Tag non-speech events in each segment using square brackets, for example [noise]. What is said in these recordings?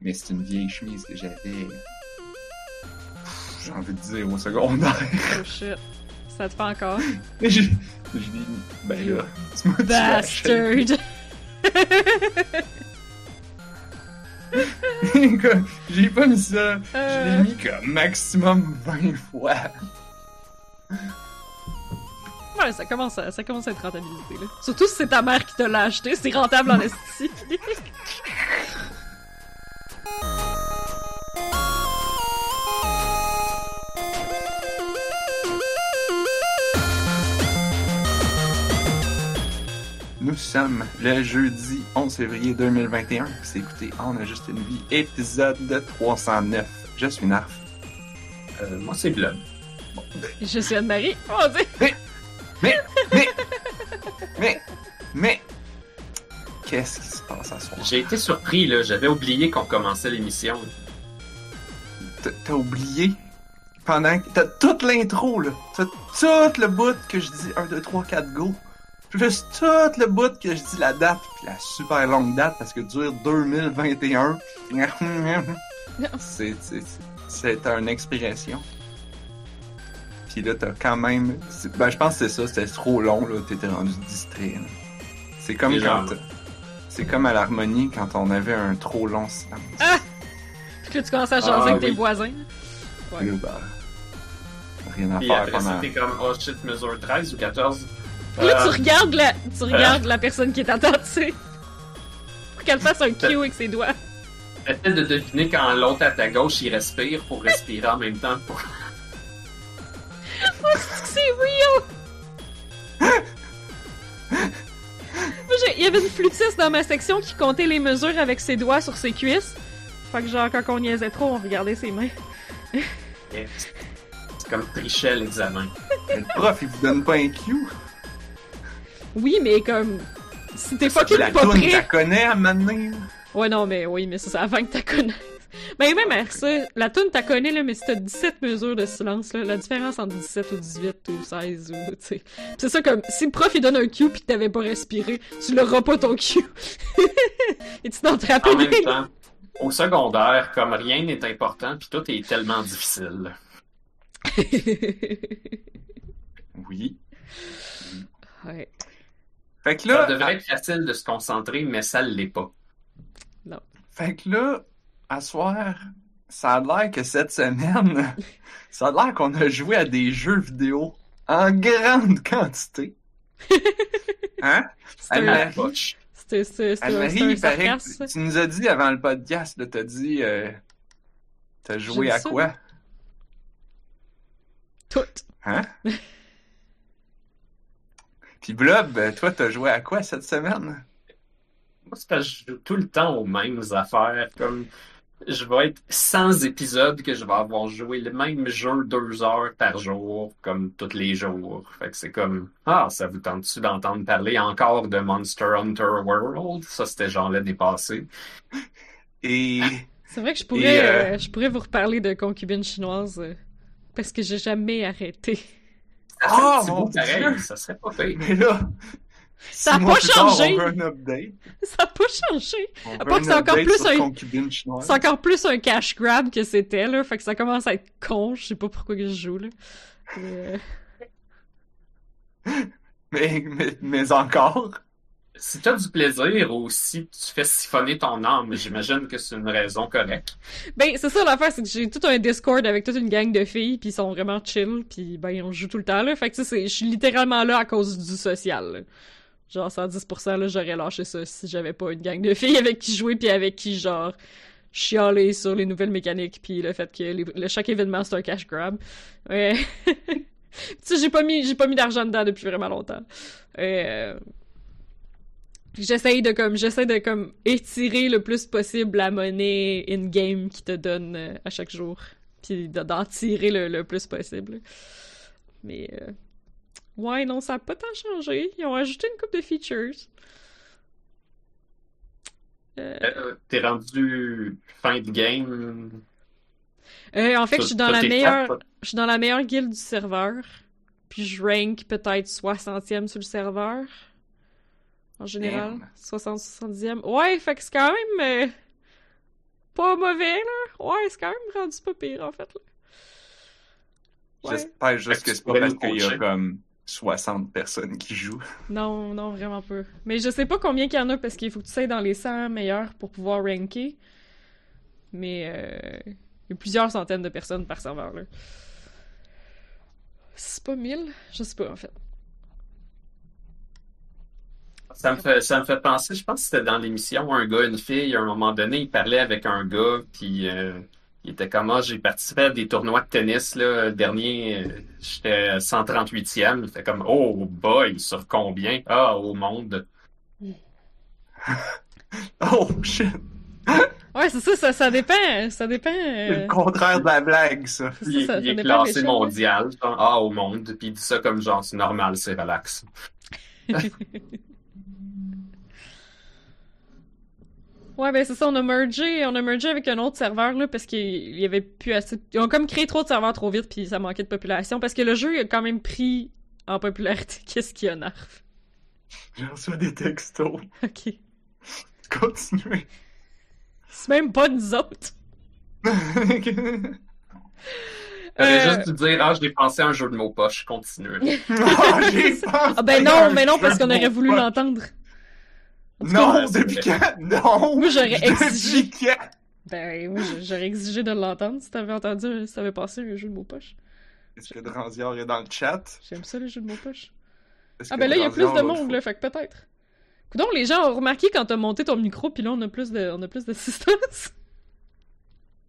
Mais c'est une vieille chemise que j'avais. J'ai envie de dire au secondaire. [laughs] Oh shit. Ça te fait encore? Mais [laughs] je, je. Ben là, tu m'as. Bastard! [laughs] J'ai pas mis ça. Je Euh. l'ai mis comme maximum 20 fois. Ouais, ça commence, à, ça commence à être rentabilisé, là. Surtout si c'est ta mère qui te l'a acheté, c'est rentable en esti. Nous sommes le jeudi 11 février 2021. C'est écouté On a juste une vie, épisode 309. Je suis Narf. Euh, moi, c'est Blood. Je suis Anne-Marie. Oh, Dieu. Mais, mais, mais, mais, qu'est-ce qui se passe à soir? J'ai été surpris, là. J'avais oublié qu'on commençait l'émission. T'as- T'as oublié? Pendant que t'as toute l'intro là, t'as tout le bout que je dis 1, 2, 3, 4, go. Plus tout le bout que je dis la date, puis la super longue date parce que dure 2021. [laughs] C'est c'est c'est une expression. Puis là t'as quand même, c'est- ben je pense que c'est ça, c'était trop long là, t'étais rendu distrait. là. C'est comme Déjà. quand c'est comme à l'harmonie quand on avait un trop long silence. Ah! Puis là, tu commences à jaser Ah, avec tes voisins. Ouais. Ben, rien à Puis faire après, pendant. c'était comme, oh shit, mesure 13 ou 14. Là, tu Euh, regardes la, tu regardes la personne qui est à sais. Pour qu'elle fasse un Q avec ses doigts. Essaie de deviner quand l'autre à ta gauche, il respire pour respirer en même temps. Pour... C'est j'ai- il y avait une flûtiste dans ma section qui comptait les mesures avec ses doigts sur ses cuisses. Fait que genre, quand on niaisait trop, on regardait ses mains. C'est comme tricher à l'examen. Le prof, il vous donne pas un cue. Oui, mais comme... Si t'es La fucking pas toune, prêt... t'as connais à m'amener. Ouais, non, mais oui, mais c'est ça, avant que t'as connaisses. [laughs] Mais même à ça, la toune t'as connais, là, mais si t'as 17 mesures de silence, là, la différence entre 17 ou 18 ou 16 ou, tu sais. C'est ça comme, si le prof il donne un cue pis que t'avais pas respiré, tu l'auras pas ton cue. [laughs] Et tu t'en te En même temps, au secondaire, comme rien n'est important, puis tout est tellement difficile. [laughs] Oui. ouais. Fait que Ça devrait être facile de se concentrer, mais ça l'est pas. fait que là, à soir, ça a l'air que cette semaine, [laughs] ça a l'air qu'on a joué à des jeux vidéo en grande quantité. [laughs] Hein? Anne-Marie, il paraît que tu nous as dit avant le podcast, là, t'as dit, euh, t'as joué à ça? quoi? Tout. Hein? [laughs] Puis Blob, euh, toi, t'as joué à quoi cette semaine? Moi, c'est parce que je joue tout le temps aux mêmes affaires. Comme je vais être 100 épisodes que je vais avoir joué le même jeu deux heures par jour, comme tous les jours. Fait que c'est comme Ah, ça vous tente-tu d'entendre parler encore de Monster Hunter World? Ça, c'était genre l'année passée. Et [laughs] C'est vrai que je pourrais, euh, euh, je pourrais vous reparler de concubines chinoises, euh, parce que j'ai jamais arrêté. Ça Ah, fait un petit mon bout pareil, Dieu! ça serait pas pire. mais là, Ça a six mois pas tard, changé. on veut un update. Ça a pas changé. On que c'est un encore update plus un-. C'est encore plus un cash grab que c'était, là. Fait que ça commence à être con. Je sais pas pourquoi que je joue, là. Mais, euh, [laughs] Mais, mais, mais encore. Si t'as du plaisir ou si tu fais siphonner ton âme, j'imagine que c'est une raison correcte. Ben, c'est ça l'affaire, c'est que j'ai tout un Discord avec toute une gang de filles, puis ils sont vraiment chill, puis ben, on joue tout le temps, là. Fait que, tu je suis littéralement là à cause du social, là. Genre, 110%, là, j'aurais lâché ça si j'avais pas une gang de filles avec qui jouer, puis avec qui, genre, chialer sur les nouvelles mécaniques, puis le fait que chaque événement, c'est un cash grab. Ouais. [laughs] tu sais, j'ai pas mis, pas mis d'argent dedans depuis vraiment longtemps. Euh... Puis J'essaye de comme j'essaie de comme étirer le plus possible la monnaie in game qui te donne euh, à chaque jour, puis de- d'en tirer le, le plus possible. Mais euh, ouais non ça a pas tant changé. Ils ont ajouté une coupe de features. Euh, Euh, T'es rendu fin de game? en fait, je suis dans la meilleure, je suis dans la meilleure guilde du serveur. Puis je rank peut-être 60e sur le serveur. En général. Damn. 60, 70e. Ouais, fait que c'est quand même. euh, pas mauvais, là. Ouais, c'est quand même rendu pas pire, en fait, là. Ouais. J'espère juste que c'est pas parce qu'il y a comme 60 personnes qui jouent. [laughs] Non, non, vraiment pas. Mais je sais pas combien qu'il y en a parce qu'il faut que tu sois dans les 100 meilleurs pour pouvoir ranker. Mais euh, il y a plusieurs centaines de personnes par serveur, là. C'est pas 1000? Je sais pas, en fait. Ça me fait, ça me fait penser, je pense que c'était dans l'émission, un gars, une fille, à un moment donné, il parlait avec un gars, puis euh, il était comme, ah, j'ai participé à des tournois de tennis, là, le dernier, euh, j'étais 138e, il était comme, oh boy, sur combien? Ah, au monde. [laughs] Oh shit! Ouais, c'est ça, ça, ça dépend. Ça dépend. C'est euh, le contraire de la blague, ça. c'est Il, ça, il ça est classé mondial, genre, ah, au monde, puis il dit ça comme genre, c'est normal, c'est relax. [laughs] Ouais, ben c'est ça, on a mergé, on a mergé avec un autre serveur, là, parce qu'il y avait plus assez... Ils ont comme créé trop de serveurs trop vite, puis ça manquait de population, parce que le jeu a quand même pris en popularité. [laughs] Qu'est-ce qu'il y a, Narf? J'ai reçu des textos. Ok. Continuez. C'est même pas nous autres. [laughs] J'aurais Euh, juste dire, ah, j'ai pensé à un jeu de mots poche, continue. [laughs] Ah, pensé Ah ben non, mais non, parce qu'on aurait voulu l'entendre. Non, depuis quand? Non! Moi, j'aurais Depuis exigé. quand? Ben oui, j'aurais exigé de l'entendre si t'avais entendu, si t'avais passé un jeu de mots poche. Est-ce que Dranzior est dans le chat? J'aime ça, les jeux de mots poche. Ah ben là, il y a plus de monde, là, fait que peut-être. Coudon, les gens ont remarqué quand t'as monté ton micro, puis là, on a plus de, on a plus d'assistance. [laughs]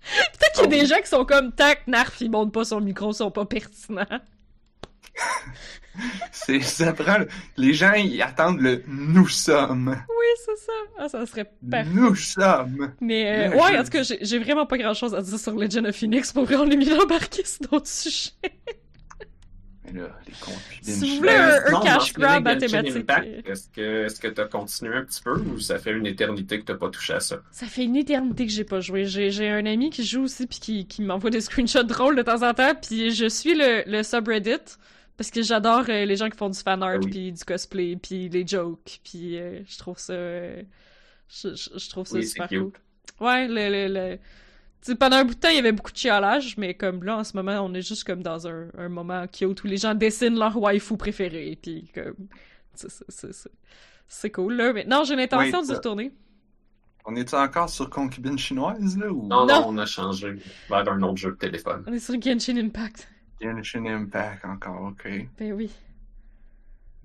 Peut-être qu'il y a Oh. des gens qui sont comme tac, narf, ils montent pas son micro, ils sont pas pertinents. [laughs] C'est, ça prend, le- les gens, ils attendent le nous sommes. Oui, c'est ça. Ah, ça serait parfait. Nous sommes. Mais euh, ouais, jeu. en tout cas, j'ai vraiment pas grand-chose à dire sur Legend of Phoenix. Pour vrai, on est mis d'embarquer sur d'autres sujets. Mais là, les concubines. Si vous voulez un- un cash grab mathématique. Impact, Est-ce que est-ce que t'as continué un petit peu ou ça fait une éternité que t'as pas touché à ça? Ça fait une éternité que j'ai pas joué. J'ai j'ai un ami qui joue aussi puis qui, qui m'envoie des screenshots drôles de temps en temps. Puis je suis le, le subreddit parce que j'adore euh, les gens qui font du fan art Ah oui. puis du cosplay puis les jokes puis euh, je trouve ça euh, je, je- je trouve ça Oui, super cool. Ouais, le le, le... Tu sais, pendant un bout de temps, il y avait beaucoup de chialage, mais comme là, en ce moment, on est juste comme dans un, un moment cute où les gens dessinent leur waifu préféré, puis comme... c'est- c'est- c'est- c'est- C'est cool, là. Mais non, j'ai l'intention Oui, d'y ça- retourner. On est encore sur concubine chinoise, là, ou? Non, non, Non. on a changé vers un autre jeu de téléphone. On est sur Genshin Impact. Genshin Impact encore, ok. Ben oui.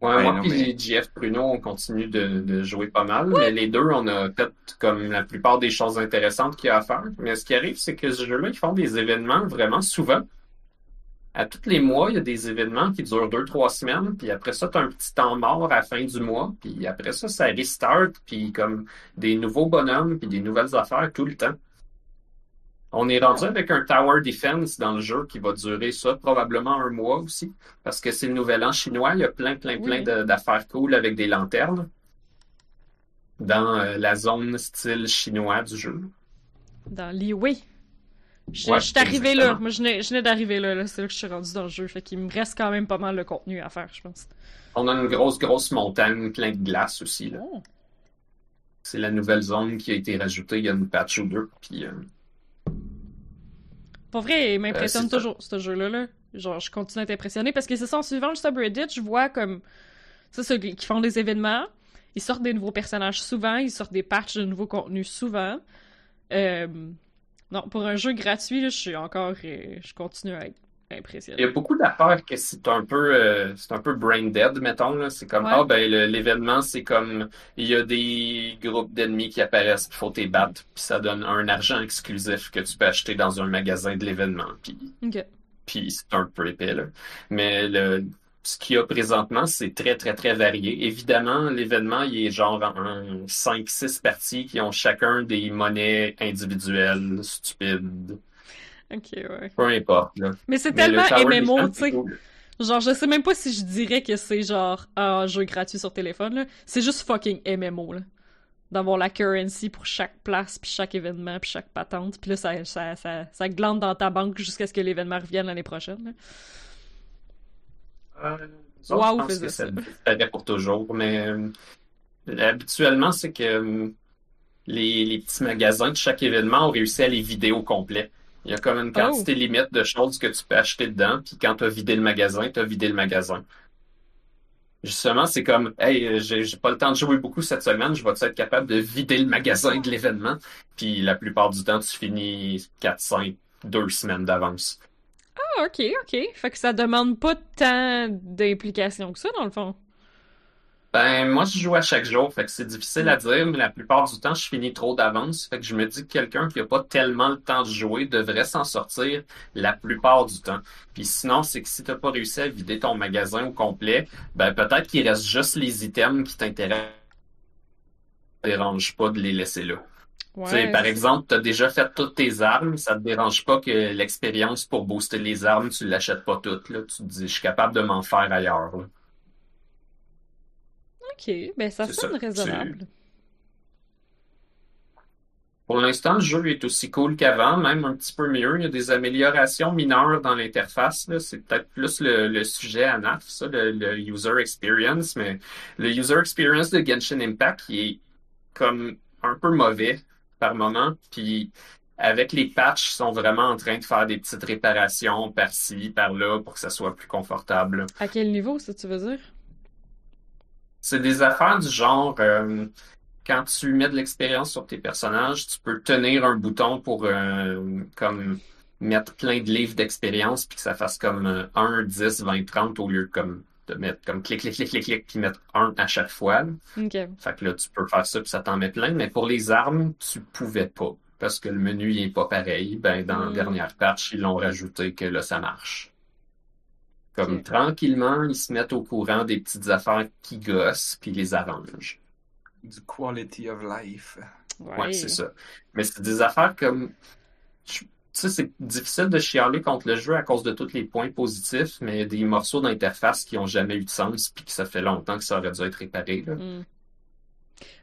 Ouais, Ouais, moi non, puis mais- JF Bruno, on continue de, de jouer pas mal, mais les deux, on a fait comme la plupart des choses intéressantes qu'il y a à faire. Mais ce qui arrive, c'est que ce jeu-là, ils font des événements vraiment souvent. À tous les mois, il y a des événements qui durent deux, trois semaines, puis après ça, tu as un petit temps mort à la fin du mois, puis après ça, ça restart, puis comme des nouveaux bonhommes, puis des nouvelles affaires tout le temps. On est rendu avec un Tower Defense dans le jeu qui va durer ça probablement un mois aussi. Parce que c'est le nouvel an chinois, il y a plein, plein, plein Oui. d'affaires cool avec des lanternes dans euh, la zone style chinois du jeu. Dans Liwei. Je Ouais, je suis arrivé là. Moi, je venais d'arriver là. là. C'est là que je suis rendu dans le jeu. Fait qu'il me reste quand même pas mal de contenu à faire, je pense. On a une grosse, grosse montagne plein de glace aussi. Oh. C'est la nouvelle zone qui a été rajoutée il y a une patch ou deux. Puis, euh, Pour vrai, il m'impressionne Euh, toujours, ce jeu-là. Là. Genre, je continue à être impressionné parce que c'est ça, en suivant le subreddit, je vois comme. C'est ça, qui font des événements. Ils sortent des nouveaux personnages souvent. Ils sortent des patchs de nouveaux contenus souvent. Euh, Non, pour un jeu gratuit, là, je suis encore. euh, Je continue à être il y a beaucoup d'affaires que c'est un peu, euh, c'est un peu brain dead, mettons. là. C'est comme, Ouais. ah ben l'événement, c'est comme, il y a des groupes d'ennemis qui apparaissent, puis faut t'es battre, puis ça donne un argent exclusif que tu peux acheter dans un magasin de l'événement. Puis c'est un peu épais, là. Mais le, ce qu'il y a présentement, c'est très, très, très varié. Évidemment, l'événement, il est genre en 5-6 parties qui ont chacun des monnaies individuelles, stupides, Ok, ouais. peu importe, là. Mais c'est tellement MMO, tu sais. Genre, je sais même pas si je dirais que c'est genre un jeu gratuit sur téléphone, là. C'est juste fucking MMO, là. D'avoir la currency pour chaque place, puis chaque événement, puis chaque patente. Puis là, ça, ça, ça, ça glande dans ta banque jusqu'à ce que l'événement revienne l'année prochaine, là. Euh, autres, Wow, je pense faisait que ça ça. pour toujours, mais euh, habituellement, c'est que euh, les, les petits magasins de chaque événement ont réussi à les vider au complet. Il y a comme une quantité limite de choses que tu peux acheter dedans, puis quand tu as vidé le magasin, tu as vidé le magasin. Justement, c'est comme, hey, j'ai pas le temps de jouer beaucoup cette semaine, je vais être capable de vider le magasin de l'événement? Puis la plupart du temps, tu finis 4, 5, 2 semaines d'avance. Ah, ok, ok. Fait que ça demande pas tant d'implication que ça, dans le fond. Ben, moi, je joue à chaque jour, fait que c'est difficile à dire, mais la plupart du temps, je finis trop d'avance. Fait que je me dis que quelqu'un qui a pas tellement le temps de jouer devrait s'en sortir la plupart du temps. Puis sinon, c'est que si t'as pas réussi à vider ton magasin au complet, ben peut-être qu'il reste juste les items qui t'intéressent. Ça te dérange pas de les laisser là. Ouais, par exemple, tu as déjà fait toutes tes armes, ça te dérange pas que l'expérience pour booster les armes, tu l'achètes pas toutes. Là. Tu te dis, je suis capable de m'en faire ailleurs. Là. Ok, ben ça sonne raisonnable. Pour l'instant, le jeu est aussi cool qu'avant, même un petit peu mieux. Il y a des améliorations mineures dans l'interface. C'est peut-être plus le, sujet à NAF, ça, le, user experience, mais le user experience de Genshin Impact est comme un peu mauvais par moment. Puis avec les patchs, ils sont vraiment en train de faire des petites réparations par-ci, par-là pour que ça soit plus confortable. À quel niveau, ça tu veux dire? C'est des affaires du genre, euh, quand tu mets de l'expérience sur tes personnages, tu peux tenir un bouton pour euh, comme mettre plein de livres d'expérience puis que ça fasse comme 1, 10, 20, 30 au lieu de comme de mettre comme clic, clic, clic, clic, clic, puis mettre un à chaque fois. Okay. Fait que là, tu peux faire ça puis ça t'en met plein. Mais pour les armes, tu pouvais pas. Parce que le menu n'est pas pareil. Ben, dans la hmm. dernière patch, ils l'ont rajouté que là, ça marche. Comme tranquillement, ils se mettent au courant des petites affaires qui gossent, puis les arrangent. Du quality of life. Ouais, c'est ça. Mais c'est des affaires comme. Tu sais, c'est difficile de chialer contre le jeu à cause de tous les points positifs, mais des morceaux d'interface qui n'ont jamais eu de sens, puis que ça fait longtemps que ça aurait dû être réparé. Là. Mm.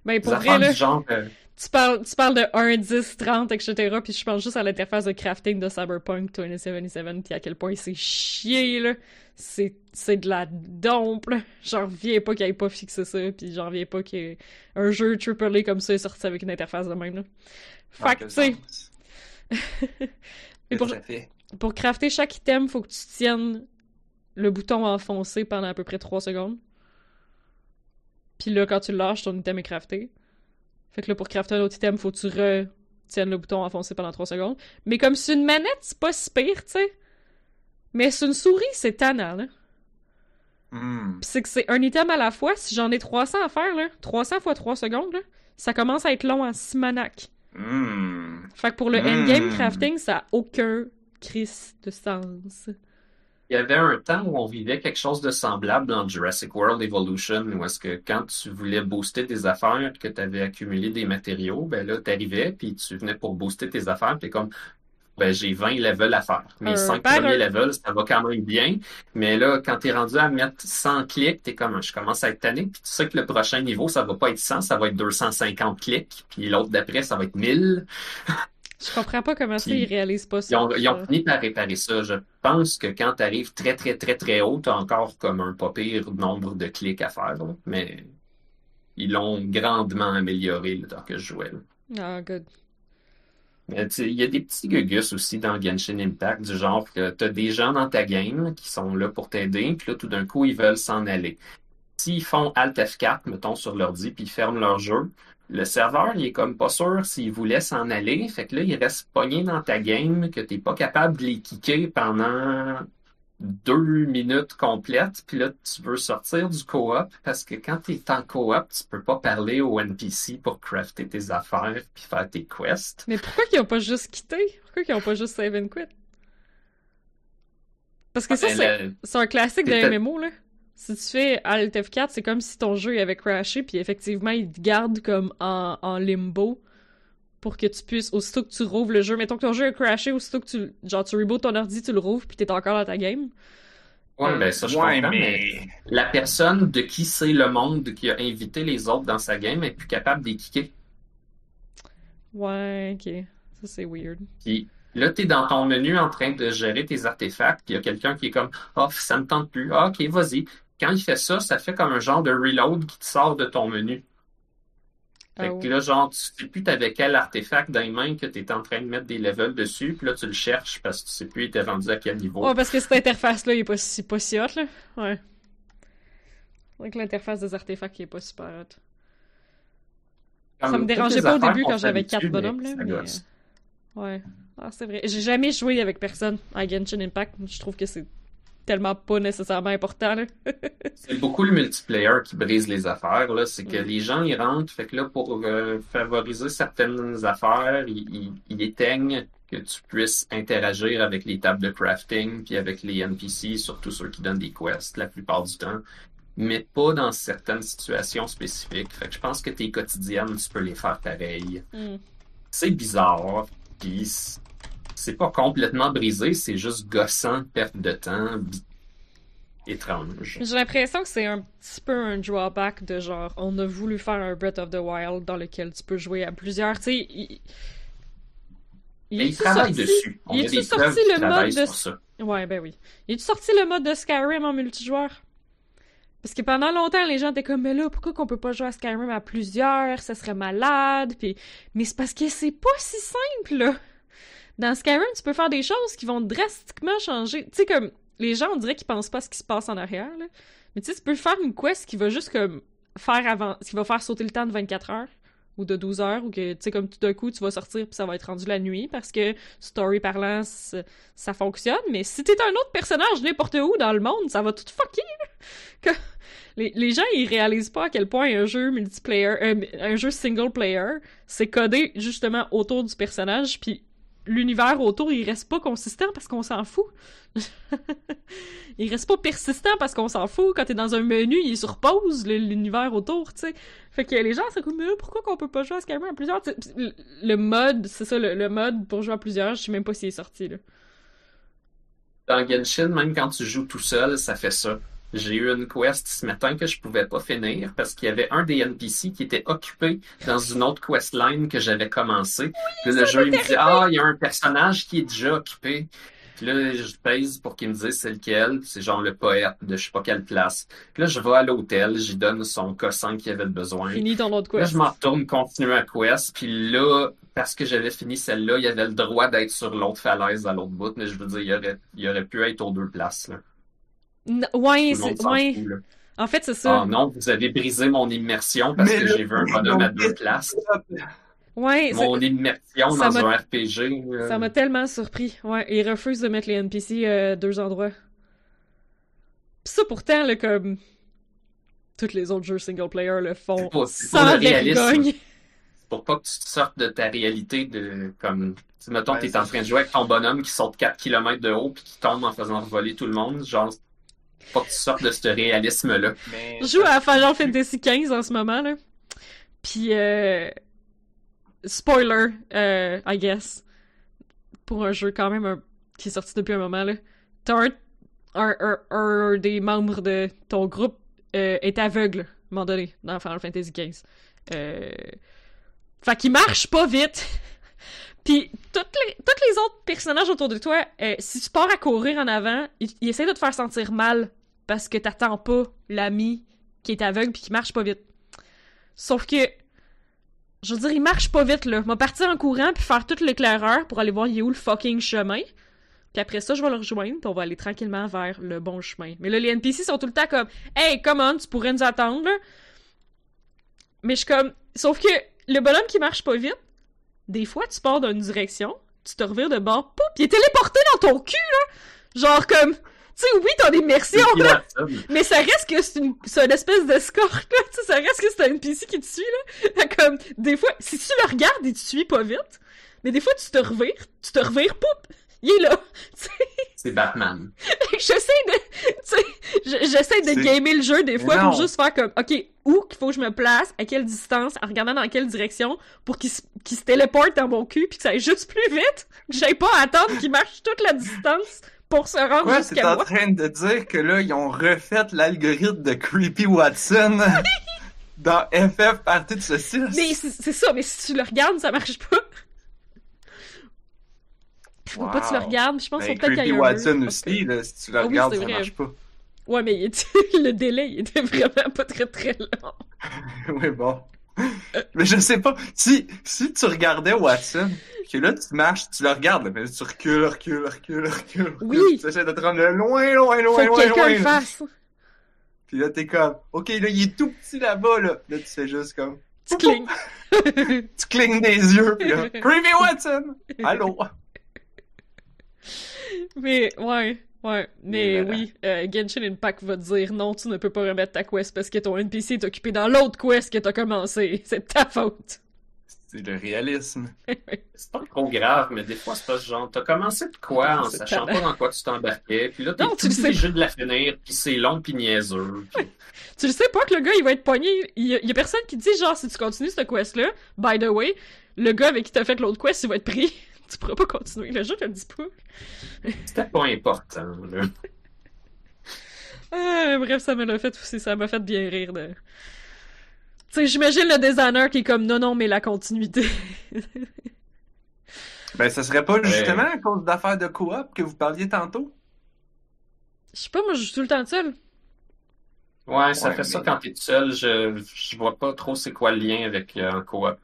Ben, pour vrai, là, genre, euh, tu, parles, tu parles de 1, 10, 30, etc. Puis je pense juste à l'interface de crafting de Cyberpunk 2077, puis à quel point c'est chié, là. C'est, c'est de la dompe, là. J'en reviens pas qu'il ait pas fixé ça, puis j'en reviens pas qu'un jeu AAA comme ça est sorti avec une interface de même, là. Fait que, tu sais... [laughs] pour, pour crafter chaque item, faut que tu tiennes le bouton enfoncé pendant à peu près 3 secondes. Puis là, quand tu lâches, ton item est crafté. Fait que là, pour crafter un autre item, faut que tu retiennes le bouton enfoncé pendant 3 secondes. Mais comme c'est une manette, c'est pas si pire, tu sais. Mais c'est une souris, c'est tannant, là. Hmm. c'est que c'est un item à la fois. Si j'en ai 300 à faire, là, 300 fois 3 secondes, là, ça commence à être long en Simonac. Mm. Fait que pour le endgame crafting, ça a aucun crise de sens il y avait un temps où on vivait quelque chose de semblable dans Jurassic World Evolution, où est-ce que quand tu voulais booster tes affaires, que tu avais accumulé des matériaux, ben là, tu arrivais, puis tu venais pour booster tes affaires, puis comme, ben j'ai 20 levels à faire. Mes 5 premiers levels, ça va quand même bien, mais là, quand tu es rendu à mettre 100 clics, t'es comme, je commence à être tanné, puis tu sais que le prochain niveau, ça va pas être 100, ça va être 250 clics, puis l'autre d'après, ça va être 1000. Je comprends pas comment ça, ils réalisent pas ça. Ils ont, fini par réparer ça. Je pense que quand tu arrives très, très, très, très haut, tu as encore comme un pas pire nombre de clics à faire. Mais ils l'ont grandement amélioré le temps que je jouais. Ah, good. Il y a des petits gugus aussi dans Genshin Impact, du genre que tu as des gens dans ta game qui sont là pour t'aider, puis là, tout d'un coup, ils veulent s'en aller. S'ils font Alt F4, mettons, sur l'ordi, puis ils ferment leur jeu, le serveur, il est comme pas sûr s'il vous laisse en aller. Fait que là, il reste pogné dans ta game que t'es pas capable de les kicker pendant deux minutes complètes. Puis là, tu veux sortir du co-op parce que quand t'es en co-op, tu peux pas parler au NPC pour crafter tes affaires puis faire tes quests. Mais pourquoi qu'ils ont pas juste quitté? Pourquoi qu'ils ont pas juste save and quit? Parce que ça, ben, c'est un classique de MMO, là. Si tu fais Alt F4, c'est comme si ton jeu avait crashé, puis effectivement, il te garde comme en, limbo pour que tu puisses, aussitôt que tu rouvres le jeu, mettons que ton jeu a crashé, aussitôt que tu, genre, tu reboots ton ordi, tu le rouvres, puis t'es encore dans ta game. Ouais, ben ça, je comprends, mais... la personne de qui c'est le monde qui a invité les autres dans sa game est plus capable de kicker. Ouais, ok. Ça, c'est weird. Puis là, t'es dans ton menu en train de gérer tes artefacts, puis il y a quelqu'un qui est comme « Oh, ça me tente plus. Ah, ok, vas-y. » quand il fait ça, ça fait comme un genre de reload qui te sort de ton menu. Fait Ah que ouais. là, genre, tu sais plus t'avais quel artefact dans les mains que t'étais en train de mettre des levels dessus, puis là, tu le cherches parce que tu sais plus, il était rendu à quel niveau. Ouais, parce que cette interface-là, il est pas si, pas si hot, là. Ouais. Donc l'interface des artefacts, il est pas super hot. Comme ça me dérangeait pas au début quand j'avais s'habitue, quatre bonhommes, mais là, mais, gosse. Ouais. Ah, c'est vrai. J'ai jamais joué avec personne à Genshin Impact. Je trouve que c'est tellement pas nécessairement important. [laughs] C'est beaucoup le multiplayer qui brise les affaires, là. C'est que Mm. les gens, ils rentrent, fait que là, pour euh, favoriser certaines affaires, ils, ils- ils éteignent que tu puisses interagir avec les tables de crafting, puis avec les NPC, surtout ceux qui donnent des quests la plupart du temps, mais pas dans certaines situations spécifiques. Fait que je pense que tes quotidiennes, tu peux les faire pareil. Hmm. C'est bizarre, puis c'est pas complètement brisé, c'est juste gossant, perte de temps, étrange. J'ai l'impression que c'est un petit peu un drawback de genre, on a voulu faire un Breath of the Wild dans lequel tu peux jouer à plusieurs. Tu sais, il... il sorti- dessus. On il des sorti le mode de- ça. Ouais, ben oui. Il est sorti le mode de Skyrim en multijoueur? Parce que pendant longtemps, les gens étaient comme, mais là, pourquoi qu'on peut pas jouer à Skyrim à plusieurs? Ça serait malade. Puis... Mais c'est parce que c'est pas si simple, là. Dans Skyrim, tu peux faire des choses qui vont drastiquement changer. Tu sais, comme, les gens, on dirait qu'ils pensent pas ce qui se passe en arrière, là. Mais tu sais, tu peux faire une quest qui va juste, comme, faire avant... qui va faire sauter le temps de 24 heures ou de 12 heures, ou que, tu sais, comme tout d'un coup, tu vas sortir puis ça va être rendu la nuit, parce que, story parlant, ça fonctionne, mais si t'es un autre personnage n'importe où dans le monde, ça va tout fucker, [laughs] les gens, ils réalisent pas à quel point un jeu multiplayer, euh, un jeu single player, c'est codé justement autour du personnage, puis l'univers autour, il reste pas consistant parce qu'on s'en fout. [laughs] il reste pas persistant parce qu'on s'en fout. Quand t'es dans un menu, il est sur pause, le- l'univers autour, tu sais. Fait que les gens, c'est comme, mais pourquoi qu'on peut pas jouer à Skyrim à plusieurs? Le mode, c'est ça, le, le mode pour jouer à plusieurs, je sais même pas s'il est sorti, là. Dans Genshin, même quand tu joues tout seul, ça fait ça. J'ai eu une quest ce matin que je pouvais pas finir parce qu'il y avait un des NPC qui était occupé dans une autre questline que j'avais commencé. Puis le jeu, il me dit, ah, il y a un personnage qui est déjà occupé. Puis là, je pèse pour qu'il me dise c'est lequel. C'est genre le poète de je sais pas quelle place. Puis là, je vais à l'hôtel, j'y donne son cossin qu'il avait besoin. Fini ton autre Là, quest. je m'en retourne continuer à quest, puis là, parce que j'avais fini celle-là, il y avait le droit d'être sur l'autre falaise à l'autre bout, mais je veux dire, il aurait, il aurait pu être aux deux places, là. N- ouais, Tout le monde c'est, ouais. fout. En fait, c'est ça. Ah non, vous avez brisé mon immersion parce Mais que j'ai vu un bonhomme à deux places. Ouais, c'est- Mon immersion ça dans un RPG. là. Ça m'a tellement surpris. Ouais, ils refusent de mettre les NPC euh, deux endroits. Pis ça, pourtant, là, comme... Tous les autres jeux single-player le font C'est pas- c'est sans vergogne. Pour pas que tu te sortes de ta réalité de, comme, tu sais, mettons, Ouais, t'es en train de jouer avec ton bonhomme qui saute 4 km de haut puis qui tombe en faisant voler tout le monde. Genre, pas que tu sortes de ce réalisme-là. Mais Je joue à Final Fantasy XV en ce moment, là. Puis, euh... Spoiler, euh, I guess. Pour un jeu quand même un- qui est sorti depuis un moment, là. T'as un, un, un- un des membres de ton groupe euh, est aveugle, à un moment donné, dans Final Fantasy XV. Euh... Fait qu'il marche pas vite. Puis, toutes les, autres personnages autour de toi, euh, si tu pars à courir en avant, ils, ils essaient de te faire sentir mal parce que t'attends pas l'ami qui est aveugle puis qui marche pas vite. Sauf que, je veux dire, il marche pas vite, là. M'a partir en courant puis faire toute l'éclaireur pour aller voir il est où le fucking chemin. Puis après ça, je vais le rejoindre puis on va aller tranquillement vers le bon chemin. Mais là, les NPC sont tout le temps comme « Hey, come on, tu pourrais nous attendre, là. » Mais je suis comme... Sauf que le bonhomme qui marche pas vite, des fois, tu pars dans une direction, tu te revires de bord, pouf, il est téléporté dans ton cul, là! Genre comme... Tu sais, oui, ton immersion, là, mais ça reste que c'est une, c'est une espèce d'escorte, là. Tu sais, ça reste que c'est un NPC qui te suit, là. Fait [laughs] Comme, des fois, si tu le regardes, il te suit pas vite. Mais des fois, tu te revires, tu te revires, poup! Il est là. [laughs] C'est Batman. [laughs] j'essaie de, j'essaie de gamer le jeu des fois Non. pour juste faire comme, ok, où qu'il faut que je me place, à quelle distance, en regardant dans quelle direction, pour qu'il se, qu'il se téléporte dans mon cul puis que ça aille juste plus vite, que j'aille pas à attendre qu'il marche toute la distance pour se rendre jusqu'à en moi. train de dire que là, ils ont refait l'algorithme de Creepy Watson [laughs] dans FF Partie de saucisse? Mais c'est ça, mais si tu le regardes, ça marche pas. Faut pas que tu le Wow. regardes, je pense Ben, peut-être qu'il y Watson que- aussi, là, si tu le Ah oui, regardes, c'est ça vrai. marche pas. Ouais, mais [laughs] le délai il était vraiment pas très très long. [laughs] oui, bon. Mais je sais pas, si, si tu regardais Watson, que là tu marches, tu le regardes, mais tu recules, recules, recules, recules. Oui. Tu essaies de te rendre loin, loin, loin, Faut que loin, quelqu'un loin. le fasse. Puis là t'es comme, ok, là il est tout petit là-bas, là. Là tu fais juste comme, Tu clignes. [laughs] tu clignes des yeux, puis là, Creepy Watson! Allô? [laughs] Mais, ouais. Ouais, mais oui, euh, Genshin Impact va te dire non, tu ne peux pas remettre ta quest parce que ton NPC est occupé dans l'autre quest que t'as commencé. [laughs] C'est ta faute. C'est le réalisme. [laughs] C'est pas trop grave, mais des fois, c'est pas ce genre. T'as commencé de quoi en sachant pas dans quoi tu t'embarquais, puis là, t'es tu le sais. obligé de la finir, puis c'est long puis niaiseux. puis- Tu le sais pas que le gars, il va être pogné. Il y, a, il y a personne qui dit, genre, si tu continues cette quest-là, by the way, le gars avec qui t'as fait l'autre quest, il va être pris. Tu pourras pas continuer. Le jeu te le dit pas. C'était pas important, là. Ah, [laughs] bref, ça me l'a fait aussi. Ça m'a fait bien rire de. Tu sais, j'imagine le designer qui est comme non, non, mais la continuité. [laughs] Ben ça serait pas justement à cause d'affaires de coop que vous parliez tantôt? Je sais pas, moi, je joue tout le temps seul. Ouais, ça Ouais, fait ça quand t'es tout seul. Je, je vois pas trop c'est quoi le lien avec euh, un coop.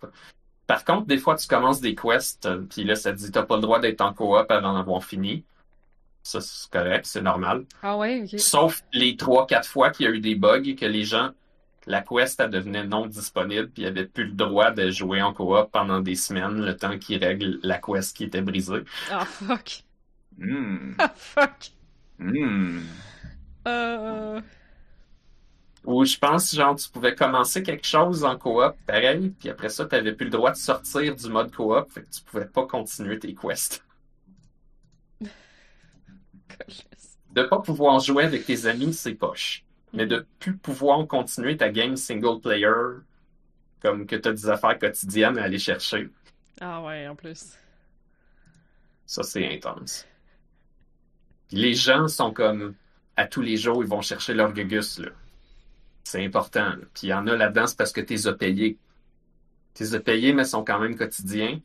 Par contre, des fois, tu commences des quests, euh, puis là, ça te dit t'as pas le droit d'être en coop avant d'avoir fini. Ça, c'est correct, c'est normal. Ah ouais, ok. Sauf les trois, quatre fois qu'il y a eu des bugs et que les gens, la quest, elle devenait non disponible, puis ils avaient plus le droit de jouer en coop pendant des semaines, le temps qu'ils règlent la quest qui était brisée. Ah fuck. Hmm. Ah fuck. Hmm. Euh. Ou je pense, genre, tu pouvais commencer quelque chose en coop, pareil, puis après ça, t'avais plus le droit de sortir du mode coop, fait que tu pouvais pas continuer tes quests. [laughs] De pas pouvoir jouer avec tes amis, c'est poche. Mais de plus pouvoir continuer ta game single player, comme que t'as des affaires quotidiennes à aller chercher, Ah ouais, en plus. ça c'est intense. Puis les gens sont comme, à tous les jours, ils vont chercher leur gugus, là. C'est important. là. Puis il y en a là-dedans, c'est parce que t'es as payés. T'es as payés, mais sont quand même quotidiens.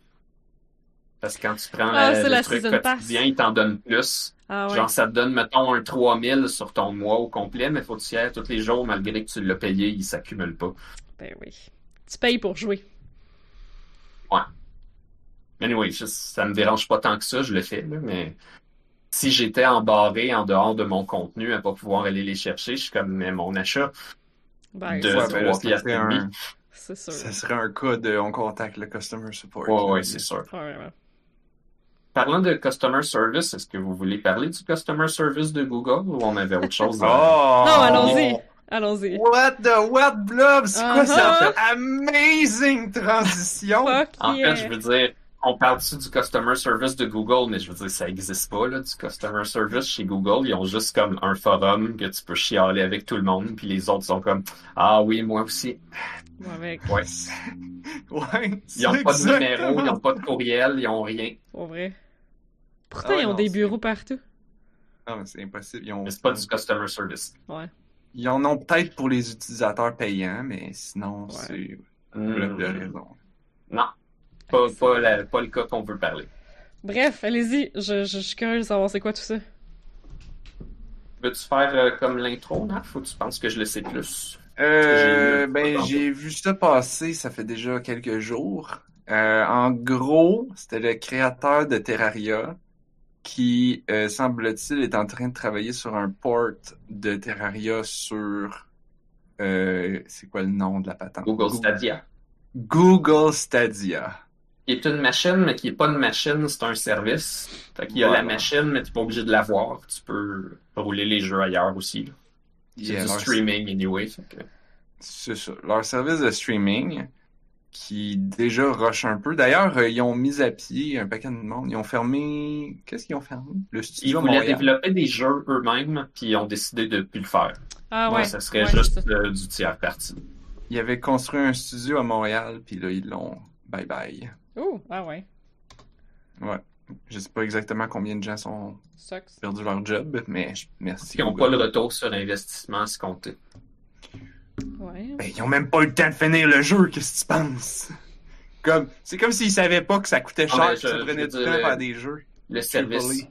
Parce que quand tu prends Ah, le truc quotidien, ils t'en donnent plus. Ah ouais. Genre, ça te donne, mettons, un 3000 sur ton mois au complet, mais faut que tu y ailles tous les jours, malgré que tu l'as payé, il s'accumule pas. Ben oui. Tu payes pour jouer. Anyway, je- ça me dérange pas tant que ça, je le fais, là, mais si j'étais embarré en dehors de mon contenu à pas pouvoir aller les chercher, je suis comme, mais mon achat Ben, de Ouais, là, 3 ça piastres et serait demi. un- c'est sûr. Ça serait un cas de on contacte le customer support. Ouais, ouais, c'est sûr. Parlant de customer service, est-ce que vous voulez parler du customer service de Google ou on avait autre chose? Oh! Non, allons-y. Allons-y. What the what blob? C'est quoi Uh-huh. cette amazing transition? Fuck En yeah. fait, je veux dire, on parle-tu du customer service de Google, mais je veux dire, ça existe pas, là, du customer service chez Google. Ils ont juste comme un forum que tu peux chialer avec tout le monde, puis les autres sont comme, ah oui, moi aussi. Ouais, mec, Ouais. [laughs] Ouais. Ils ont c'est pas de numéro, ils exactement ont pas de courriel, ils ont rien. pour vrai. Pourtant, Ah ils ont non, des bureaux partout. Non, mais c'est impossible. Ils, ont... Mais c'est pas du customer service. Ouais. Ils en ont peut-être pour les utilisateurs payants, mais sinon, Ouais. c'est blob de raison. Non. Pas, pas, la- pas le cas qu'on veut parler. Bref, allez-y. Je, je, je suis curieuse de savoir c'est quoi tout ça. Veux-tu faire euh, comme l'intro, Naf, ou tu penses que je le sais plus? Euh, ben, j'ai vu ça passer, ça fait déjà quelques jours. Euh, en gros, c'était le créateur de Terraria qui, euh, semble-t-il, est en train de travailler sur un port de Terraria sur... euh, c'est quoi le nom de la patente? Google Stadia. Google Stadia. Qui est une machine, mais qui est pas une machine, c'est un service. Fait qu'il y a Voilà. la machine, mais t'es pas obligé de l'avoir. Tu peux rouler les jeux ailleurs aussi. là. C'est Yeah, du leur- streaming anyway. Fait que... C'est ça. Leur service de streaming qui déjà rush un peu. D'ailleurs, euh, ils ont mis à pied un paquet de monde. Ils ont fermé... Qu'est-ce qu'ils ont fermé? Le Ils studio voulaient Montréal. développer des jeux eux-mêmes, puis ils ont décidé de plus le faire. Ah ouais. ça serait ouais, juste euh, du tiers parti. Ils avaient construit un studio à Montréal, puis là, ils l'ont bye bye. Oh, ah ouais. Ouais. Je sais pas exactement combien de gens sont Sucks. perdu leur job, mais merci. Ils n'ont pas le retour sur investissement à se compter. Ouais. Ben, ils ont même pas eu le temps de finir le jeu, qu'est-ce que tu penses? Comme, c'est comme s'ils savaient pas que ça coûtait Ah, cher, que je- ça je prenait du temps à faire des jeux. Le service,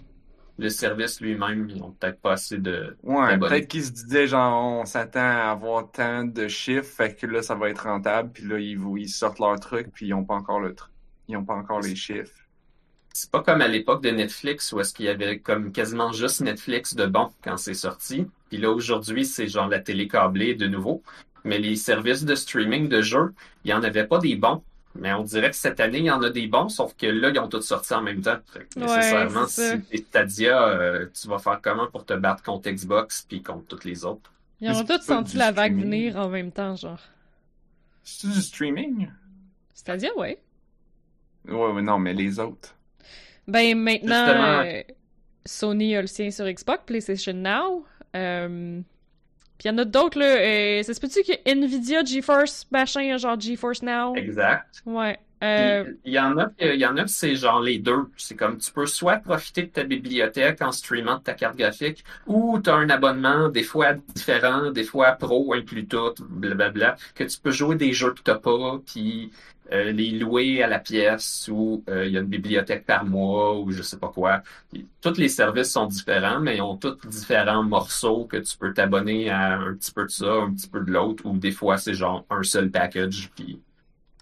le service lui-même, ils ont peut-être pas assez de. Ouais, peut-être qu'ils se disaient, genre, on s'attend à avoir tant de chiffres, fait que là, ça va être rentable, puis là, ils, ils sortent leur truc, puis ils ont pas encore le truc. Ils ont pas encore les chiffres. C'est pas comme à l'époque de Netflix où est-ce qu'il y avait comme quasiment juste Netflix de bon quand c'est sorti. Puis là, aujourd'hui, c'est genre la télé câblée de nouveau. Mais les services de streaming de jeux, il y en avait pas des bons. Mais on dirait que cette année, il y en a des bons, sauf que là, ils ont tous sorti en même temps. Fait que Ouais, nécessairement, si t'es Stadia, euh, tu vas faire comment pour te battre contre Xbox puis contre toutes les autres? Ils ont tous senti la vague streaming. venir en même temps, genre. C'est du streaming? C'est-à-dire, ouais. Ouais, ouais, non, mais les autres. Ben maintenant, Justement. euh, Sony a le sien sur Xbox, PlayStation Now. Euh, Puis il y en a d'autres, là. Euh, ça se peut-tu que Nvidia, GeForce, machin, genre GeForce Now? Exact. Ouais. Euh, Il y en a, que- il y en a c'est genre les deux. C'est comme tu peux soit profiter de ta bibliothèque en streamant de ta carte graphique, ou tu as un abonnement, des fois différent, des fois pro, inclus tout, blablabla, que tu peux jouer des jeux que t'as pas, puis euh, les louer à la pièce, ou euh, il y a une bibliothèque par mois, ou je sais pas quoi. Tous les services sont différents, mais ils ont tous différents morceaux que tu peux t'abonner à un petit peu de ça, un petit peu de l'autre, ou des fois c'est genre un seul package, puis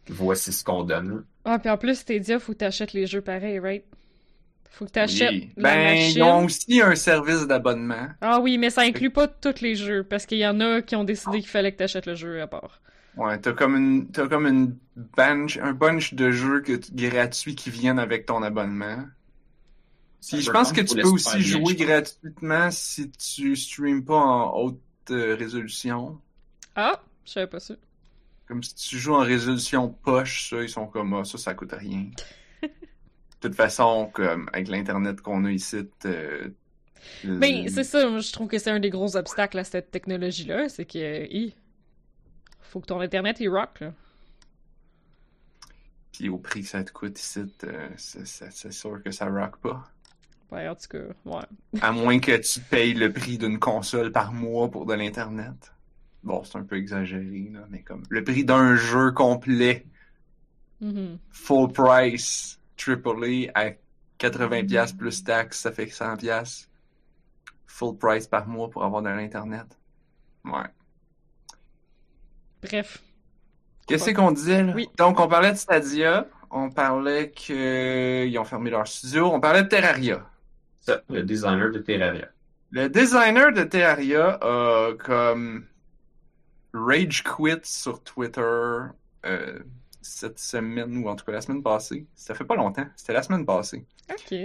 voici ce qu'on donne. Ah, puis en plus, Stadia, faut que t'achètes les jeux pareils, right? Faut que t'achètes Oui. la Ben, machine. ils ont aussi un service d'abonnement. Ah oui, mais ça inclut pas tous les jeux, parce qu'il y en a qui ont décidé qu'il fallait que t'achètes le jeu à part. Ouais, t'as comme une, t'as comme une bunch, un bunch de jeux que tu- gratuits qui viennent avec ton abonnement. Puis je pense que tu peux aussi jouer gratuitement si tu streames pas en haute euh, résolution. Ah, je savais pas ça. Comme si tu joues en résolution poche, ça, ils sont comme ah, ça, ça coûte rien. [laughs] De toute façon, comme avec l'internet qu'on a ici, euh, Ben, le- c'est ça, moi, je trouve que c'est un des gros obstacles à cette technologie-là, c'est que, hi, faut que ton internet, il rock, là. puis au prix que ça te coûte ici, euh, c'est sûr que ça rock pas. Ouais, en tout cas, ouais. À moins que tu payes le prix d'une console par mois pour de l'internet. Bon, c'est un peu exagéré, là, mais comme le prix d'un jeu complet, Mhm. full price, AAA à 80$ plus taxes, ça fait 100$. Full price par mois pour avoir de l'internet. Ouais. Bref. Qu'est-ce qu'on disait là? Oui. Donc on parlait de Stadia, on parlait qu'ils ont fermé leur studio, on parlait de Terraria. Ça, le designer de Terraria. Le designer de Terraria a comme rage quit sur Twitter euh, cette semaine ou en tout cas la semaine passée. Ça fait pas longtemps, c'était la semaine passée. Ok.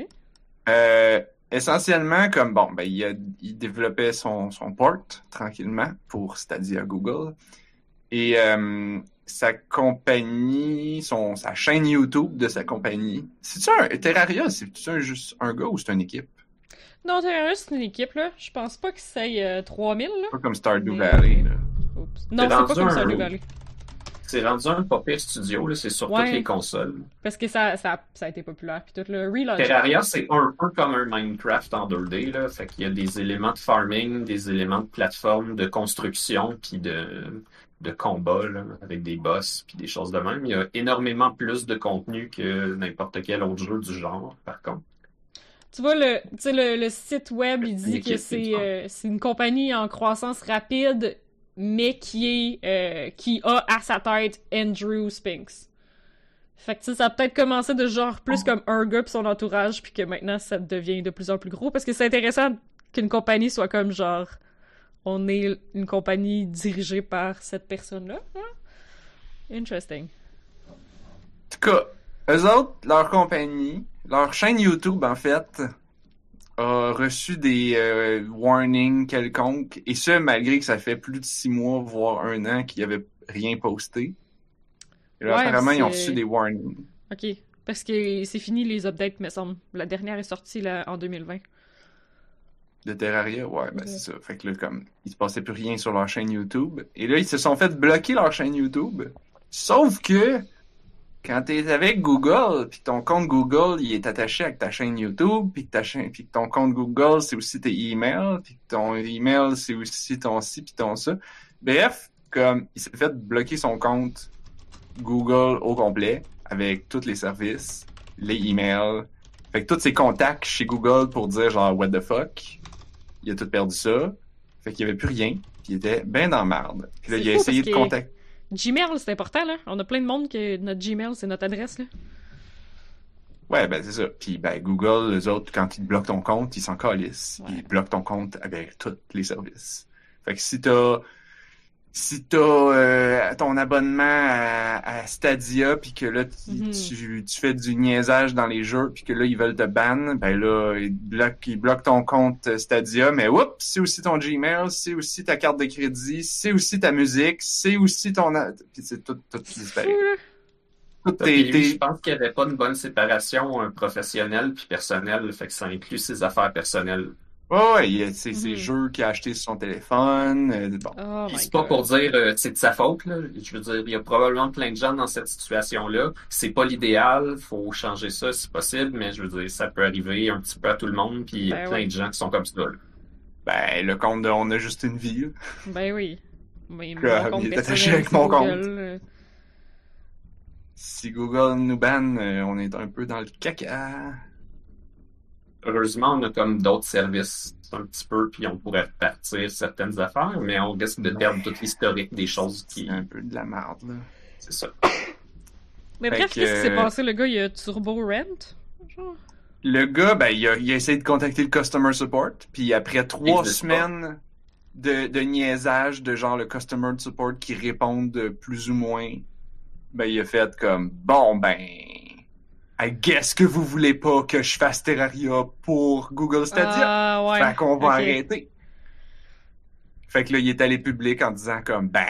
Euh, essentiellement, comme bon, ben, il, a- il développait son, son port tranquillement pour Stadia Google. Et euh, sa compagnie, son, sa chaîne YouTube de sa compagnie. C'est-tu un Terraria, c'est-tu un, juste un gars ou c'est une équipe? Non, Terraria, c'est une équipe, là. Je pense pas que c'est euh, 3000, là. Pas comme Stardew Mais- Valley. Là. Oups. Non, c'est pas comme un Stardew. Valley. C'est rendu un pas pire studio, là, c'est sur Ouais. toutes les consoles. Parce que ça, ça, ça a été populaire. Puis tout le relaunch. Terraria, c'est un peu comme un Minecraft en 2D, là. Fait qu'il y a des éléments de farming, des éléments de plateforme, de construction, puis de, de combat, là, avec des boss, puis des choses de même. Il y a énormément plus de contenu que n'importe quel autre jeu du genre, par contre. Tu vois, le, tu sais, le, le site web, il dit que c'est euh, c'est une compagnie en croissance rapide, mais qui est euh, qui a à sa tête Andrew Spinks. Fait que ça a peut-être commencé de genre plus comme un gars pis son entourage, puis que maintenant ça devient de plus en plus gros, parce que c'est intéressant qu'une compagnie soit comme genre on est une compagnie dirigée par cette personne-là. hein? Interesting. En tout cas, eux autres, leur compagnie, leur chaîne YouTube, en fait, a reçu des euh, warnings quelconques, et ce, malgré que ça fait plus de six mois, voire un an, qu'ils n'avaient rien posté. Et là, Ouais, apparemment, ils ont reçu des warnings. Ok. Parce que c'est fini les updates, me semble. La dernière est sortie là, en 2020. De Terraria, ouais, ben c'est ça. Fait que là, comme, il se passait plus rien sur leur chaîne YouTube. Et là, ils se sont fait bloquer leur chaîne YouTube. Sauf que, quand t'es avec Google, puis ton compte Google, il est attaché avec ta chaîne YouTube, puis que ta chaîne, puis que ton compte Google, c'est aussi tes emails, puis que ton email, c'est aussi ton ci, puis ton ça. Bref, comme, il s'est fait bloquer son compte Google au complet, avec tous les services, les emails, Fait que tous ses contacts chez Google pour dire genre what the fuck, il a tout perdu ça. Fait qu'il y avait plus rien. Puis il était ben dans marde. Puis là, il a essayé de que- contacter. Gmail, c'est important, là. On a plein de monde que notre Gmail, c'est notre adresse, là. Ouais, ben c'est ça. Puis ben Google, les autres, quand ils bloquent ton compte, ils s'en calissent. Ouais. Ils bloquent ton compte avec tous les services. Fait que si t'as si t'as euh, ton abonnement à, à Stadia puis que là tu, Mhm. tu, tu fais du niaisage dans les jeux puis que là ils veulent te ban, ben là ils bloquent ils bloquent ton compte Stadia, mais oups, c'est aussi ton Gmail, c'est aussi ta carte de crédit, c'est aussi ta musique, c'est aussi ton puis c'est tout tout disparu. je pense qu'il n'y avait pas une bonne séparation euh, professionnelle puis personnelle, fait que ça inclut ses affaires personnelles. Ouais, ouais, il y a ses, Mhm. jeux qu'il a achetés sur son téléphone. euh, bon. Oh c'est pas pour dire euh, c'est de sa faute, là. Je veux dire, il y a probablement plein de gens dans cette situation-là. C'est pas l'idéal, faut changer ça si possible, mais je veux dire, ça peut arriver un petit peu à tout le monde, puis il y a Ben plein oui. de gens qui sont comme ça. là. Ben, le compte de On a juste une vie. là. Ben oui. Mais [laughs] mon compte il est attaché avec mon compte. Google. Si Google nous banne, euh, on est un peu dans le caca. Heureusement, on a comme d'autres services un petit peu, puis on pourrait repartir certaines affaires, mais on risque de perdre Ouais. tout l'historique des choses qui... C'est un peu de la merde, là. C'est ça. Mais Fait bref, que, qu'est-ce qui s'est passé? Le gars, il a turbo rent? Genre? Le gars, ben, il a, il a essayé de contacter le customer support, puis après trois semaines de, de niaisage de genre le customer support qui répondent plus ou moins, ben, il a fait comme, bon, ben, I guess que vous voulez pas que je fasse Terraria pour Google Stadia. Ah, ouais. Fait qu'on va arrêter. Fait que là, il est allé public en disant comme, ben,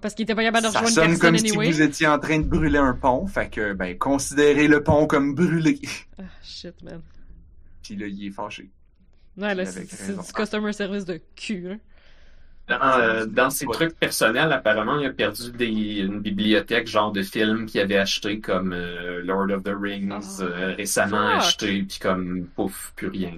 Parce qu'il était pas capable de ça rejoindre sonne personne comme si vous étiez en train de brûler un pont. Fait que, ben, considérez le pont comme brûlé. Ah, shit, man. Puis là, il est fâché. Ouais, là, c'est du customer service de cul, hein. Dans, euh, dans ses Ouais. trucs personnels, apparemment, il a perdu des, une bibliothèque genre de films qu'il avait acheté comme euh, Lord of the Rings Ah, euh, récemment acheté, puis comme pouf, plus rien.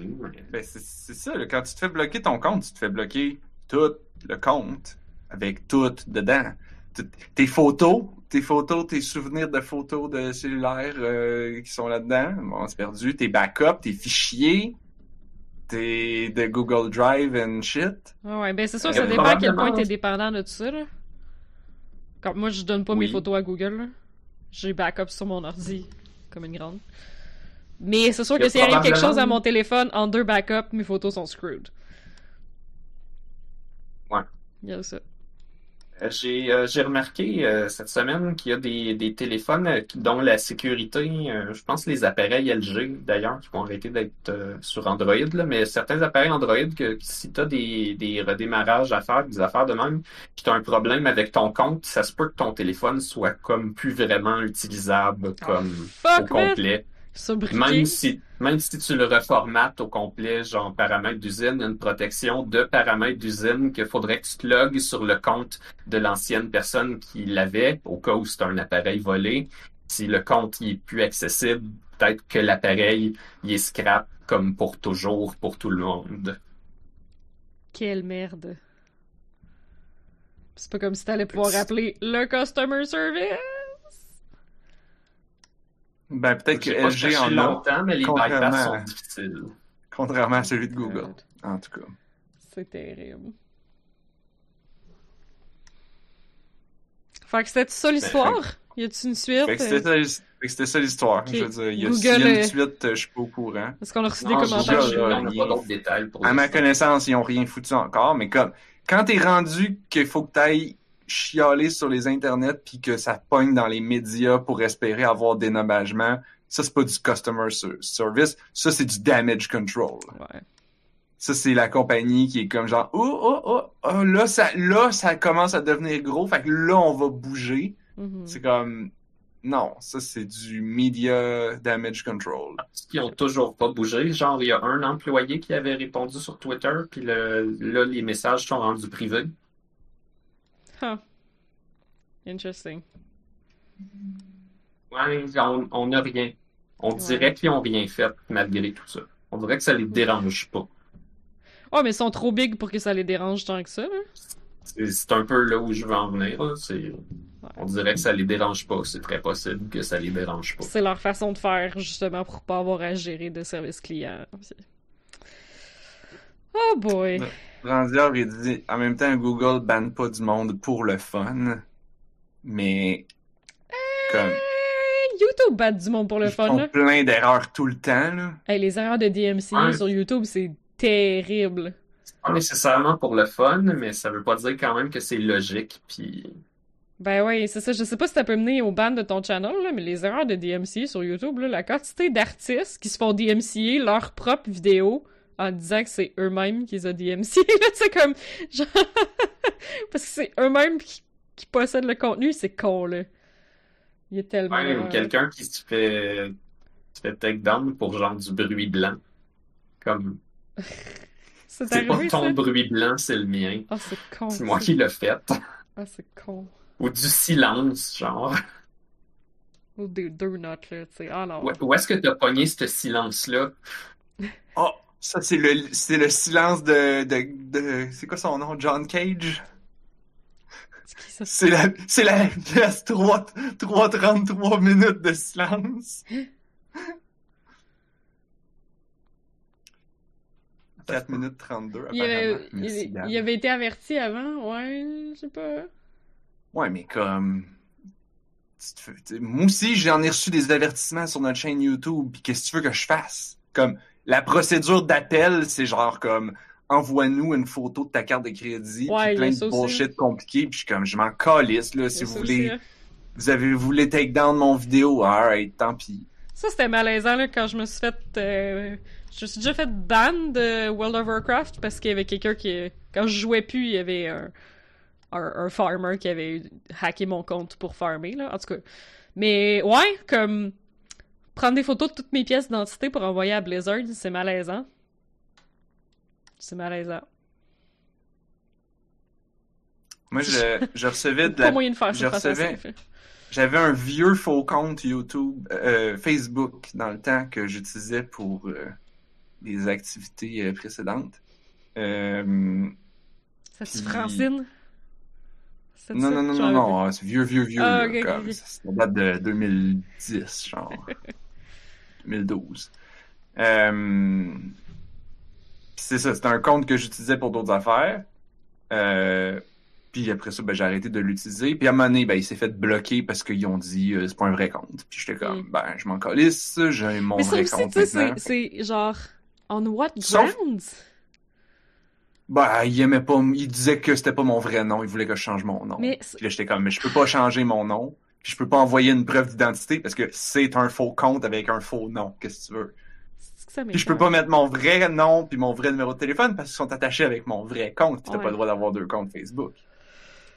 Ben, c'est ça, là, quand tu te fais bloquer ton compte, tu te fais bloquer tout le compte avec tout dedans. Tout- tes photos, tes photos, tes souvenirs de photos de cellulaire euh, qui sont là-dedans, bon, c'est perdu. Tes backups, tes fichiers, tes de Google Drive and shit. Ouais, ouais, ben c'est sûr, Euh, ça dépend à quel point t'es dépendant de tout ça, là. Comme moi, je donne pas mes photos à Google, là. J'ai backup sur mon ordi, comme une grande. Mais c'est sûr que s'il arrive quelque chose à mon téléphone, en deux backups, mes photos sont screwed. Ouais. Il y a ça. Euh, J'ai euh, j'ai remarqué euh, cette semaine qu'il y a des, des téléphones euh, qui- dont la sécurité, euh, je pense les appareils LG d'ailleurs, qui vont arrêter d'être euh, sur Android, là, mais certains appareils Android que si tu as des, des redémarrages à faire, des affaires de même, puis tu as un problème avec ton compte, ça se peut que ton téléphone soit comme plus vraiment utilisable comme au Fuck, man! complet. Même si, même si tu le reformates au complet, genre paramètres d'usine, une protection de paramètres d'usine qu'il faudrait que tu te logues sur le compte de l'ancienne personne qui l'avait, au cas où c'est un appareil volé. Si le compte il est plus accessible, peut-être que l'appareil il est scrap comme pour toujours, pour tout le monde. Quelle merde. C'est pas comme si t'allais pouvoir appeler le customer service. Ben, peut-être que LG en a, longtemps, mais les contrairement bypass à- sont difficiles. contrairement à celui de Google, en tout cas. C'est terrible. Fait que c'était ça l'histoire? Y a-tu une suite? Fait que c'était ça, l'histoire. Je veux dire, y a, Google, y a euh, une suite, euh, je suis pas au courant. Est-ce qu'on a reçu des commentaires? Google, on n'a il- pas d'autres détails pour À ma connaissance, ils ont rien foutu encore, mais comme quand t'es rendu qu'il faut que t'ailles chialer sur les internets puis que ça pogne dans les médias pour espérer avoir des nommagements, ça c'est pas du customer ser- service, ça c'est du damage control. Ouais. Ça c'est la compagnie qui est comme genre oh oh oh, oh, là ça là ça commence à devenir gros, fait que là on va bouger. Mhm. C'est comme non, ça c'est du media damage control. Parce qu'ils ont toujours pas bougé. Genre, il y a un employé qui avait répondu sur Twitter, puis le, là, les messages sont rendus privés. Huh. Interesting. Ouais, on n'a rien. On Ouais. dirait qu'ils ont rien fait malgré tout ça. On dirait que ça les dérange pas. Oh, mais ils sont trop big pour que ça les dérange tant que ça, là. C'est un peu là où je veux en venir. On dirait que ça les dérange pas. C'est très possible que ça les dérange pas. C'est leur façon de faire, justement, pour pas avoir à gérer de service client. Oh boy. Ouais. Il dit en même temps, Google banne pas du monde pour le fun, mais comme YouTube bat du monde pour le ils fun, font là. plein d'erreurs tout le temps là. Hey, les erreurs de DMC Ouais. sur YouTube, c'est terrible. Pas nécessairement pour le fun, mais ça veut pas dire quand même que c'est logique. Puis Ben ouais, c'est ça. Je sais pas si ça peut mener au ban de ton channel, là, mais les erreurs de DMCA sur YouTube, là, la quantité d'artistes qui se font DMCA leur propre vidéo en disant que c'est eux-mêmes qui les ont DMCA, [laughs] là, c'est comme... Genre... [laughs] Parce que c'est eux-mêmes qui, qui possèdent le contenu, c'est con, là. Il y a tellement... Ouais, ou quelqu'un qui se fait, se fait take down pour genre du bruit blanc. Comme, [laughs] C'est pas ton ça? bruit blanc, c'est le mien. Ah, c'est con. C'est moi qui l'ai fait. Ah, c'est con. Ou du silence, genre. Ou des deux notes, là, tu sais. Ah non. Où, où est-ce que t'as pogné ce silence-là? Oh, ça c'est le c'est le silence de de, de c'est quoi son nom? John Cage? C'est qui ça? C'est la c'est la pièce 3 333 minutes de silence. 4 minutes 32 Il avait. Merci, il, avait été averti avant, ouais, je sais pas. Ouais, mais comme. Moi aussi, j'en ai reçu des avertissements sur notre chaîne YouTube. Puis qu'est-ce que tu veux que je fasse? Comme, la procédure d'appel, c'est genre comme, envoie-nous une photo de ta carte de crédit. Ouais, puis plein de bullshit compliqué. Puis je suis comme, je m'en calisse, là. Si vous voulez, aussi, hein. vous avez voulu take down mon vidéo, alright, tant pis. Ça, c'était malaisant là, quand je me suis fait. euh, Je me suis déjà fait ban de World of Warcraft parce qu'il y avait quelqu'un qui. Quand je jouais plus, il y avait un, un, un farmer qui avait hacké mon compte pour farmer, là. En tout cas. Mais ouais, comme. Prendre des photos de toutes mes pièces d'identité pour envoyer à Blizzard, c'est malaisant. C'est malaisant. Moi, je, je recevais de Pas la moyen de faire je ça recevais-. J'avais un vieux faux compte YouTube, euh, Facebook, dans le temps que j'utilisais pour euh, des activités euh, précédentes. Euh, C'est-tu Puis- Francine? C'est non, ça? non, non, non, non, c'est vieux, vieux, vieux. Ah, là, ok, ok, comme, ok. Ça, ça date de 2010, genre. [laughs] 2012. Euh, c'est ça, c'était un compte que j'utilisais pour d'autres affaires. Euh, puis après ça, ben, j'ai arrêté de l'utiliser. Puis à un moment donné, ben, il s'est fait bloquer parce qu'ils ont dit euh, c'est pas un vrai compte. Puis j'étais comme, Mm. ben, je m'en calisse, j'ai mon Mais vrai aussi, compte tu sais, c'est- maintenant. c'est genre. On what Sauf- grounds? Ben, il aimait pas, il disait que c'était pas mon vrai nom, il voulait que je change mon nom. Mais Puis là, j'étais comme, mais je peux pas changer mon nom. Puis je peux pas envoyer une preuve d'identité parce que c'est un faux compte avec un faux nom. Qu'est-ce que tu veux? ça Puis je peux pas mettre mon vrai nom puis mon vrai numéro de téléphone parce qu'ils sont attachés avec mon vrai compte. Puis t'as Ouais. pas le droit d'avoir deux comptes Facebook.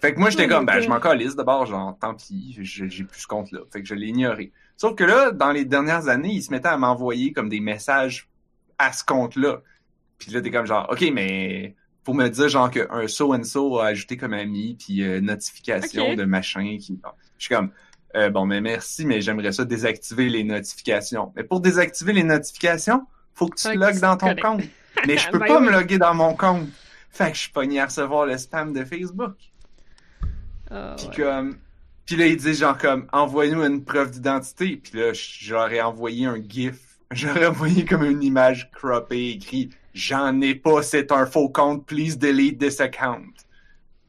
Fait que moi, j'étais comme, ben, je m'en calisse d'abord, genre, tant pis, j'ai plus ce compte-là. Fait que je l'ai ignoré. Sauf que là, dans les dernières années, ils se mettaient à m'envoyer comme des messages à ce compte-là. Puis là, t'es comme genre, OK, mais pour me dire genre qu'un so-and-so a ajouté comme ami, puis euh, notification de machin. Qui... Je suis comme, euh, bon, mais merci, mais j'aimerais ça désactiver les notifications. Mais pour désactiver les notifications, faut que tu te logues dans ton compte. Mais je [laughs] peux Ben pas oui. me loguer dans mon compte. Fait que je suis pogné à recevoir le spam de Facebook. Ah, Puis ouais. comme puis là il dit genre comme envoie-nous une preuve d'identité. Puis là j'aurais envoyé un gif. J'aurais envoyé comme une image croppée écrit j'en ai pas, c'est un faux compte, please delete this account.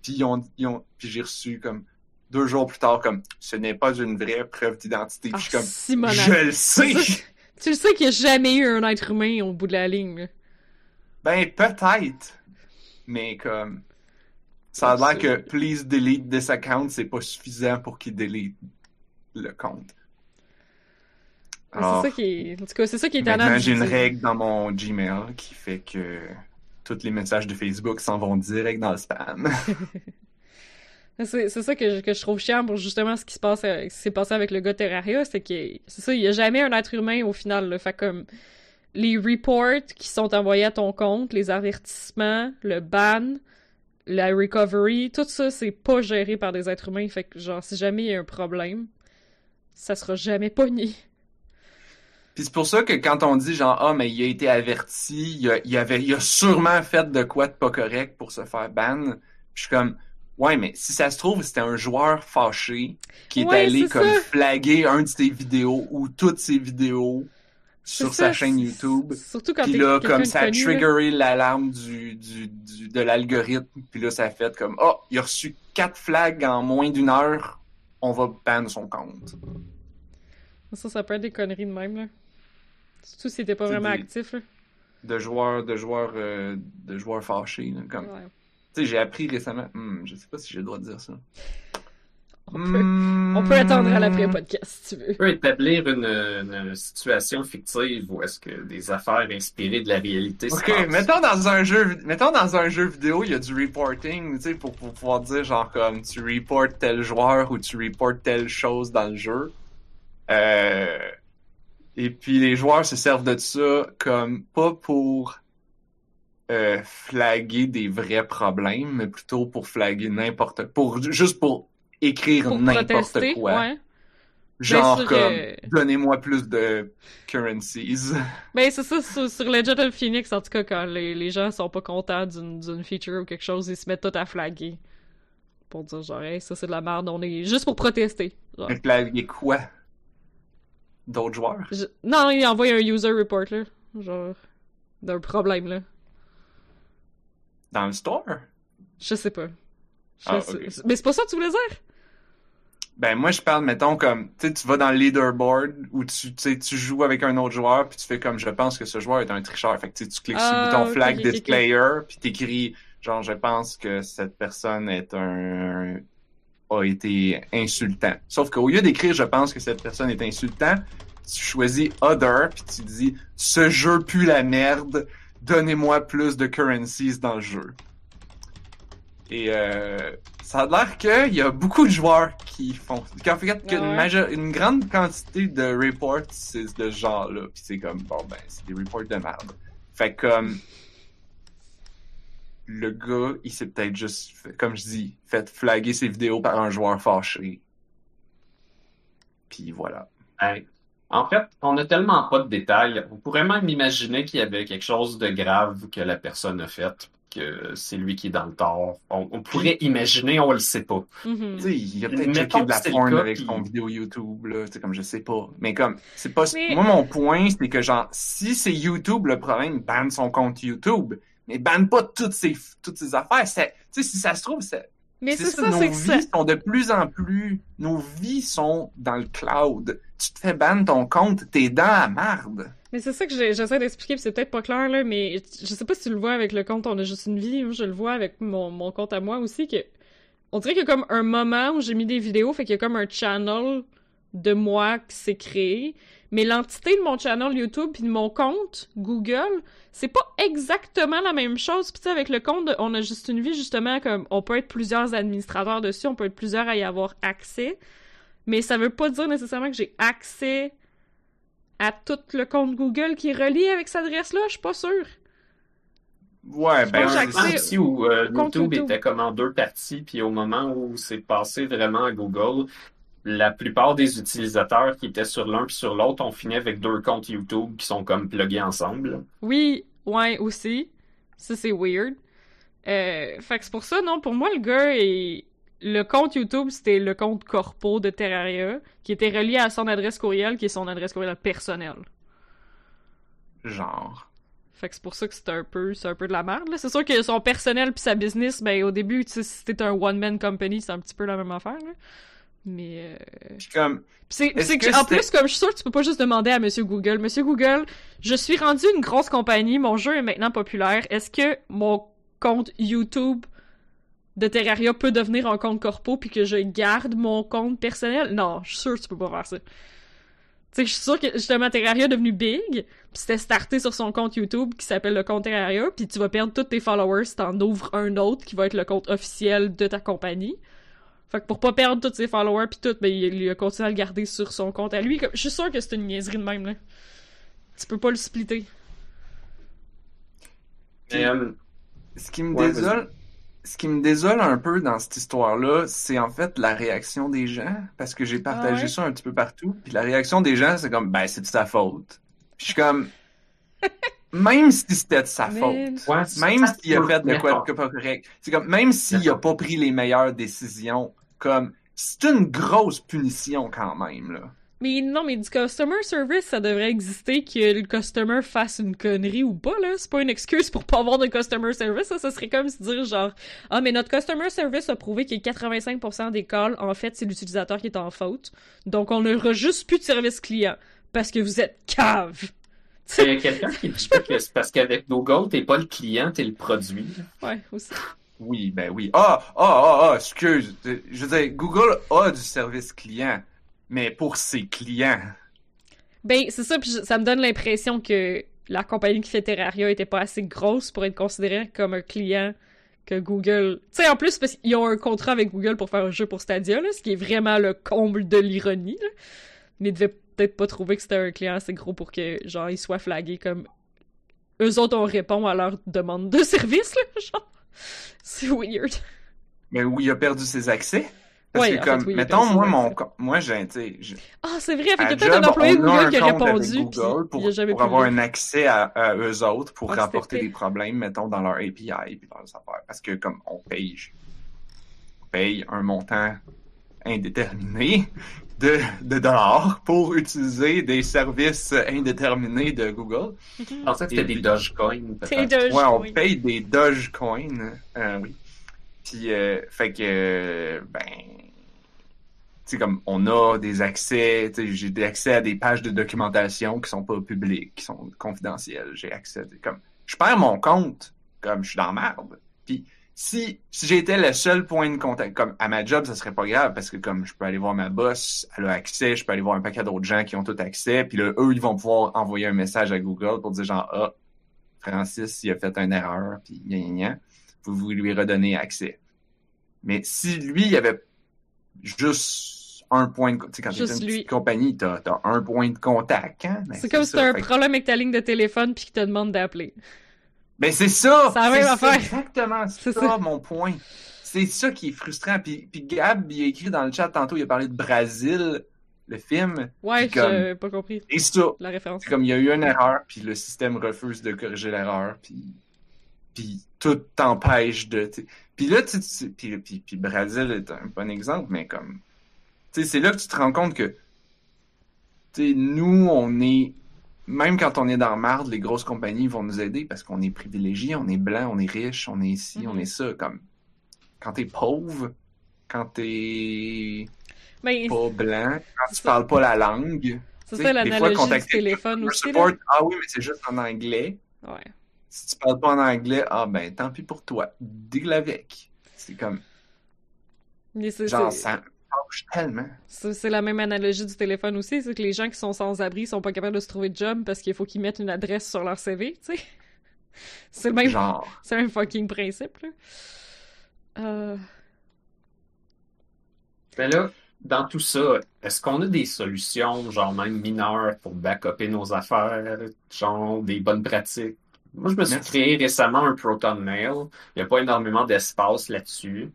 Puis ils ont, ils ont puis j'ai reçu comme deux jours plus tard comme ce n'est pas une vraie preuve d'identité. Puis je suis Ah, comme je le sais. Tu le sais qu'il n'y a jamais eu un être humain au bout de la ligne. Ben peut-être. Mais comme ça a l'air que please delete this account, c'est pas suffisant pour qu'il delete le compte. Alors, C'est ça qui est. En tout cas, c'est ça qui est étonnant. j'ai une règle dans mon Gmail qui fait que tous les messages de Facebook s'en vont direct dans le spam. [laughs] C'est ça que je, que je trouve chiant pour justement ce qui se passe, euh, s'est passé avec le gars Terraria, c'est que c'est ça, il y a jamais un être humain au final. Là. Fait comme les reports qui sont envoyés à ton compte, les avertissements, le ban, la recovery, tout ça c'est pas géré par des êtres humains. Fait que genre si jamais il y a un problème, ça sera jamais pogné. Puis c'est pour ça que quand on dit genre ah mais il a été averti, il a, avait il a sûrement fait de quoi de pas correct pour se faire ban. Puis je suis comme Ouais, mais si ça se trouve, c'était un joueur fâché qui est Ouais, allé comme ça. flaguer un de ses vidéos ou toutes ses vidéos sur ça, sa chaîne YouTube. Surtout quand Puis là, comme ça a triggeré l'alarme du, du, du- de l'algorithme. Puis là, ça a fait comme, oh, il a reçu quatre flags en moins d'une heure. On va ban son compte. Ça, ça peut être des conneries de même, là. Surtout si t'es pas vraiment des- actif, là. De joueurs, de joueurs, euh, de joueurs fâchés. là, comme, Ouais. Tu sais, j'ai appris récemment. Hmm, je sais pas si j'ai le droit de dire ça. On peut, Hmm. on peut attendre à l'après-podcast, si tu veux. On peut établir une, une situation fictive où est-ce que des affaires inspirées de la réalité se Ok, mettons dans un jeu, mettons dans un jeu vidéo, il y a du reporting, tu sais, pour, pour pouvoir dire genre comme tu reportes tel joueur ou tu reportes telle chose dans le jeu. Euh, et puis les joueurs se servent de ça comme pas pour euh, flaguer des vrais problèmes, mais plutôt pour flaguer n'importe, pour juste pour écrire n'importe quoi. ouais. Genre comme donnez-moi plus de currencies. [laughs] Ben, c'est ça, sur, sur Legend of Phoenix, en tout cas, quand les, les gens sont pas contents d'une d'une feature ou quelque chose, ils se mettent tout à flaguer. Pour dire, genre, hey, ça c'est de la merde, on est juste pour protester. Genre. Flaguer quoi? D'autres joueurs? Je- Non, il envoie un user report, là. Genre, d'un problème, là. Dans le store? Je sais pas. Je Ah, sais-. Mais c'est pas ça que tu voulais dire? Ben moi je parle mettons comme tu sais tu vas dans le leaderboard où tu tu sais tu joues avec un autre joueur puis tu fais comme je pense que ce joueur est un tricheur fait que tu cliques sur Ah, le bouton ok, flag ok, ok, this player puis t'écris genre je pense que cette personne est un a été insultant. Sauf qu'au lieu d'écrire je pense que cette personne est insultant, tu choisis other puis tu dis ce jeu pue la merde, donnez-moi plus de currencies dans le jeu. Et euh, ça a l'air qu'il y a beaucoup de joueurs qui font. Qu'en fait, qu'une ouais? une grande quantité de reports, c'est de ce genre-là. Puis c'est comme, bon, ben, c'est des reports de merde. Fait que, comme. Le gars, il s'est peut-être juste, fait- comme je dis, fait flaguer ses vidéos par un joueur fâché. Puis voilà. En fait, on n'a tellement pas de détails. On pourrait même imaginer qu'il y avait quelque chose de grave que la personne a fait, que c'est lui qui est dans le tort. On, on pourrait imaginer, on le sait pas. Mhm. Tu sais, il a peut-être checké de la porn cas, avec puis- son vidéo YouTube, là. Comme je sais pas. Mais comme, c'est pas. Mais- Moi, mon point, c'est que genre, si c'est YouTube le problème, banne son compte YouTube. Mais banne pas toutes ses, toutes ses affaires. C'est- Tu sais, si ça se trouve, c'est. Mais C'est ça, ça, nos vies ça. sont de plus en plus. Nos vies sont dans le cloud. Tu te fais ban ton compte, t'es dans la marde. Mais c'est ça que j'essaie d'expliquer, puis c'est peut-être pas clair, là, mais je sais pas si tu le vois avec le compte On a juste une vie, je le vois avec mon, mon compte à moi aussi, que on dirait qu'il y a comme un moment où j'ai mis des vidéos, fait qu'il y a comme un channel de moi qui s'est créé, mais l'entité de mon channel YouTube puis de mon compte Google, c'est pas exactement la même chose. Puis avec le compte de On a juste une vie, justement, comme on peut être plusieurs administrateurs dessus, on peut être plusieurs à y avoir accès, mais ça veut pas dire nécessairement que j'ai accès à tout le compte Google qui est relié avec cette adresse-là, je suis pas sûre. Ouais, Je ben, c'est- aussi où euh, YouTube, YouTube. était comme en deux parties, puis au moment où c'est passé vraiment à Google, la plupart des utilisateurs qui étaient sur l'un puis sur l'autre ont fini avec deux comptes YouTube qui sont comme pluggés ensemble. Oui, ouais, aussi. Ça, c'est weird. Euh, fait que c'est pour ça, non, pour moi, le gars est... Le compte YouTube, c'était le compte corpo de Terraria, qui était relié à son adresse courriel, qui est son adresse courriel personnelle. genre. Fait que c'est pour ça que c'est un peu, c'est un peu de la merde. C'est sûr que son personnel puis sa business, ben, au début, si t'es un one-man company, c'est un petit peu la même affaire, là. Mais, euh... Comme, c'est, que, que en plus, comme je suis sûre que tu peux pas juste demander à Monsieur Google, Monsieur Google, je suis rendu une grosse compagnie, mon jeu est maintenant populaire, est-ce que mon compte YouTube de Terraria peut devenir un compte corpo puis que je garde mon compte personnel? Non, je suis sûre que tu peux pas faire ça. Tu sais, je suis sûre que justement Terraria est devenu big, puis c'était starté sur son compte YouTube qui s'appelle le compte Terraria, puis tu vas perdre tous tes followers si t'en ouvres un autre qui va être le compte officiel de ta compagnie. Fait que pour pas perdre tous ses followers puis tout, ben il, il a continué à le garder sur son compte à lui. Comme, je suis sûre que c'est une niaiserie de même là. Tu peux pas le splitter. Mais, euh, ce qui me Ouais, désole, ce qui me désole un peu dans cette histoire-là, c'est en fait la réaction des gens, parce que j'ai partagé Ah ouais? ça un petit peu partout, puis la réaction des gens, c'est comme, ben, c'est de sa faute. Puis je suis comme, [laughs] même si c'était de sa Mais- faute, Ouais, même s'il a fait de quoi de pas correct, c'est comme, même s'il a pas pris les meilleures décisions, comme, c'est une grosse punition quand même, là. Mais non, mais du customer service, ça devrait exister que le customer fasse une connerie ou pas, là. C'est pas une excuse pour pas avoir de customer service, ça. Ça serait comme se dire, genre, ah, mais notre customer service a prouvé que 85% des calls, en fait, c'est l'utilisateur qui est en faute. Donc, on n'aura juste plus de service client. Parce que vous êtes cave. A quelqu'un qui dit que c'est parce qu'avec Google, t'es pas le client, t'es le produit. Ouais, aussi. Oui, ben oui. Ah, ah, ah, ah, excuse. Je veux dire, Google a du service client, mais pour ses clients. Ben, c'est ça, puis ça me donne l'impression que la compagnie qui fait Terraria était pas assez grosse pour être considérée comme un client que Google. Tu sais, en plus, parce qu'ils ont un contrat avec Google pour faire un jeu pour Stadia, ce qui est vraiment le comble de l'ironie. Mais ils devaient peut-être pas trouver que c'était un client assez gros pour que, genre, ils soient flagués comme. Eux autres, on répond à leur demande de [laughs] service, là, genre. [laughs] C'est weird. Mais où il a perdu ses accès. Parce Ouais, que fait, comme, oui, a mettons, moi, mon, moi, j'ai, Ah, c'est vrai, fait qu'il y a peut-être un employé a Google un qui a répondu, puis Google pour, il a avoir un accès à, à eux autres pour Ah, rapporter des problèmes, mettons, dans leur API puis leurs affaires. Parce que comme on paye, on paye un montant indéterminé de, de dollars pour utiliser des services indéterminés de Google. Je pensais que c'était des Dogecoin, C'est peut-être. de Ouais, on paye des Dogecoin. Euh, oui. Puis, euh, fait que, euh, ben, tu sais, comme, on a des accès, tu sais, j'ai des accès à des pages de documentation qui sont pas publiques, qui sont confidentielles. J'ai accès, à des- comme, je perds mon compte, comme, je suis dans la merde. Puis, si, si j'étais le seul point de contact, comme, à ma job, ça serait pas grave, parce que, comme, je peux aller voir ma boss, elle a accès, je peux aller voir un paquet d'autres gens qui ont tout accès, puis là, eux, ils vont pouvoir envoyer un message à Google pour dire genre, ah, Francis, il a fait une erreur, puis gna, gna, gna. vous, vous lui redonnez accès. Mais si lui, il avait juste un point de... Tu sais, quand t'es Juste une lui. petite compagnie, t'as as un point de contact, hein? Ben, C'est comme si t'as un Fait problème avec ta ligne de téléphone puis qu'ils te demandent d'appeler. Ben, c'est ça! C'est exactement [laughs] ça, ça. mon point. C'est ça qui est frustrant. Puis, puis Gab, il a écrit dans le chat tantôt, il a parlé de Brésil, le film. Ouais, j'ai pas compris Et ça, la référence. Comme il y a eu une erreur, puis le système refuse de corriger l'erreur, puis puis tout t'empêche de. tu. Puis là, tu sais, puis, puis, puis Brésil est un bon exemple, mais comme tu sais, c'est là que tu te rends compte que tu sais, nous, on est même quand on est dans marde, les grosses compagnies vont nous aider parce qu'on est privilégiés, on est blanc, on est riche, on est ici, on Mhm. est ça. Comme quand t'es pauvre, quand t'es Mais pas blanc, quand tu parles pas la langue, c'est ça sais, des fois, l'analogie du téléphone aussi. Support, ah oui, mais c'est juste en anglais. Ouais. Si tu parles pas en anglais, ah ben tant pis pour toi. Deal avec. C'est comme, Mais c'est, genre, ça tellement. c'est- la même analogie du téléphone aussi, c'est que les gens qui sont sans abri sont pas capables de se trouver de job parce qu'il faut qu'ils mettent une adresse sur leur CV, tu sais. [laughs] C'est le même, Genre, c'est le même fucking principe, là. Euh... Mais là, dans tout ça, est-ce qu'on a des solutions, genre même mineures, pour backuper nos affaires, genre des bonnes pratiques? Moi, je me suis Merci. créé récemment un Proton Mail. Il n'y a pas énormément d'espace là-dessus.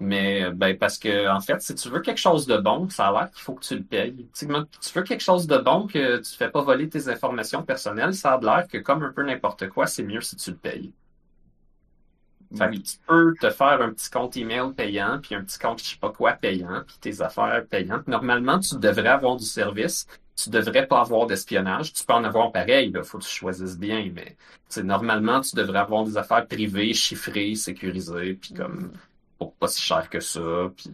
Mais ben parce que en fait, si tu veux quelque chose de bon, ça a l'air qu'il faut que tu le payes. Tu tu veux quelque chose de bon que tu fais pas voler tes informations personnelles, ça a l'air que comme un peu n'importe quoi, c'est mieux si tu le payes. Fait que oui. tu peux te faire un petit compte email payant, puis un petit compte je sais pas quoi payant, puis tes affaires payantes. Normalement, tu devrais avoir du service. Tu devrais pas avoir d'espionnage. Tu peux en avoir pareil, là. Faut que tu choisisses bien, mais normalement, tu devrais avoir des affaires privées, chiffrées, sécurisées, puis comme pour pas si cher que ça. Puis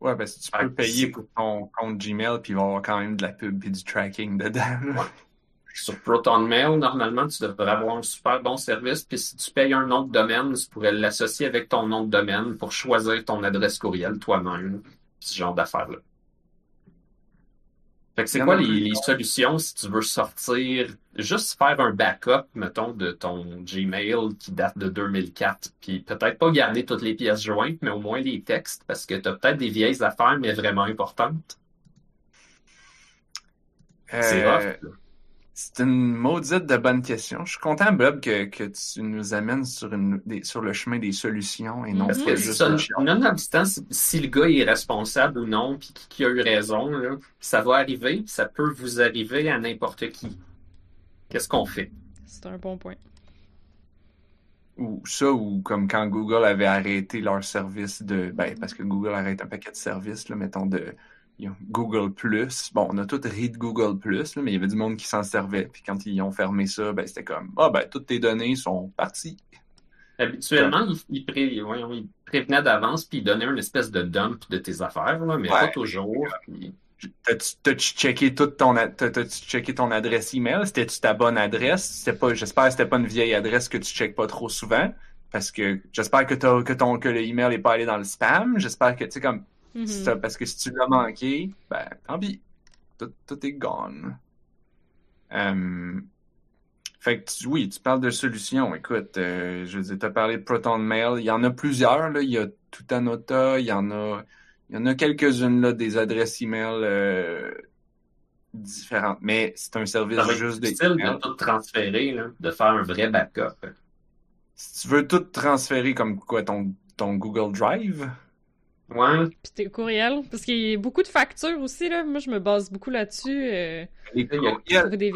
Ouais, parce que tu peux payer pour ton compte Gmail, puis il va y avoir quand même de la pub et du tracking dedans. là. sur Proton Mail, normalement, tu devrais avoir un super bon service. Puis si tu payes un nom de domaine, tu pourrais l'associer avec ton nom de domaine pour choisir ton adresse courriel toi-même. Ce genre d'affaires-là. Fait que c'est quoi les, solutions si tu veux sortir, juste faire un backup, mettons, de ton Gmail qui date de 2004, puis peut-être pas garder toutes les pièces jointes, mais au moins les textes, parce que t'as peut-être des vieilles affaires, mais vraiment importantes? C'est Euh, rough. là. C'est une maudite de bonne question. Je suis content, Bob, que, que tu nous amènes sur, une, des- sur le chemin des solutions et non Parce que que juste ça, nonobstant si, si le gars est responsable ou non, puis qui, a eu raison, là, ça va arriver, ça peut vous arriver à n'importe qui. Fait que c'est quoi les, les solutions si tu veux sortir, juste faire un backup, mettons, de ton Gmail qui date de 2004, puis peut-être pas garder toutes les pièces jointes, mais au moins les textes, parce que t'as peut-être des vieilles affaires, mais vraiment importantes. Qu'est-ce qu'on fait? C'est un bon point. Ou ça, ou comme quand Google avait arrêté leur service de. Ben, parce que Google arrête un paquet de services, là, mettons, de Google Plus. Bon, on a tout ri de Google Plus, mais il y avait du monde qui s'en servait. Puis quand ils ont fermé ça, ben, c'était comme Ah, ben, toutes tes données sont parties. Habituellement, ils il pré, voyons, il prévenaient d'avance puis ils donnaient une espèce de dump de tes affaires, là, mais Ouais. pas toujours. puis- T'as-tu checké toute ton, checké ton adresse email? C'était-tu ta bonne adresse? Pas, j'espère que c'était pas une vieille adresse que tu checkes pas trop souvent. Parce que j'espère que, que ton, que le email est pas allé dans le spam. J'espère que, tu sais, comme, Mhm. ça, parce que si tu l'as manqué, ben, tant pis. Tout, tout est gone. Euh, fait que tu- oui, tu parles de solutions. Écoute, euh, je veux dire, t'as parlé de Proton Mail. Il y en a plusieurs, là. Il y a Tutanota, il y en a, il y en a quelques-unes, là, des adresses email, euh, différentes. Mais c'est un service Ça juste de difficile email. de tout transférer, là, de faire un vrai backup. Si tu veux tout transférer comme quoi, ton, ton Google Drive, Ouais, Puis tes courriels, parce qu'il y a beaucoup de factures aussi, là. Moi, je me base beaucoup là-dessus. Euh, les Il y a- courriels, des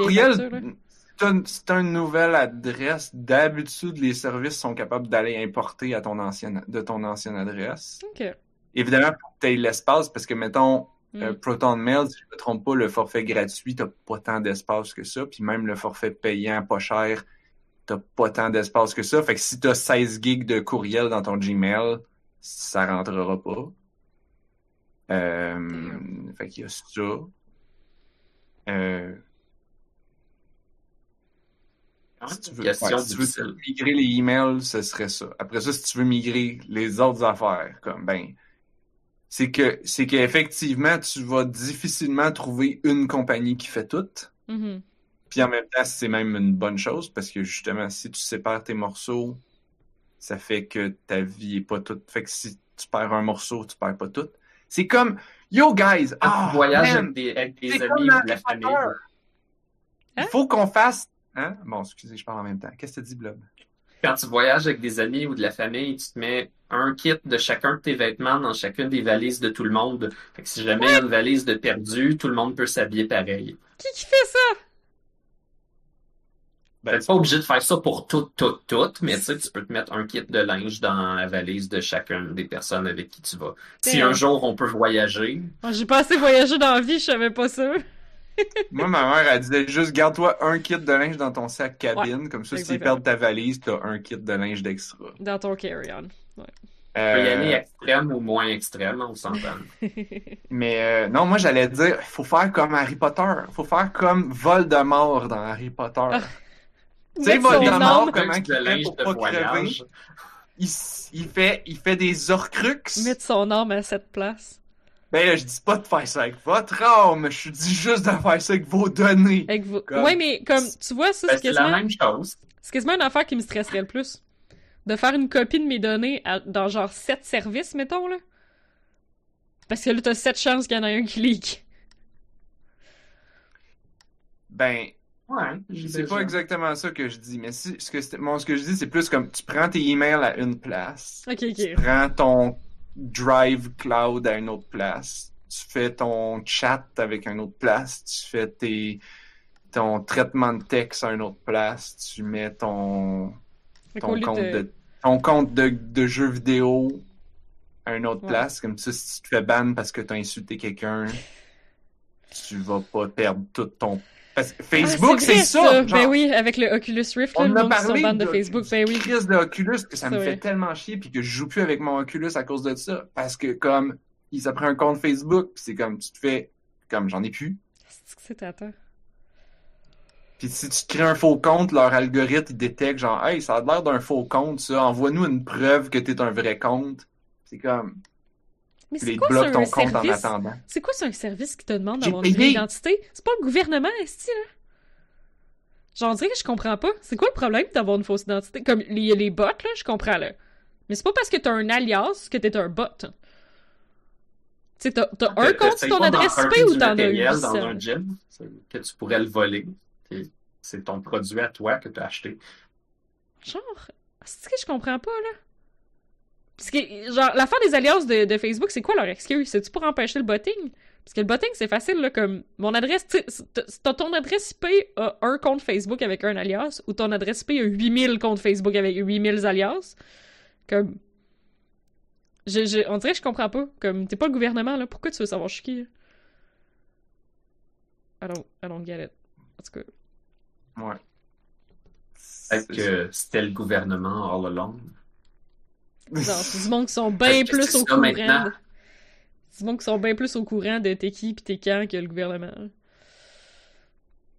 c'est un- c'est une nouvelle adresse. D'habitude, les services sont capables d'aller importer à ton ancienne, de ton ancienne adresse. Ok. Évidemment, faut que tu aies l'espace parce que, mettons, Mm. euh, Proton Mail, si je ne me trompe pas, le forfait gratuit, tu pas tant d'espace que ça. Puis même le forfait payant pas cher, tu pas tant d'espace que ça. Fait que si tu as 16 gigs de courriel dans ton Gmail, ça rentrera pas. Euh, fait qu'il y a ça. Euh, si tu veux, ouais, si tu veux migrer les emails, ce serait ça. Après ça, si tu veux migrer les autres affaires, comme ben, c'est que c'est qu'effectivement, tu vas difficilement trouver une compagnie qui fait tout. Mhm. Puis en même temps, c'est même une bonne chose parce que justement, si tu sépares tes morceaux, ça fait que ta vie est pas toute. Fait que si tu perds un morceau, tu perds pas tout. C'est comme Yo guys, Quand ah, tu voyages man, avec des, avec des c'est amis comme ou de la famille. Hein? Il faut qu'on fasse. Hein? Bon, excusez, je parle en même temps. Qu'est-ce que tu dis, Blob? Quand tu voyages avec des amis ou de la famille, tu te mets un kit de chacun de tes vêtements dans chacune des valises de tout le monde. Fait que si jamais il y a une valise de perdu, tout le monde peut s'habiller pareil. Qui qui fait ça? Ben, T'es pas obligé de faire ça pour toutes, toutes, toutes, mais tu sais, tu peux te mettre un kit de linge dans la valise de chacune des personnes avec qui tu vas. Si un jour on peut voyager, Moi, J'ai pas assez voyagé dans la vie, je savais pas ça. [laughs] Moi, ma mère, elle disait juste garde-toi un kit de linge dans ton sac cabine. Comme ça, s'ils perdent ta valise, t'as un kit de linge d'extra. Dans ton carry-on. tu peux y aller Euh, extrême ou moins extrême, on s'entend. [laughs] mais euh, non, moi, j'allais dire, faut faire comme Harry Potter. Faut faire comme Voldemort dans Harry Potter. Tu sais, Voldemort, comment il fait pour pas crever? Il, il fait, il fait des orcrux. Mettre son âme à cette place. Ben là, je dis pas de faire ça avec votre âme, je dis juste de faire ça avec vos données. Avec vous. Comme- Ouais, mais comme, tu vois, ça, Ben, c'est c'est la quasiment, même chose. c'est quasiment une affaire qui me stresserait le plus. De faire une copie de mes données à- dans genre 7 services, mettons, là. Parce que là, t'as 7 chances qu'il y en a un qui leak. Ben, Ouais, C'est pas exactement ça que je dis, mais si, ce que, bon, ce que je dis, c'est plus comme tu prends tes emails à une place, tu prends ton Drive Cloud à une autre place, tu fais ton chat avec une autre place, tu fais tes, ton traitement de texte à une autre place, tu mets ton, ton compte de- de, ton compte de, de jeux vidéo à une autre Ouais. place, comme ça, si tu te fais ban parce que tu as insulté quelqu'un, [laughs] tu vas pas perdre tout ton. Parce que Ah, Facebook, c'est ça! Ben oui, avec le Oculus Rift, là, on en a parlé de de- Facebook, ben oui. crise de Oculus que ça me fait tellement chier puis que je joue plus avec mon Oculus à cause de ça. Parce que comme il s'est pris un compte Facebook c'est comme tu te fais comme j'en ai plus. C'est que c'est puis si tu te crées un faux compte leur algorithme il détecte genre hey ça a l'air d'un faux compte ça. Envoie-nous une preuve que t'es un vrai compte. C'est comme Mais c'est les quoi bloques ça, ton un compte en service? attendant C'est quoi un service qui te demande d'avoir une identité? C'est pas le gouvernement, est là? Genre, on dirait que je comprends pas. C'est quoi le problème d'avoir une fausse identité? Comme, il y a les bots, là, je comprends, là. Mais c'est pas parce que t'as un alias que t'es un bot. Tu sais, t'as t'as un T'as- compte sur ton adresse IP ou t'en as eu dans un 800? gym que tu pourrais le voler. C'est ton produit à toi que tu as acheté. Genre, c'est que je comprends pas, là? Parce que, genre, l'affaire des alliances de, de Facebook, c'est quoi leur excuse? C'est-tu pour empêcher le botting? Parce que le botting, c'est facile, là, comme mon adresse, tu sais, t'as ton adresse IP a un compte Facebook avec un alias, ou ton adresse IP a 8000 comptes Facebook avec 8000 alias. Comme. Je, je, on dirait que je comprends pas. Comme, t'es pas le gouvernement, là. Pourquoi tu veux savoir je suis qui? là? I don't, I don't get it. En tout cas. Ouais. Peut-être C'est que c'était le gouvernement all along? Non, c'est du monde qui sont bien plus au courant. de- C'est du monde qui sont bien plus au courant de t'es qui pis t'es quand que le gouvernement.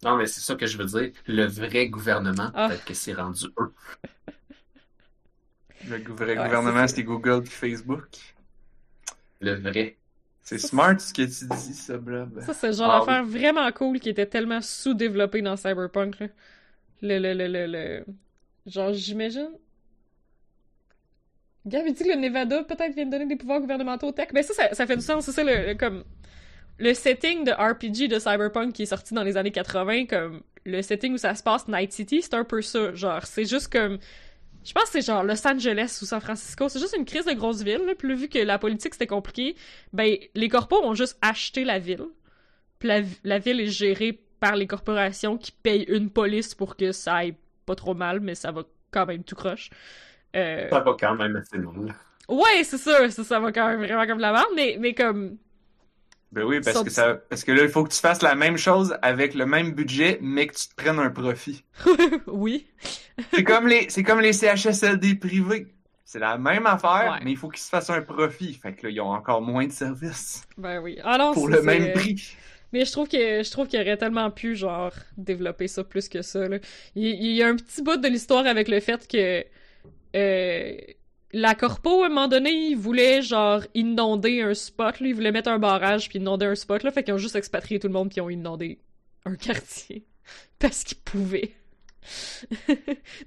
Non, mais c'est ça que je veux dire. Le vrai gouvernement, Ah. peut-être que c'est rendu eux. Le vrai Ouais, gouvernement, c'est c'était Google puis Facebook. Le vrai. C'est smart ce que tu dis, ça, Blob. Ça, c'est le genre Ah d'affaire vraiment cool qui était tellement sous-développé dans Cyberpunk, là. Le, le, le, le, le... Genre, j'imagine... Gab, il dit que le Nevada, peut-être, vient de donner des pouvoirs gouvernementaux au tech. Ben ça, ça, fait du sens. C'est ça, le, comme... Le setting de RPG de Cyberpunk qui est sorti dans les années 80, comme... Le setting où ça se passe, Night City, c'est un peu ça. Genre, c'est juste comme... Je pense que c'est genre Los Angeles ou San Francisco. C'est juste une crise de grosse ville, là. Puis vu que la politique, c'était compliqué, ben, les corpos ont juste acheté la ville. Puis la, la ville est gérée par les corporations qui payent une police pour que ça aille pas trop mal, mais ça va quand même tout croche. Euh, Ça va quand même assez mal. Ouais, c'est ça, ça, ça va quand même vraiment comme la merde, mais, mais comme... Ben oui, parce que ça, parce que là, il faut que tu fasses la même chose avec le même budget, mais que tu te prennes un profit. [laughs] oui. C'est comme les, comme les CHSLD privés. C'est la même affaire, Ouais. mais il faut qu'ils se fassent un profit. Fait que là, ils ont encore moins de services Ben oui. Ah pour le même prix. Mais je trouve que je trouve qu'il aurait tellement pu genre développer ça plus que ça. Là. Il, il y a un petit bout de l'histoire avec le fait que euh, la corpo à un moment donné, ils voulaient genre inonder un spot, là. ils voulaient mettre un barrage puis inonder un spot là, fait qu'ils ont juste expatrié tout le monde puis ils ont inondé un quartier [laughs] parce qu'ils pouvaient. [laughs]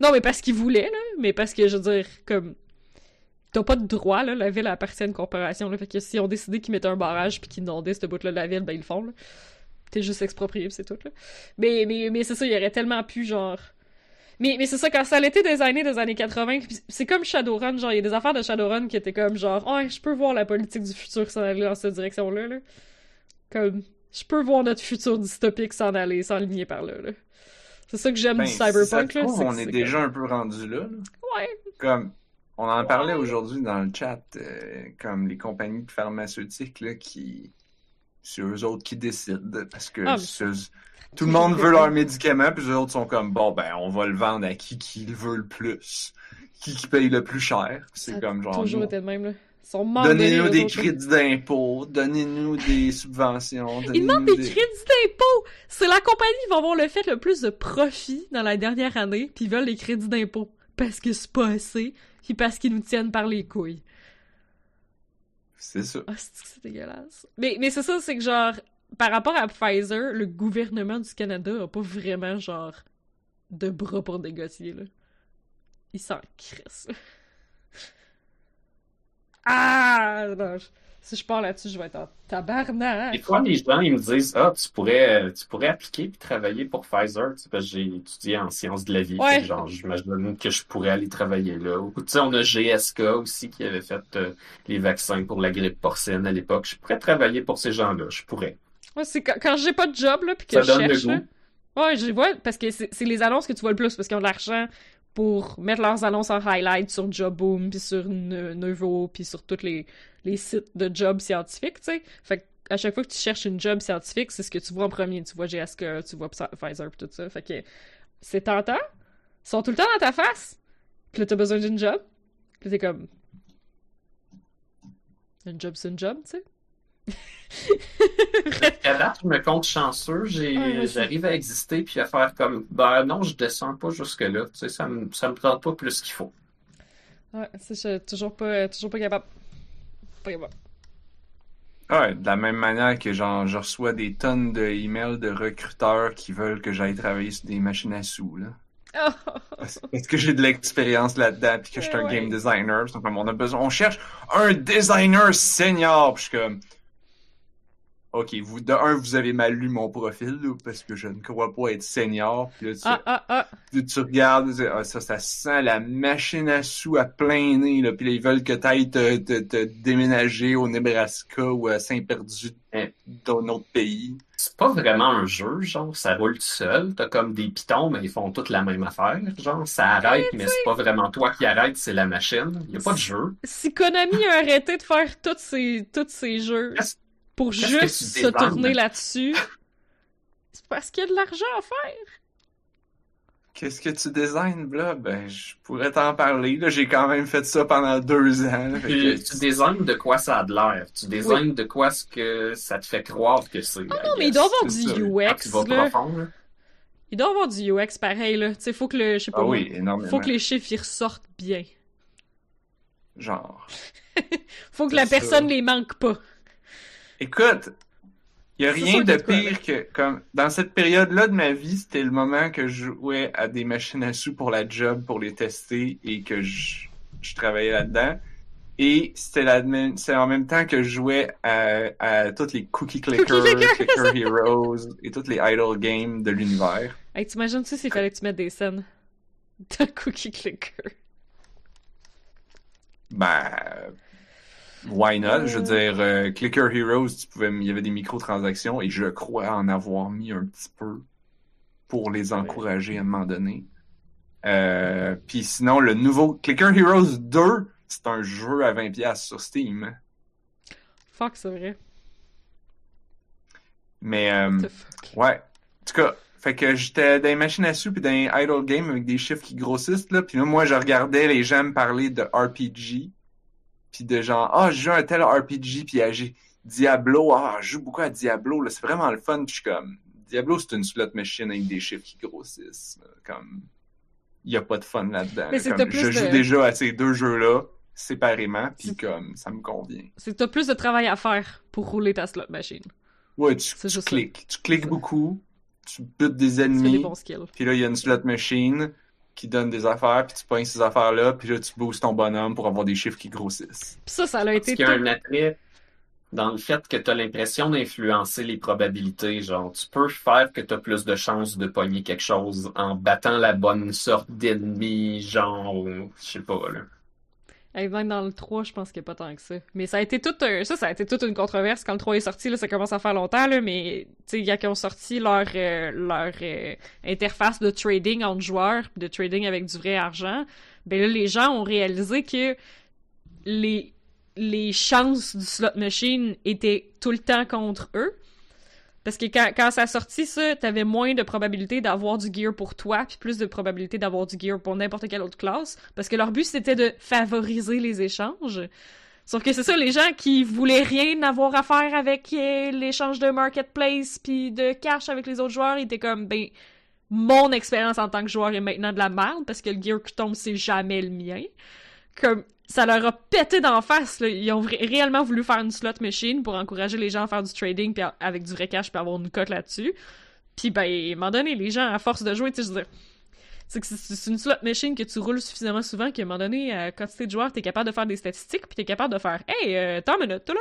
non mais parce qu'ils voulaient là, mais parce que je veux dire comme T'as pas de droit, là, la ville appartient à une corporation, là, fait que si on décidé qu'ils mettaient un barrage puis qu'ils inondaient ce bout-là de la ville, ben ils le font, là. T'es juste exproprié, c'est tout, là. Mais, mais, mais c'est ça, il aurait tellement pu, genre... Mais, mais c'est ça, quand ça a été designé des années 80, pis c'est comme Shadowrun, genre, il y a des affaires de Shadowrun qui étaient comme, genre, « Ouais, je peux voir la politique du futur s'en aller dans cette direction-là, là. » Comme, je peux voir notre futur dystopique s'en aller, s'enligner par là, là. C'est ça que j'aime Ben, du si ça Cyberpunk, te là. trouve, que on est comme- déjà un peu rendu là. là. Ouais. Comme, on en parlait aujourd'hui dans le chat, euh, comme les compagnies pharmaceutiques là, qui. C'est eux autres qui décident. Parce que Ah, tout le monde veut leurs [laughs] médicaments, puis eux autres sont comme bon, ben, on va le vendre à qui qui le veut le plus. Qui qui paye le plus cher. C'est comme genre. toujours été le même, là. Ils sont mandonnés, Donnez-nous des crédits d'impôt, donnez-nous des [laughs] subventions. Ils demandent des crédits d'impôt! C'est la compagnie qui va avoir le fait le plus de profit dans la dernière année, puis ils veulent les crédits d'impôt. Parce que c'est pas assez, puis parce qu'ils nous tiennent par les couilles. C'est ça. Ah, c'est dégueulasse? Mais, mais c'est ça, c'est que genre, par rapport à Pfizer, le gouvernement du Canada a pas vraiment, genre, de bras pour négocier, là. Il s'en crisse. [laughs] Ah! Non, je- si je pars là-dessus, je vais être en tabarnak. Des fois, les gens, ils me disent, ah, tu pourrais, tu pourrais appliquer et travailler pour Pfizer, tu sais, parce que j'ai étudié en sciences de la vie. Ouais. Genre, j'imagine que je pourrais aller travailler là. Ou, tu sais, on a GSK aussi qui avait fait euh, les vaccins pour la grippe porcine à l'époque. Je pourrais travailler pour ces gens-là, je pourrais. Moi, c'est quand, quand j'ai pas de job, là, pis que Ça je donne le cherche, là. Ouais, je vois, parce que c'est les annonces que tu vois le plus, parce qu'ils ont de l'argent pour mettre leurs annonces en highlight sur Jobboom, puis sur Ne- Neuvo, puis sur tous les, les sites de jobs scientifiques, tu sais. Fait que à chaque fois que tu cherches une job scientifique, c'est ce que tu vois en premier. Tu vois GSK, tu vois Pfizer, pis tout ça. Fait que c'est tentant. Ils sont tout le temps dans ta face. Puis là, t'as besoin d'une job. Puis t'es comme... Une job, c'est une job, tu sais. À date, je me compte chanceux, j'arrive à exister puis à faire comme, ben non, je descends pas jusque-là. Tu sais, ça me, ça me prend pas plus qu'il faut. Ouais, c'est je toujours pas, toujours pas capable. Pas capable. Ouais, de la même manière que genre, je reçois des tonnes de emails de recruteurs qui veulent que j'aille travailler sur des machines à sous, là. Parce parce que j'ai de l'expérience là-dedans, puis que je suis un Ouais. game designer. Comme, on a besoin, on cherche un designer senior. Puis je suis comme, ok, vous, de un, vous avez mal lu mon profil, là, parce que je ne crois pas être senior. Puis là, tu, Ah, ah, ah. tu, tu regardes, tu dis, ah, ça, ça sent la machine à sous à plein nez, là. Puis là, ils veulent que t'ailles te, te, te déménager au Nebraska ou à Saint-Perdu Eh. d'un autre pays. C'est pas vraiment un jeu, genre, ça roule tout seul. T'as comme des pitons, mais ils font toutes la même affaire. Genre, ça arrête, mais c'est pas vraiment toi qui arrête, c'est la machine. Y a pas de jeu. Si Konami a arrêté de faire tous ces, tous ces jeux pour juste se débandes? tourner là-dessus, c'est parce qu'il y a de l'argent à faire. Qu'est-ce que tu designes, là? Ben, je pourrais t'en parler, là. J'ai quand même fait ça pendant deux ans. là. Tu, que- tu designes de quoi ça a de l'air. Tu designes de quoi ce que ça te fait croire que c'est. Ah non, mais il doit avoir du ça. UX, tu vas là. profond, là. Il doit avoir du UX pareil, là. Tu sais, faut que le, je sais pas Ah moi, oui, énormément. faut que les chiffres y ressortent bien. Genre. [laughs] Faut que C'est la ça. personne les manque pas. Écoute, il y a rien de pire que comme dans cette période-là de ma vie, c'était le moment que je jouais à des machines à sous pour la job pour les tester et que je, je travaillais là-dedans. Et c'était la même- c'est en même temps que je jouais à, à toutes les Cookie Clicker, Clicker, Clicker Heroes et toutes les idle games de l'univers. Hey, t'imagines-tu s'il fallait que tu mettes des scènes de Cookie Clicker? Ben, why not? Je veux Euh. dire, euh, Clicker Heroes, tu pouvais, il y avait des microtransactions et je crois en avoir mis un petit peu pour les encourager à un moment donné. Euh, puis sinon, le nouveau Clicker Heroes 2, c'est un jeu à 20$ sur Steam. Fuck, c'est vrai. Mais, euh, ouais. En tout cas, fait que j'étais dans les machines à sous puis dans les idle games avec des chiffres qui grossissent, là. Puis là, moi, je regardais les gens me parler de RPG. Puis de genre, ah, je joue un tel RPG, puis à j'ai Diablo, ah, je joue beaucoup à Diablo, là, c'est vraiment le fun. Puis je suis comme, Diablo, c'est une slot machine avec des chiffres qui grossissent. Comme, il y a pas de fun là-dedans. Mais Comme, plus je joue déjà à ces deux jeux-là, séparément, puis comme, ça me convient. C'est que t'as plus de travail à faire pour rouler ta slot machine. Ouais, tu, cliques. Tu cliques beaucoup, tu butes des ennemis, puis là, il y a une slot machine qui donne des affaires, puis tu pognes ces affaires-là, puis là, tu boostes ton bonhomme pour avoir des chiffres qui grossissent. Pis ça, ça a Parce été qu'il y a un attrait dans le fait que tu as l'impression d'influencer les probabilités. Genre, tu peux faire que tu as plus de chances de pogner quelque chose en battant la bonne sorte d'ennemi, genre, je sais pas, là. Hey, même dans le 3, je pense qu'il n'y a pas tant que ça. Mais ça a été tout un- ça, ça a été toute une controverse quand le 3 est sorti, ça commence à faire longtemps, là, mais, il y a qui ont sorti leur, euh, leur euh, interface de trading entre joueurs, de trading avec du vrai argent, ben là, les gens ont réalisé que les, les chances du slot machine étaient tout le temps contre eux. Parce que quand, quand ça a sorti, ça, t'avais moins de probabilité d'avoir du gear pour toi, puis plus de probabilité d'avoir du gear pour n'importe quelle autre classe. Parce que leur but, c'était de favoriser les échanges. Sauf que c'est ça, les gens qui voulaient rien avoir à faire avec euh, l'échange de marketplace puis de cash avec les autres joueurs, ils étaient comme, ben, mon expérience en tant que joueur est maintenant de la merde parce que le gear qui tombe, c'est jamais le mien. Comme, ça leur a pété d'en face, là. Ils ont réellement voulu faire une slot machine pour encourager les gens à faire du trading puis avec du vrai cash puis avoir une cote là-dessus. Puis ben, à un moment donné, les gens, à force de jouer, tu sais, je veux dire, c'est une slot machine que tu roules suffisamment souvent qu'à un moment donné, à quantité de joueurs, t'es capable de faire des statistiques puis t'es capable de faire « Hey, euh, attends une minute, toi là,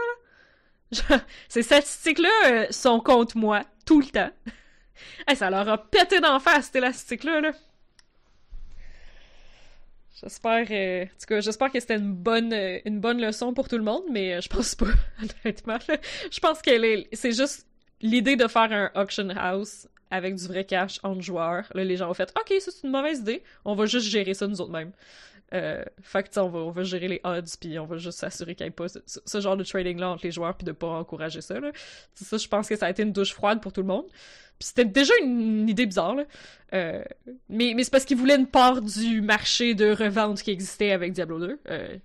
là. [laughs] Ces statistiques-là euh, sont contre moi, tout le temps. [laughs] hey, ça leur a pété d'en face, cette élastique-là, là. J'espère, euh, en tout cas, j'espère que c'était une bonne, euh, une bonne leçon pour tout le monde, mais euh, je pense pas, [laughs] honnêtement. là. Je pense que c'est juste l'idée de faire un auction house avec du vrai cash entre joueurs. Là, les gens ont fait, ok, ça c'est une mauvaise idée, on va juste gérer ça nous autres mêmes. Fait que, on va, on va gérer les odds, puis on va juste s'assurer qu'il n'y ait pas ce, genre de trading-là entre les joueurs, puis de pas encourager ça. Là. Ça, je pense que ça a été une douche froide pour tout le monde. C'était déjà une idée bizarre, là. Euh, mais c'est parce qu'ils voulaient une part du marché de revente qui existait avec Diablo 2. Euh,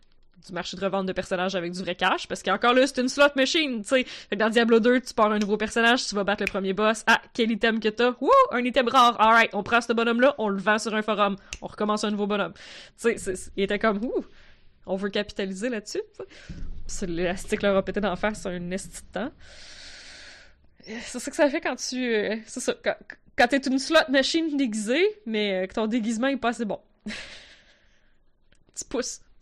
du marché de revente de personnages avec du vrai cash. Parce qu'encore là, c'est une slot machine, tu sais. Dans Diablo 2, tu pars un nouveau personnage, tu vas battre le premier boss. Ah, quel item que t'as? Wouh! Un item rare. Alright, on prend ce bonhomme-là, on le vend sur un forum. On recommence un nouveau bonhomme. Tu sais, il était comme, ouh! On veut capitaliser là-dessus, tu l'élastique leur a pété d'en face un esti de temps. C'est ça que ça fait quand tu. euh. Quand, quand t'es une slot machine déguisée, mais euh, que ton déguisement est pas assez bon. [laughs]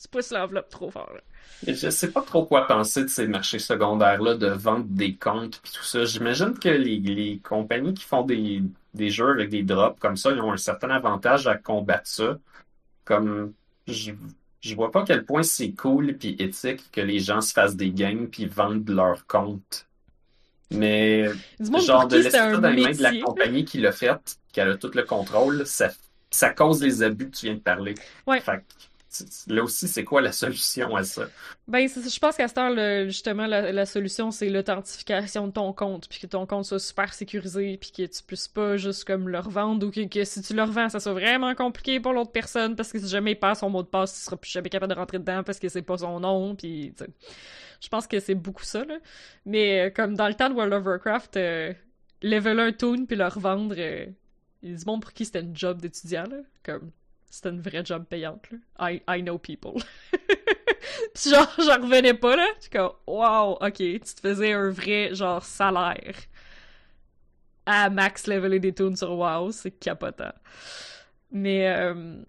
Tu pousses l'enveloppe trop fort. là. Je sais pas trop quoi penser de ces marchés secondaires-là de vendre des comptes puis tout ça. J'imagine que les, les compagnies qui font des, des jeux avec des drops comme ça, ils ont un certain avantage à combattre ça. Comme je, je vois pas à quel point c'est cool puis éthique que les gens se fassent des games puis vendent leurs comptes. Mais Du genre de qui laisser c'est ça un dans les mains de la compagnie qui l'a fait, qu'elle a tout le contrôle, ça, ça cause les abus que tu viens de parler. Ouais. Fait là aussi, c'est quoi la solution à ça? Ben, je pense qu'à cette heure, le- justement, la, la solution, c'est l'authentification de ton compte, puis que ton compte soit super sécurisé, puis que tu puisses pas juste comme le revendre, ou que, que si tu le revends, ça soit vraiment compliqué pour l'autre personne, parce que si jamais il passe son mot de passe, tu seras plus jamais capable de rentrer dedans parce que c'est pas son nom, puis tu sais. Je pense que c'est beaucoup ça, là. Mais euh, comme dans le temps de World of Warcraft, euh, leveler un toon puis le revendre, il y a du monde pour qui c'était une job d'étudiant, là. Comme, c'était une vraie job payante, là. I, I know people. [laughs] Puis genre, j'en revenais pas, là. Je suis comme, wow, ok, tu te faisais un vrai, genre, salaire. À max leveler des tunes sur WoW, c'est capotant. Mais, euh,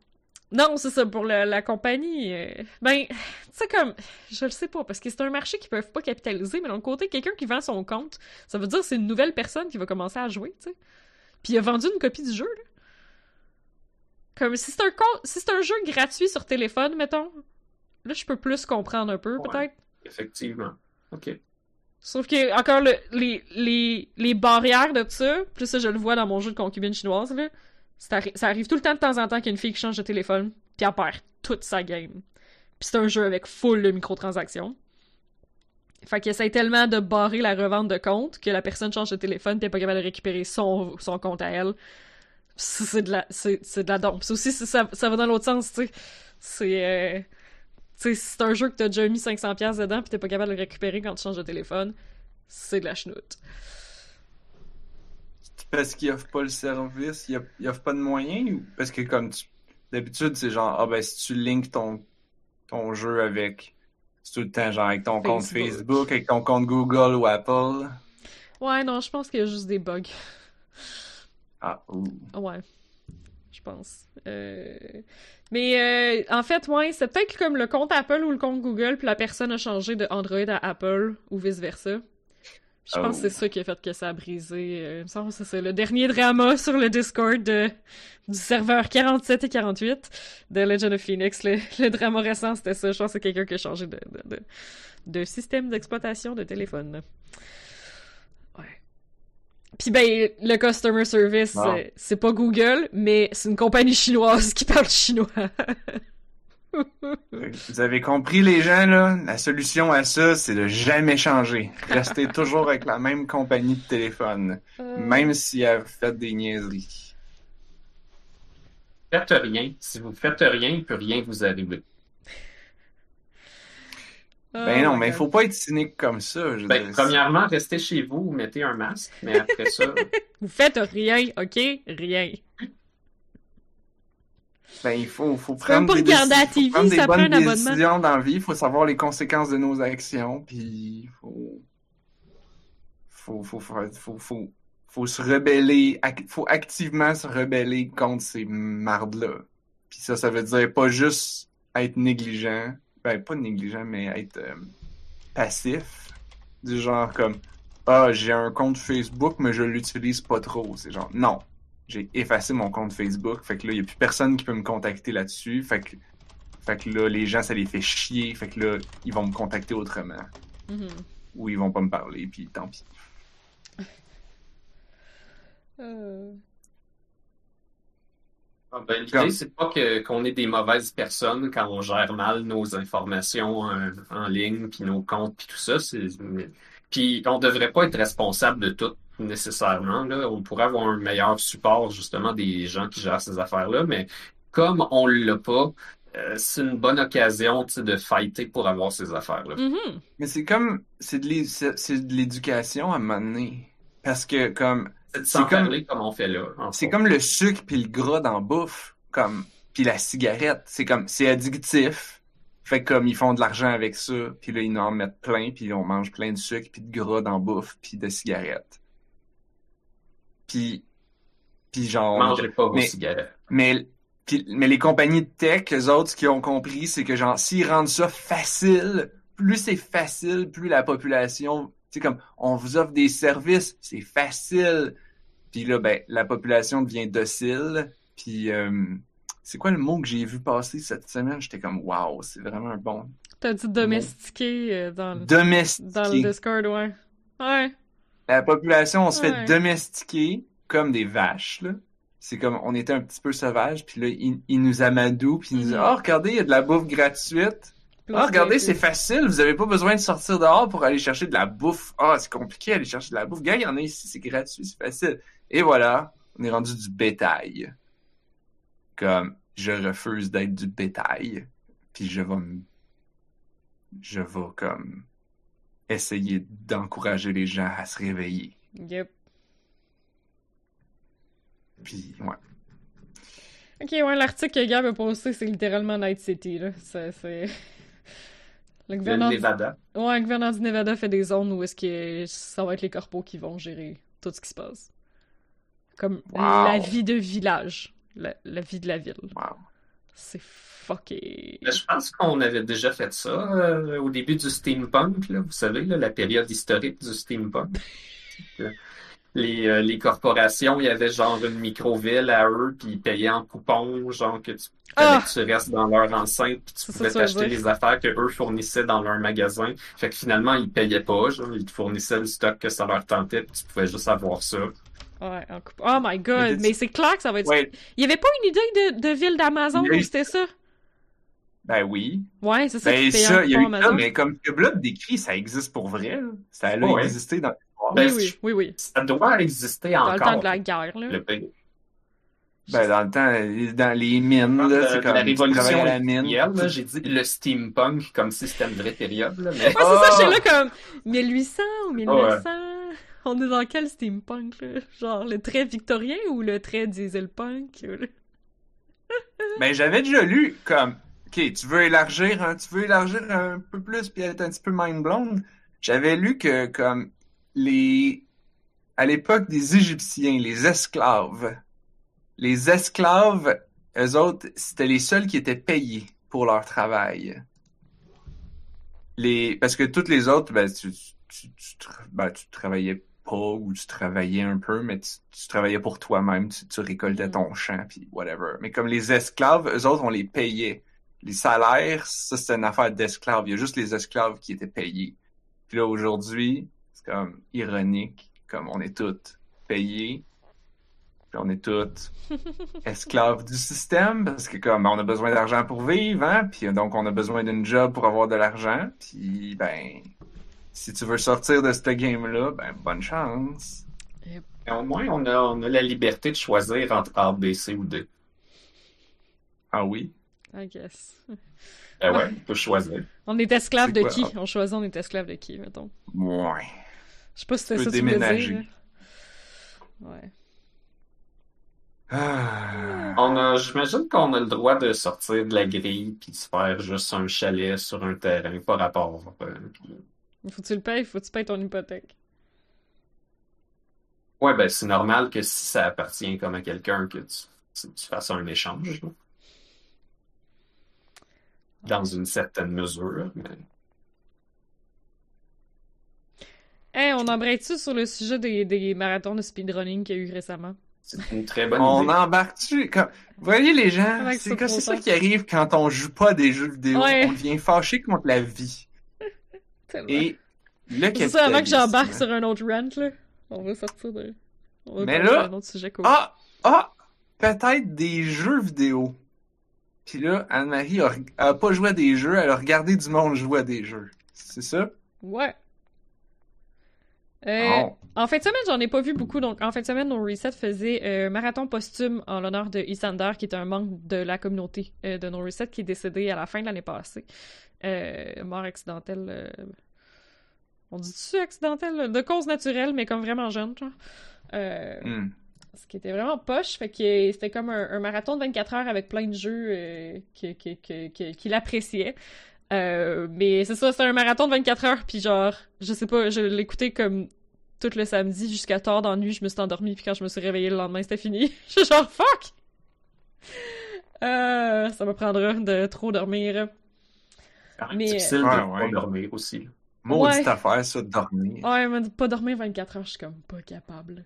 non, c'est ça, pour la, la compagnie, euh, ben, tu sais, comme, je le sais pas, parce que c'est un marché qu'ils peuvent pas capitaliser, mais d'un côté, quelqu'un qui vend son compte, ça veut dire que c'est une nouvelle personne qui va commencer à jouer, tu sais. Puis il a vendu une copie du jeu, là. Comme, si c'est un compte, si c'est un jeu gratuit sur téléphone, mettons, là, je peux plus comprendre un peu, Ouais. peut-être. Effectivement. OK. Sauf que, encore, le- les, les, les barrières de ça, plus ça, je le vois dans mon jeu de concubine chinoise, là, ça arrive tout le temps de temps en temps qu'il y a une fille qui change de téléphone, puis elle perd toute sa game. Puis c'est un jeu avec full de microtransactions. Fait qu'il essaie tellement de barrer la revente de compte que la personne change de téléphone puis elle pas capable de récupérer son, son compte à elle. C'est de la, c'est, la dompe. Aussi, ça, ça va dans l'autre sens, tu sais. C'est, euh, c'est un jeu que t'as déjà mis 500$ piastres dedans pis t'es pas capable de le récupérer quand tu changes de téléphone, c'est de la chenoute. Parce qu'ils offrent pas le service, ils off- ils offrent pas de moyens ou parce que comme tu d'habitude c'est genre ah ben si tu links ton ton jeu avec tout le temps genre avec ton compte Facebook. Facebook, avec ton compte Google ou Apple. Ouais, non, je pense qu'il y a juste des bugs. Ah ouh. Ouais, je pense. Euh, Mais euh, en fait, ouais, c'est peut-être comme le compte Apple ou le compte Google, puis la personne a changé de Android à Apple ou vice-versa. Je pense Oh. que c'est ça qui a fait que ça a brisé. euh, il me semble que c'est. Le dernier drama sur le Discord de- du serveur 47 et 48 de Legend of Phoenix. Le, le drama récent, c'était ça. Je pense que c'est quelqu'un qui a changé de, de, de, de système d'exploitation de téléphone. Ouais. Puis ben, le customer service, euh, c'est pas Google, mais c'est une compagnie chinoise qui parle chinois. [laughs] Vous avez compris les gens là, la solution à ça c'est de jamais changer. Rester [laughs] toujours avec la même compagnie de téléphone, même si elle fait des niaiseries. Faites rien. Si vous faites rien, il peut rien vous arriver. Ben non, Oh mais il faut pas être cynique comme ça. je Ben, dire. premièrement, restez chez vous, mettez un masque, mais après ça, [laughs] Vous faites rien, ok? Rien. Ben, il faut, faut prendre des, regarder TV, prendre des ça prend bonnes un abonnement. décisions dans la vie. Il faut savoir les conséquences de nos actions. Puis, il faut, faut, faut, faut, faut, faut, se rebeller. ac- faut activement se rebeller contre ces mardes-là. Puis ça, ça veut dire pas juste être négligent. Ben, pas négligent, mais être euh, passif. Du genre comme, ah, j'ai un compte Facebook, mais je l'utilise pas trop. C'est genre, non j'ai effacé mon compte Facebook. Fait que là, il n'y a plus personne qui peut me contacter là-dessus. Fait que, fait que là, les gens, ça les fait chier. Fait que là, ils vont me contacter autrement. Mhm. Ou ils vont pas me parler, puis tant pis. [laughs] Euh, Ah, ben, l'idée, c'est pas que qu'on est des mauvaises personnes quand on gère mal nos informations en, en ligne, puis nos comptes, puis tout ça. Puis on devrait pas être responsable de tout nécessairement. Là. On pourrait avoir un meilleur support justement des gens qui gèrent ces affaires-là, mais comme on l'a pas, euh, c'est une bonne occasion de fighter pour avoir ces affaires-là. mhm. Mais c'est comme, c'est de l'éducation à un moment donné. Parce que, comme, C'est comme- parler comme on fait là. en c'est fond. comme le sucre puis le gras dans la bouffe. Comme, puis la cigarette. C'est comme, c'est addictif. Fait que comme, ils font de l'argent avec ça. Puis là, ils en mettent plein. Puis on mange plein de sucre puis de gras dans la bouffe puis de cigarettes. Puis, puis genre... Mangez pas vos mais- cigarettes. Mais Puis, mais les compagnies de tech, les autres, ce qu'ils ont compris, c'est que genre, s'ils rendent ça facile, plus c'est facile, plus la population, tu sais, comme, on vous offre des services, c'est facile. Puis là, ben, la population devient docile. Puis, euh, c'est quoi le mot que j'ai vu passer cette semaine? J'étais comme, waouh, c'est vraiment un bon. T'as dit domestiquer euh, dans, le- Domestiqué. dans le Discord, ouais. Ouais. La population, on se Ouais. fait domestiquer comme des vaches, là. C'est comme, on était un petit peu sauvages, puis là, ils il nous amadouent, puis ils nous disent, oh, regardez, il y a de la bouffe gratuite. Ah, regardez, c'est facile, vous avez pas besoin de sortir dehors pour aller chercher de la bouffe. Ah, c'est compliqué aller chercher de la bouffe. Gars, il y en a ici, c'est gratuit, c'est facile. Et voilà, on est rendu du bétail. Comme, je refuse d'être du bétail, puis je vais me... Je vais, comme, essayer d'encourager les gens à se réveiller. Yep. Puis, ouais. Ok, ouais, l'article que Gab a posté, c'est littéralement Night City, là. C'est. c'est- [laughs] Le Le gouverneur, du... Nevada. Ouais, le gouverneur du Nevada fait des zones où est-ce que ça va être les corpos qui vont gérer tout ce qui se passe. Comme Wow. la vie de village. La, la vie de la ville. Wow. C'est fucké. Je pense qu'on avait déjà fait ça euh, au début du steampunk, là, vous savez, là, la période historique du steampunk. [laughs] Les, euh, les corporations, il y avait genre une micro-ville à eux, puis ils payaient en coupons, genre que tu, fallait Ah! que tu restes dans leur enceinte, puis tu pouvais que t'acheter les affaires que eux fournissaient dans leur magasin. Fait que finalement, ils payaient pas, genre, ils te fournissaient le stock que ça leur tentait, puis tu pouvais juste avoir ça. Ouais, en coup- Oh my god, Mais c'est clair que ça va être. Ouais, Il y avait pas une idée de, de ville d'Amazon eu- où c'était ça? ben oui. Ouais, c'est ça Ben ça, il y a eu ça, Amazon. mais comme que Blood décrit, ça existe pour vrai. là. Ça a Oh, ouais. existé dans l'histoire. Ben, Oui, oui, oui, oui. Ça doit exister Dans le encore. temps de la guerre, là. le. Ben, dans le temps, dans les mines, là, c'est comme la révolution la mine. là, j'ai dit le steampunk comme si c'était une vraie période, là, mais Ouais, c'est ça, Oh! j'étais là comme 1800 ou 1900. [laughs] On est dans quel steampunk, là? Genre le trait victorien ou le trait dieselpunk? [laughs] Ben, j'avais déjà lu comme, ok, tu veux élargir, tu veux élargir un peu plus puis être un petit peu mind blown. J'avais lu que comme les, à l'époque des Égyptiens, les esclaves, les esclaves, eux autres, c'était les seuls qui étaient payés pour leur travail. Parce que toutes les autres, ben, tu, tu, ben, tu travaillais pas ou tu travaillais un peu, mais tu, tu travaillais pour toi-même, tu, tu récoltais Mm. ton champ, puis whatever. Mais comme les esclaves, eux autres, on les payait. Les salaires, ça, c'était une affaire d'esclaves. Il y a juste les esclaves qui étaient payés. Puis là, aujourd'hui, c'est comme ironique, comme on est tous payés, puis on est tous [laughs] esclaves du système, parce que comme on a besoin d'argent pour vivre, hein, puis donc on a besoin d'une job pour avoir de l'argent, puis ben, si tu veux sortir de ce game-là, ben bonne chance. au moins on a, on a la liberté de choisir entre A, B, C ou D. Ah oui? I guess. Ben ouais, on peut choisir. On est esclave de quoi? qui? On choisit on est esclave de qui, mettons? Ouais. Je sais pas si c'était ça que tu. Ouais. Ah. On a, j'imagine qu'on a le droit de sortir de la grille puis de se faire juste un chalet sur un terrain, pas rapport. euh, puis- Faut que tu le payes, faut que tu payes ton hypothèque? Ouais, ben c'est normal que si ça appartient comme à quelqu'un que tu, tu, tu fasses un échange. là. Dans une certaine mesure. mais- Hey, on embraye-tu sur le sujet des, des marathons de speedrunning qu'il y a eu récemment? C'est une très bonne On idée. embarque-tu? Comme... Vous voyez les gens, c'est ça ça qui arrive quand on joue pas à des jeux vidéo. Ouais. On devient fâché contre la vie. Et le C'est ça, avant que j'embarque sur un autre rant, là. On va sortir de... On va Mais passer là- à un autre sujet cool. Ah! Ah! Peut-être des jeux vidéo. Puis là, Anne-Marie a, a pas joué à des jeux, elle a regardé du monde jouer à des jeux. C'est ça? Ouais. Euh. En fin de semaine, j'en ai pas vu beaucoup. Donc, en fin de semaine, No Reset faisait euh, un marathon posthume en l'honneur de Isander, qui est un membre de la communauté euh, de No Reset, qui est décédé à la fin de l'année passée. Euh, mort accidentelle. On dit-tu accidentelle? De cause naturelle, mais comme vraiment jeune, genre. Hmm. Ce qui était vraiment poche, fait que c'était comme un, un marathon de 24 heures avec plein de jeux qu'il appréciait. Euh, mais c'est ça, c'était un marathon de 24 heures, puis genre, je sais pas, je l'écoutais comme tout le samedi jusqu'à tard dans la nuit, je me suis endormie, puis quand je me suis réveillée le lendemain, c'était fini. [laughs] Je suis genre, fuck! Euh, ça me prendra de trop dormir. C'est quand même Mais- difficile Ouais, de ouais. pas dormir aussi. Maudite Ouais. affaire, ça, de dormir. Ouais, mais pas dormir 24 heures, je suis comme pas capable.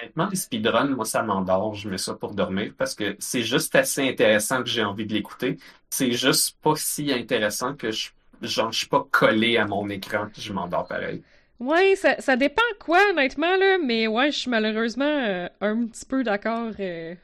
Honnêtement, les speedruns, moi, ça m'endort. Je mets ça pour dormir parce que c'est juste assez intéressant que j'ai envie de l'écouter. C'est juste pas si intéressant que je, genre, je suis pas collé à mon écran je m'endors pareil. Ouais, ça, ça dépend quoi, honnêtement, là, mais ouais, je suis malheureusement euh, un petit peu d'accord euh,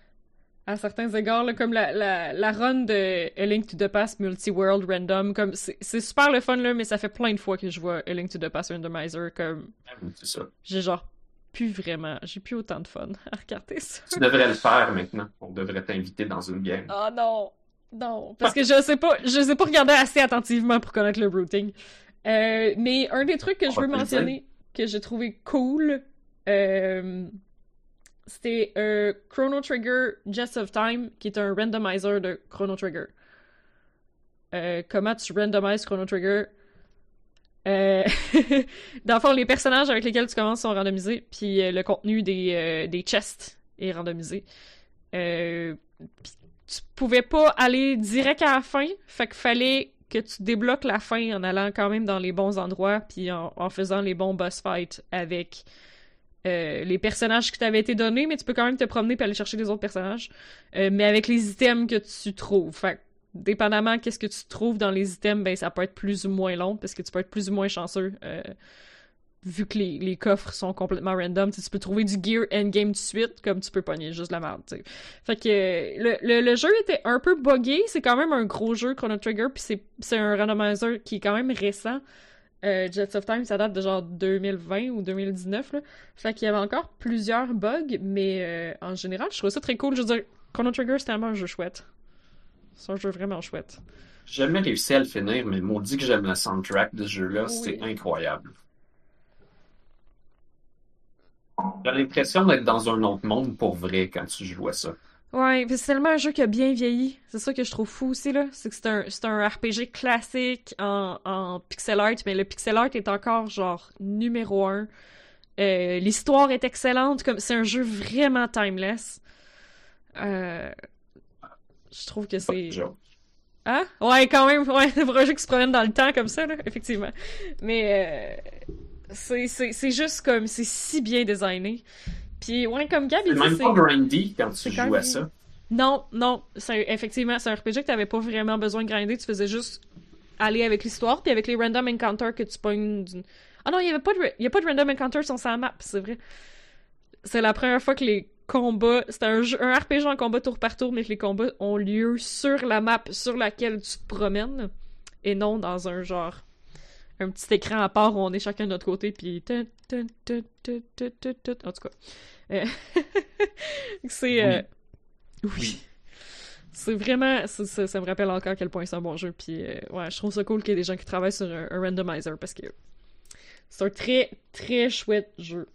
à certains égards, là, comme la, la, la run de A Link to the Past Multi-World Random, comme c'est c'est super le fun, là, mais ça fait plein de fois que je vois A Link to the Past Randomizer, comme C'est ça. j'ai genre plus vraiment, j'ai plus autant de fun à regarder ça. Tu devrais le faire maintenant. On devrait t'inviter dans une game. Oh non, non, parce que je sais pas, je sais pas regarder assez attentivement pour connaître le routing. Euh, mais un des trucs que On je veux mentionner, que j'ai trouvé cool, euh, c'était euh, Chrono Trigger Jets of Time, qui est un randomizer de Chrono Trigger. Comment tu randomises Chrono Trigger? Euh, [laughs] dans le fond, les personnages avec lesquels tu commences sont randomisés, puis euh, le contenu des, euh, des chests est randomisé. Tu pouvais pas aller direct à la fin, fait qu'il fallait que tu débloques la fin en allant quand même dans les bons endroits, puis en, faisant les bons boss fights avec les personnages qui t'avaient été donnés, mais tu peux quand même te promener puis aller chercher les autres personnages, mais avec les items que tu trouves. Dépendamment qu'est-ce que tu trouves dans les items, ben ça peut être plus ou moins long, parce que tu peux être plus ou moins chanceux. euh, vu que les, les coffres sont complètement random, tu peux trouver du gear endgame tout de suite, comme tu peux pogner juste la merde. Fait que euh, le, le, le jeu était un peu buggé, c'est quand même un gros jeu Chrono Trigger, puis c'est, un randomizer qui est quand même récent. Euh, Jets of Time, ça date de genre 2020 ou 2019, là. Fait qu'il y avait encore plusieurs bugs, mais en général, je trouve ça très cool. Je veux dire, Chrono Trigger, c'est un jeu chouette. C'est un jeu vraiment chouette. J'ai jamais réussi à le finir, mais maudit que j'aime le soundtrack de ce jeu-là. Oui. C'est incroyable. J'ai l'impression d'être dans un autre monde pour vrai quand tu joues à ça. Ouais, c'est tellement un jeu qui a bien vieilli. C'est ça que je trouve fou aussi, là. C'est que c'est un, c'est un RPG classique en, en pixel art, mais le pixel art est encore, genre, numéro un. Euh, L'histoire est excellente, comme c'est un jeu vraiment timeless. Euh, je trouve que c'est... Hein? Ouais, quand même, ouais, [laughs] un jeu qui se promène dans le temps comme ça, là, effectivement. Mais euh, c'est, juste comme, c'est si bien designé. Puis, ouais, comme Gab, il C'est dit, même pas grindy quand tu joues à ça. Non, non, effectivement, c'est un RPG que t'avais pas vraiment besoin de grinder, tu faisais juste aller avec l'histoire, puis avec les random encounters que tu pognes. Ah non, il y avait pas de, il y a pas de random encounters sur sa map, c'est vrai. C'est la première fois que les combats, c'était un, jeu- un RPG en combat tour par tour, mais que les combats ont lieu sur la map sur laquelle tu te promènes, et non dans un genre un petit écran à part où on est chacun de notre côté, puis... En tout cas. Euh, [laughs] c'est... euh, oui. C'est vraiment. Ça, ça- ça me rappelle encore à quel point c'est un bon jeu. Puis, euh, ouais, je trouve ça cool qu'il y ait des gens qui travaillent sur un, un randomizer parce que c'est un très, très chouette jeu.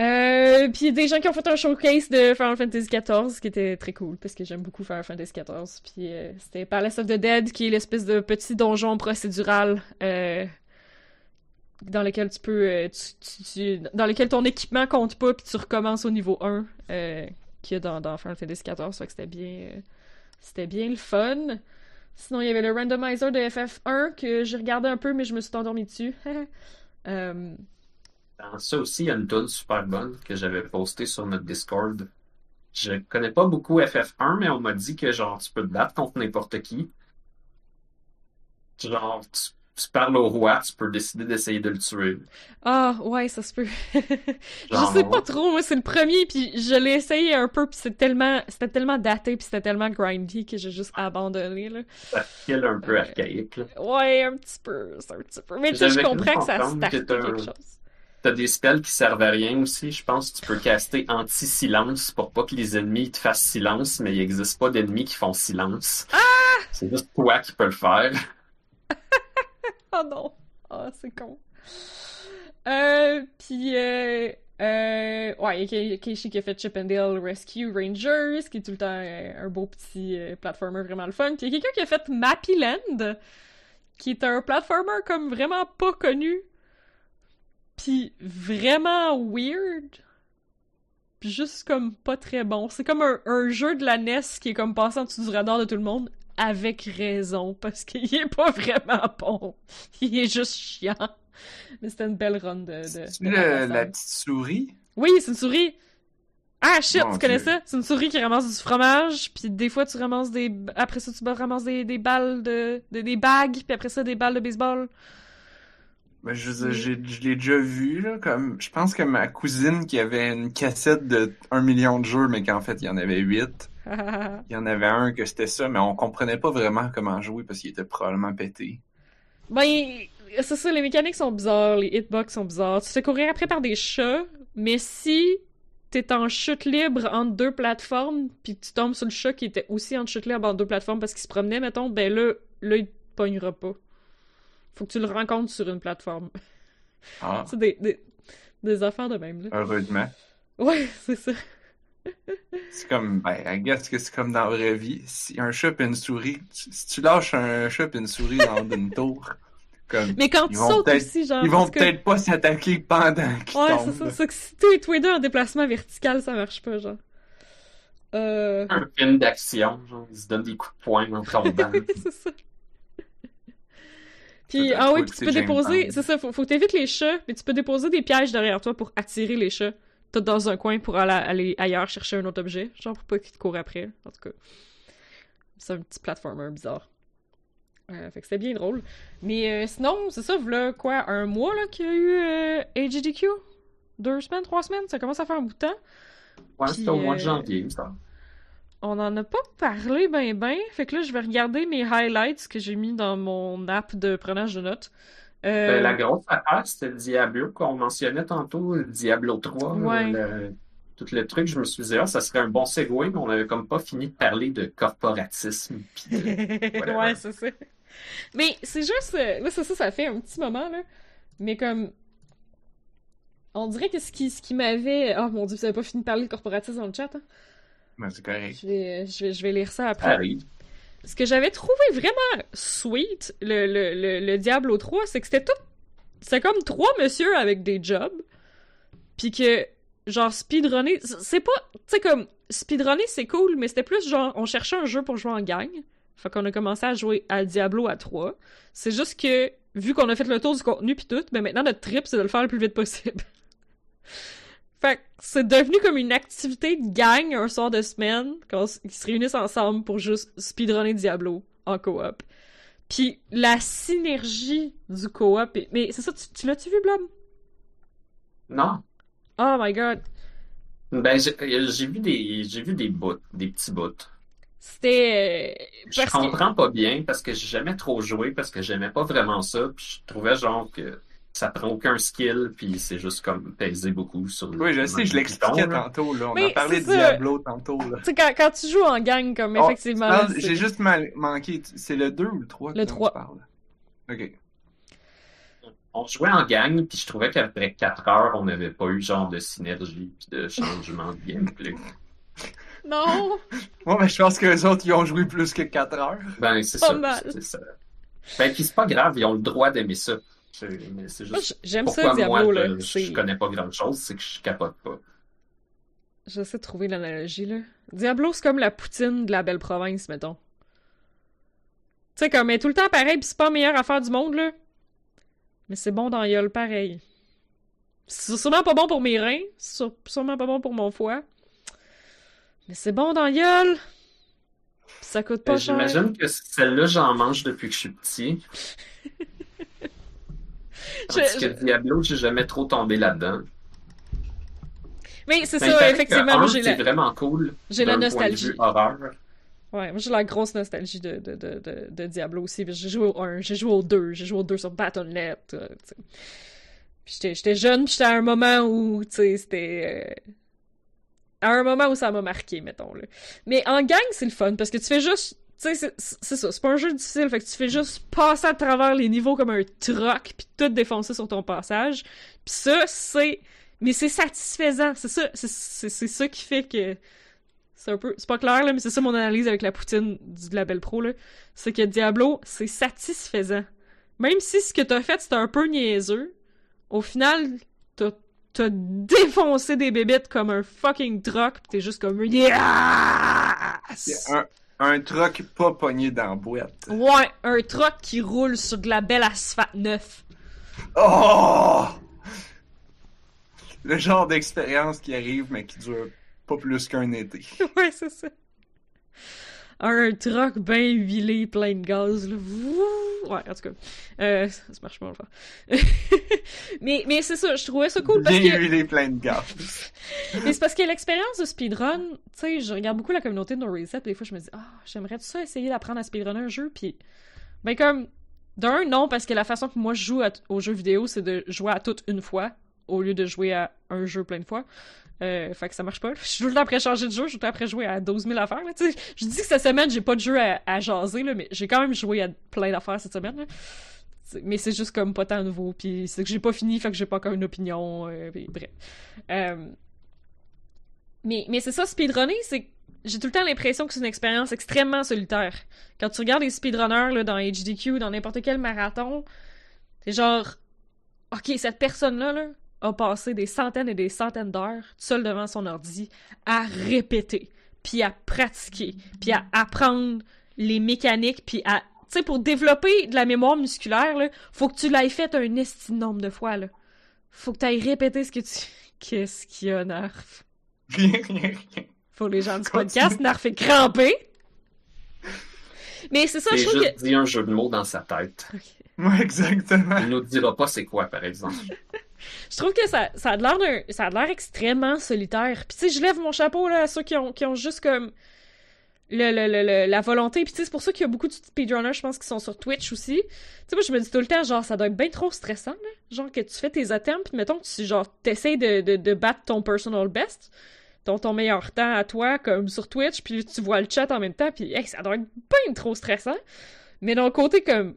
Euh, puis, des gens qui ont fait un showcase de Final Fantasy XIV, qui était très cool parce que j'aime beaucoup Final Fantasy XIV. Puis, euh, c'était Palace of the Dead, qui est l'espèce de petit donjon procédural. euh, dans lequel tu peux dans lequel ton équipement compte pas puis tu recommences au niveau 1 euh, qu'il y a dans, Final Fantasy XIV fait que c'était bien c'était bien le fun sinon il y avait le randomizer de FF1 que j'ai regardé un peu mais je me suis endormi dessus [laughs] Dans ça aussi, il y a une tune super bonne que j'avais postée sur notre Discord. Je connais pas beaucoup FF1, mais on m'a dit que genre tu peux te battre contre n'importe qui. Genre, tu, tu parles au roi, tu peux décider d'essayer de le tuer. ah ouais ça se peut [laughs] je sais pas trop moi c'est le premier puis je l'ai essayé un peu puis c'est tellement c'était tellement daté puis c'était tellement grindy que j'ai juste abandonné là Ça kill un peu Euh, archaïque. là. ouais un petit peu c'est un petit peu mais tu sais, je comprends que ça un- quelque chose T'as des spells qui servent à rien aussi. Je pense que tu peux caster anti-silence pour pas que les ennemis te fassent silence, mais il n'existe pas d'ennemis qui font silence. Ah! C'est juste toi qui peux le faire. [laughs] [laughs] Oh non! Oh, c'est con. Euh, puis, euh, euh, ouais, il y a Ke- Keishi qui a fait Chip and Dale Rescue Rangers, qui est tout le temps euh, un beau petit platformer vraiment le fun. Puis il y a quelqu'un qui a fait Mappy Land, qui est un platformer comme vraiment pas connu, puis vraiment weird. juste comme pas très bon. C'est comme un, un jeu de la NES qui est comme passé en dessous du radar de tout le monde, avec raison, parce qu'il est pas [laughs] vraiment bon. Il est juste chiant. Mais c'était une belle run de... de, de le- la petite souris? Oui, c'est une souris. Ah shit, Mon tu connais Dieu. ça? C'est une souris qui ramasse du fromage, puis des fois tu ramasses des... Après ça, tu ramasses des, des balles de, de- des bagues, puis après ça, des balles de baseball. Ben, je, je l'ai déjà vu, là, comme, je pense que ma cousine qui avait une cassette de un million de jeux, mais qu'en fait, il y en avait huit. [laughs] Il y en avait un que c'était ça, mais on comprenait pas vraiment comment jouer parce qu'il était probablement pété. ben, c'est ça, les mécaniques sont bizarres, les hitbox sont bizarres. Tu te fais courir après par des chats, mais si t'es en chute libre entre deux plateformes, puis tu tombes sur le chat qui était aussi en chute libre entre deux plateformes parce qu'il se promenait, mettons, ben là, là, il te pognera pas. Faut que tu le rencontres sur une plateforme. Ah, [laughs] C'est des, des, des affaires de même, là. heureusement. Ouais, [laughs] c'est ça. C'est comme, ben, I guess que c'est comme dans la vraie vie. Si un chat et une souris, tu- si tu lâches un chat et une souris dans une [laughs] tour, comme, Mais quand Ils tu vont sautes peut-être- aussi, genre. ils vont que- peut-être pas s'attaquer pendant qu'ils Ouais, c'est ça. C'est que si t'es tous les deux en déplacement vertical, ça marche pas, genre. Euh. Un film d'action, genre, ils se donnent des coups de poing en tombant. c'est ça. Puis, ah oui, puis tu peux James déposer, c'est ça, faut, faut t'éviter les chats, mais tu peux déposer des pièges derrière toi pour attirer les chats. Tout dans un coin pour aller, aller ailleurs chercher un autre objet, genre pour pas qu'ils te courent après, en tout cas. C'est un petit platformer bizarre. Euh, fait que c'était bien drôle. Mais euh, sinon, c'est ça, voilà quoi, un mois là qu'il y a eu euh, AGDQ? Deux semaines, trois semaines, ça commence à faire un bout de temps. Ouais, c'était au mois de janvier, ça. On en a pas parlé ben ben, fait que là je vais regarder mes highlights que j'ai mis dans mon app de prenage de notes. Euh, Ben, la grosse affaire, c'était Diablo qu'on mentionnait tantôt, Diablo 3. Ouais. le- tout le truc, je me suis dit, ah, ça serait un bon segue, mais on avait comme pas fini de parler de corporatisme. de- [laughs] ouais, c'est ça. Mais c'est juste. euh, Là, c'est ça, ça fait un petit moment, là. Mais comme. On dirait que ce qui, ce qui m'avait. Oh mon dieu, vous avez pas fini de parler de corporatisme dans le chat, hein? Ben, c'est correct. Je vais, je vais, je vais lire ça après. arrive. Ce que j'avais trouvé vraiment sweet, le, le, le, le Diablo 3, c'est que c'était tout. C'était comme trois messieurs avec des jobs. Puis que, genre, speedrunner. C'est pas. Tu sais, comme. Speedrunner, c'est cool, mais c'était plus genre. On cherchait un jeu pour jouer en gang. Fait qu'on a commencé à jouer à Diablo à 3. C'est juste que, vu qu'on a fait le tour du contenu pis tout, ben maintenant notre trip, c'est de le faire le plus vite possible. [laughs] fait que c'est devenu comme une activité de gang un soir de semaine, qu'on s- qui se réunissent ensemble pour juste speedrunner Diablo en coop. Puis la synergie du coop, est- mais c'est ça, tu, tu l'as-tu vu, Blob? Non. Oh my god. Ben, j'ai j'ai vu des, j'ai vu des bouts, des petits bouts. C'était... euh, Je que... comprends pas bien parce que j'ai jamais trop joué parce que j'aimais pas vraiment ça. Puis je trouvais genre que ça prend aucun skill puis c'est juste comme peser beaucoup sur le. Oui, je sais, je l'expliquais tantôt, là. On Mais a parlé de ça. Diablo tantôt, là. Tu sais, quand, quand tu joues en gang, comme, Oh, effectivement... J'ai juste mal manqué. C'est le 2 ou le 3 Le dont 3. tu parles? Ok. On jouait en gang puis je trouvais qu'après 4 heures on n'avait pas eu genre de synergie puis de changement de gameplay. Non! [laughs] Moi, ben, je pense que les autres, ils ont joué plus que 4 heures. Ben c'est ça, mal. c'est ça. Ben puis c'est pas grave, ils ont le droit d'aimer ça. C'est- Mais juste j'aime ça, Diablo, moi là. je, connais pas grand chose, c'est que je capote pas. J'essaie de trouver l'analogie, là. Diablo, c'est comme la poutine de la belle province, mettons. Tu sais, comme, elle est tout le temps pareil, pis c'est pas la meilleure affaire du monde, là. Mais c'est bon dans gueule, pareil. C'est sûrement pas bon pour mes reins, c'est sûre- sûrement pas bon pour mon foie. Mais c'est bon dans. Pis ça coûte pas Ben, cher. J'imagine que celle-là, j'en mange depuis que je suis petit. [laughs] Je- que Diablo, j'ai jamais trop tombé là-dedans. Mais c'est il ça, effectivement, j'ai c'est la... vraiment cool. j'ai la nostalgie. horreur. Ouais, moi j'ai la grosse nostalgie de, de, de, Diablo aussi. J'ai joué au 1, j'ai joué au 2, j'ai joué au 2 sur Battle.net. euh, j'étais- jeune, puis j'étais à un moment où, tu sais, c'était... euh, À un moment où ça m'a marqué, mettons, là. Mais en gang, c'est le fun, parce que tu fais juste... Tu sais, c'est- c'est ça, c'est pas un jeu difficile, fait que tu fais juste passer à travers les niveaux comme un troc, puis tout défoncer sur ton passage. Puis ça, c'est... Mais c'est satisfaisant, c'est ça, c'est- c'est c'est ça qui fait que... C'est un peu... C'est pas clair, là, mais c'est ça mon analyse avec la poutine du label pro, là. C'est que Diablo, c'est satisfaisant. Même si ce que t'as fait, c'était un peu niaiseux, au final, t'as t'as défoncé des bébites comme un fucking truck, pis t'es juste comme yes! Un, un truck pas pogné dans la boîte. Ouais, un truck qui roule sur de la belle asphalte neuf. Oh! Le genre d'expérience qui arrive, mais qui dure pas plus qu'un été. [laughs] ouais, c'est ça. Un truck bien huilé, plein de gaz, là. Ouais, en tout cas. Euh, ça marche pas, [laughs] mais mais c'est ça, je trouvais ça cool parce Bien que... huilé, plein de gaz. [laughs] Mais c'est parce que l'expérience de speedrun, tu sais, je regarde beaucoup la communauté de No Reset, des fois je me dis, ah, j'aimerais tout ça essayer d'apprendre à speedrunner un jeu, puis ben comme, d'un, non, parce que la façon que moi je joue à- aux jeux vidéo, c'est de jouer à tout une fois, au lieu de jouer à un jeu plein de fois. Euh, fait que ça marche pas. Je suis tout le temps après changer de jeu, je suis tout le temps après jouer à 12 000 affaires. Là, je dis que cette semaine, j'ai pas de jeu à, à jaser, là, mais j'ai quand même joué à plein d'affaires cette semaine. Mais c'est juste comme pas tant nouveau. Puis c'est que j'ai pas fini, fait que j'ai pas encore une opinion. euh, puis bref. Euh, mais, mais c'est ça, speedrunner, c'est j'ai tout le temps l'impression que c'est une expérience extrêmement solitaire. Quand tu regardes les speedrunners là, dans HDQ, dans n'importe quel marathon, c'est genre, ok, cette personne-là là, a passé des centaines et des centaines d'heures seule devant son ordi à répéter, puis à pratiquer, puis à apprendre les mécaniques, puis à, tu sais, pour développer de la mémoire musculaire, là, faut que tu l'aies fait un esti de nombre de fois, là. Faut que tu ailles répéter ce que tu... [laughs] Qu'est-ce qu'il y a, Narf? Rien, rien, rien. Pour les gens du Continue. podcast, Narf est crampé. Mais c'est ça, je trouve juste que... dit un jeu de mots dans sa tête. Ouais, exactement. Il nous dira pas c'est quoi, par exemple. [laughs] Je trouve que ça, ça a l'air ça a l'air extrêmement solitaire. Puis tu sais, je lève mon chapeau là à ceux qui ont, qui ont juste comme le, le, le, la volonté. Puis tu sais, c'est pour ça qu'il y a beaucoup de speedrunners, je pense, qui sont sur Twitch aussi. Tu sais, moi, je me dis tout le temps, genre, ça doit être bien trop stressant, là. Genre, que tu fais tes attempts, mettons que tu, genre, t'essayes de, de, de battre ton personal best, ton, ton meilleur temps à toi, comme sur Twitch, puis tu vois le chat en même temps, puis hey, ça doit être bien trop stressant. Mais d'un côté, comme,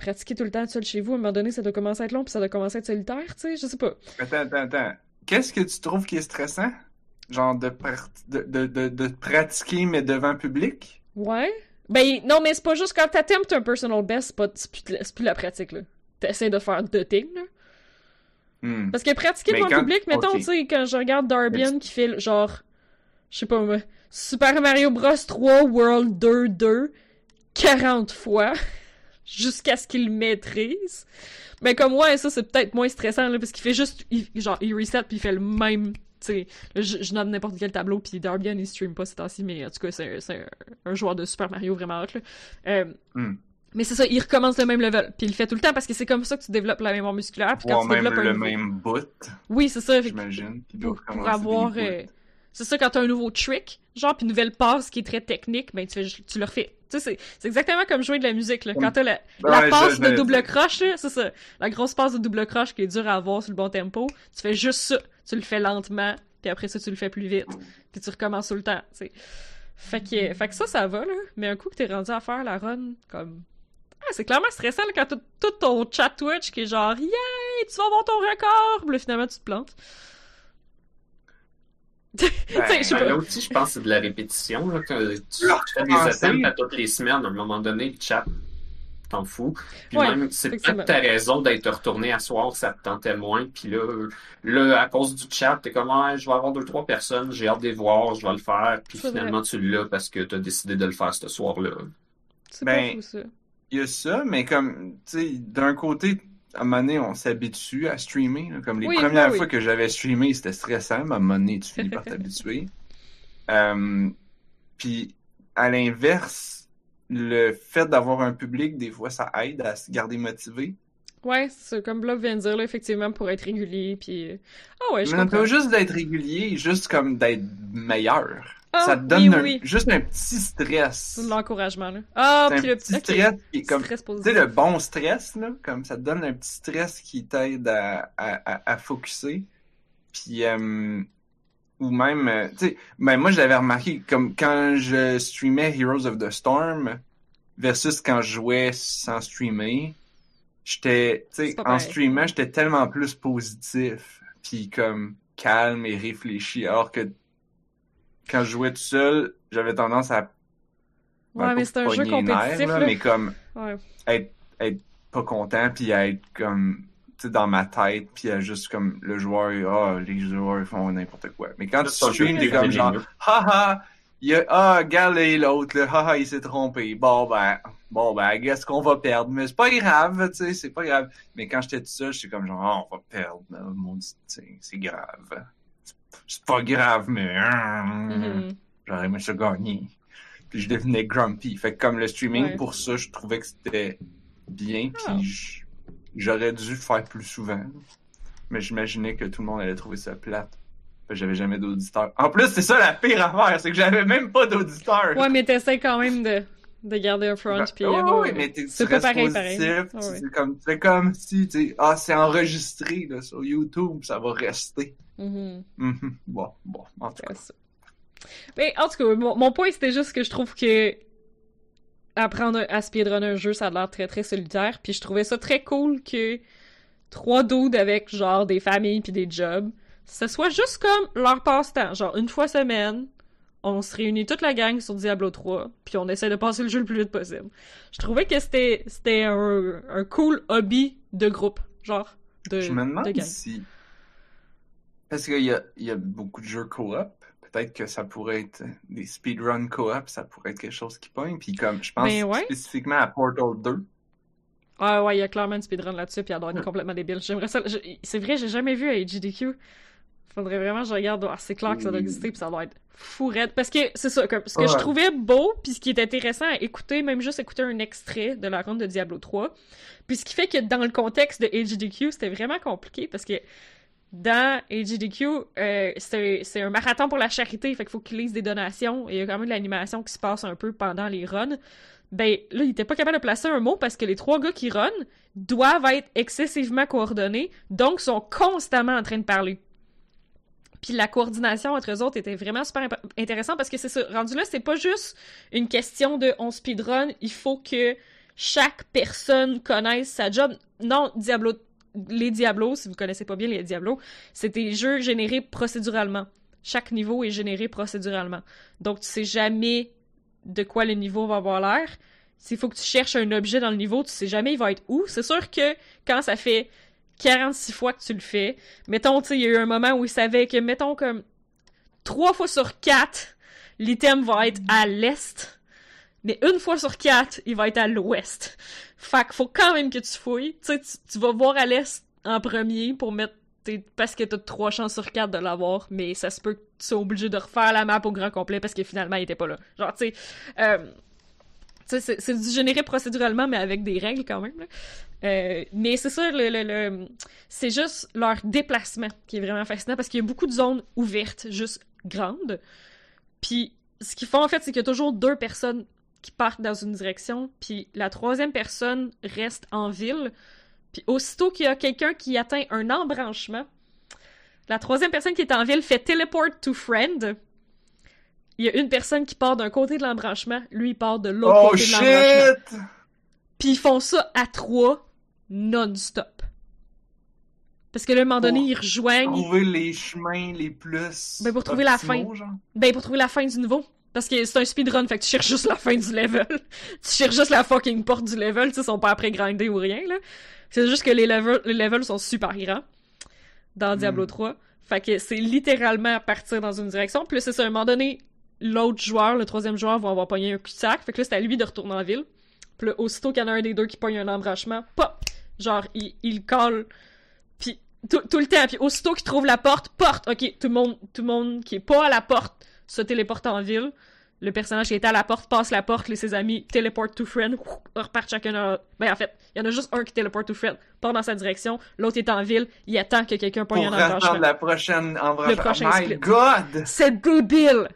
pratiquer tout le temps seul chez vous, à un moment donné, ça doit commencer à être long, puis ça doit commencer à être solitaire, tu sais, je sais pas. Attends, attends, attends. Qu'est-ce que tu trouves qui est stressant? Genre de, de, de, de, de pratiquer, mais devant public? Ouais. Ben, non, mais c'est pas juste quand t'attemptes un personal best, c'est pas, c'est plus, plus la pratique, là. T'essaies de faire deux things, là. Hmm. Parce que pratiquer devant quand- public, mettons, tu sais, quand je regarde Darbian qui fait, genre, je sais pas, moi, Super Mario Bros 3 World 2 2 40 fois, jusqu'à ce qu'il maîtrise. Mais comme, ouais, ça, c'est peut-être moins stressant, là, parce qu'il fait juste, il- genre, il reset, puis il fait le même, tu sais, là, je, je nomme n'importe quel tableau, puis Darbian, il stream pas ces temps-ci, mais en tout cas, c'est c'est un, un joueur de Super Mario vraiment hot, là. Euh, Hmm. Mais c'est ça, il recommence le même level, puis il le fait tout le temps, parce que c'est comme ça que tu développes la mémoire musculaire, puis quand Ou tu même développes un le nouveau- même bout, Oui, c'est ça, j'imagine. Pour, pour avoir... euh, c'est ça, quand t'as un nouveau trick, genre, puis une nouvelle passe qui est très technique, ben tu, tu le refais. Tu sais, c'est- exactement comme jouer de la musique, là. Quand t'as la, la Ouais, passe je- de double croche, là, c'est ça. La grosse passe de double croche qui est dure à avoir sur le bon tempo, tu fais juste ça. Tu le fais lentement, puis après ça, tu le fais plus vite. Puis tu recommences tout le temps. Fait que, fait que ça, ça va, là. Mais un coup que t'es rendu à faire la run, comme... Ah, c'est clairement stressant, là, quand t'as tout ton chat Twitch qui est genre « Yay! Tu vas avoir ton record! » Puis là, finalement, tu te plantes. Tu sais, je sais Ben, pas. [laughs] là aussi, je pense que c'est de la répétition. Là, que tu, fais des attempts à toutes les semaines. À un moment donné, le chat, t'en fous. Puis Ouais, même, c'est peut-être ta raison d'être retourné à soir, ça te tentait moins. Puis là, là, à cause du chat, t'es comme, ah, je vais avoir deux, trois personnes, j'ai hâte de les voir, je vais le faire. Puis vrai. finalement, tu l'as parce que t'as décidé de le faire ce soir-là. C'est Ben, pas fou, ça. Il y a ça, mais comme, tu sais, d'un côté, à un moment donné, on s'habitue à streamer. là. Comme les Oui, premières oui, fois que j'avais streamé, c'était stressant, mais à un moment donné, tu finis par [laughs] t'habituer. Euh, puis, à l'inverse, le fait d'avoir un public, des fois, ça aide à se garder motivé. Ouais, c'est comme Blob vient de dire, là, effectivement, pour être régulier, puis... euh, Ah ouais, je Mais comprends. pas juste d'être régulier, juste comme d'être meilleur. Ah, ça te donne oui, un- oui. juste un petit stress. C'est de l'encouragement, là. Ah, puis le petit stress qui est comme Stress Tu sais, le bon stress, là, comme ça te donne un petit stress qui t'aide à, à, à, à focuser. Puis, euh, ou même, euh, tu sais, ben moi, je l'avais remarqué, comme quand je streamais Heroes of the Storm versus quand je jouais sans streamer, j'étais, tu sais, en streamant, j'étais tellement plus positif, puis comme calme et réfléchi, alors que quand je jouais tout seul, j'avais tendance à Ouais, mais c'est un jeu nerfs, là, mais comme Ouais. être, être pas content puis à être comme tu sais, dans ma tête, puis a juste comme le joueur, ah, les joueurs font n'importe quoi. Mais quand tu stream, t'es comme genre, haha, il y a, ah, regarde les- l'autre, là, haha, il s'est trompé. Bon, ben, bon, ben, guess qu'on va perdre. Mais c'est pas grave, tu sais, c'est pas grave. Mais quand j'étais tout seul, j'étais comme genre, ah, on va perdre, là, mon c'est grave. C'est pas grave, mais, Mhm. j'aurais aimé ça gagner. Puis je devenais grumpy. Fait que comme le streaming, Ouais. pour ça, je trouvais que c'était bien, Ah. puis j- j'aurais dû le faire plus souvent. Mais j'imaginais que tout le monde allait trouver ça plate. Fait que j'avais jamais d'auditeurs. En plus, c'est ça la pire affaire, c'est que j'avais même pas d'auditeurs. Ouais, mais t'essaies quand même de, de garder un front, Ben, puis... ouais, euh, mais t'es- c'est tu pas pareil, Ouais. C'est comme, c'est comme si, ah, c'est enregistré, là, sur YouTube, ça va rester. Mhm. Mhm. Bon, bon, en tout cas. Ça. Mais en tout cas, mon, mon point c'était juste que je trouve que apprendre à speedrun un jeu, ça a l'air très très solitaire. Puis je trouvais ça très cool que trois dudes avec genre des familles puis des jobs, ce soit juste comme leur passe-temps. Genre une fois semaine, on se réunit toute la gang sur Diablo 3, puis on essaie de passer le jeu le plus vite possible. Je trouvais que c'était c'était un, un cool hobby de groupe, genre de, Je me de gang. si. Parce qu'il y a, il y a beaucoup de jeux coop. Peut-être que ça pourrait être des speedrun coop, ça pourrait être quelque chose qui pogne. Puis comme, je pense Ben ouais. spécifiquement à Portal 2. Ah ouais, il y a clairement une speedrun là-dessus, puis elle doit être complètement débile. J'aimerais ça. je- C'est vrai, j'ai jamais vu à HDQ. Faudrait vraiment que je regarde. Ah, c'est clair que ça doit exister, puis ça doit être fou raide. Parce que c'est ça, comme, ce que je trouvais beau, puis ce qui est intéressant à écouter, même juste écouter un extrait de la ronde de Diablo 3. Puis ce qui fait que dans le contexte de HDQ, c'était vraiment compliqué, parce que dans HDQ, euh, c'est un marathon pour la charité, fait qu'il faut qu'ils lisent des donations, et il y a quand même de l'animation qui se passe un peu pendant les runs. Ben là, il était pas capable de placer un mot parce que les trois gars qui run doivent être excessivement coordonnés, donc sont constamment en train de parler. Puis la coordination entre eux autres était vraiment super intéressant parce que c'est ça, rendu là, c'est pas juste une question de on speedrun, il faut que chaque personne connaisse sa job. Non, Diablo, les Diablos, si vous connaissez pas bien les Diablos, c'est des jeux générés procéduralement. Chaque niveau est généré procéduralement. Donc tu sais jamais de quoi le niveau va avoir l'air. S'il faut que tu cherches un objet dans le niveau, tu sais jamais il va être où. C'est sûr que quand ça fait 46 fois que tu le fais, mettons, tu il y a eu un moment où il savait que, mettons, comme, trois fois sur quatre, l'item va être à l'est, mais une fois sur quatre, il va être à l'ouest. Fait qu'il faut quand même que tu fouilles. Tu sais, tu, vas voir à l'est en premier pour mettre parce que t'as trois chances sur quatre de l'avoir, mais ça se peut que tu sois obligé de refaire la map au grand complet parce que finalement, il était pas là. Genre, tu sais, euh, c'est généré procéduralement, mais avec des règles quand même. Euh, mais c'est ça, le- le- c'est juste leur déplacement qui est vraiment fascinant parce qu'il y a beaucoup de zones ouvertes, juste grandes. Puis ce qu'ils font en fait, c'est qu'il y a toujours deux personnes qui partent dans une direction, puis la troisième personne reste en ville. Puis aussitôt qu'il y a quelqu'un qui atteint un embranchement, la troisième personne qui est en ville fait teleport to friend. Il y a une personne qui part d'un côté de l'embranchement, lui il part de l'autre Oh côté de l'embranchement. shit! Puis ils font ça à trois, non-stop. Parce que là, à un moment donné, Pour ils rejoignent. Trouver les chemins les plus. Ben, pour trouver la fin. genre. Ben, pour trouver la fin du niveau. Parce que c'est un speedrun, fait que tu cherches juste la fin du level. [laughs] tu cherches juste la fucking porte du level, tu sais, ils sont pas après grindés ou rien, là. C'est juste que les levels, les levels sont super grands dans Diablo Mm. 3. Fait que c'est littéralement partir dans une direction. Puis c'est ça, à un moment donné, l'autre joueur, le troisième joueur, va avoir pogné un cul-de-sac. Fait que là, c'est à lui de retourner en ville. Puis là, aussitôt qu'il y en a un des deux qui pogne un embranchement, pop! Genre, il, il colle. Puis tout, tout le temps. Puis aussitôt qu'il trouve la porte, porte! Ok, tout le monde, tout le monde qui est pas à la porte se téléporte en ville. Le personnage qui était à la porte passe la porte, les ses amis téléportent to friend, repartent chacun dans... Ben en fait, il y en a juste un qui téléporte to friend, part dans sa direction, l'autre est en ville, il attend que quelqu'un pogne un attendre la prochaine. Le prochain oh my god! C'est débile!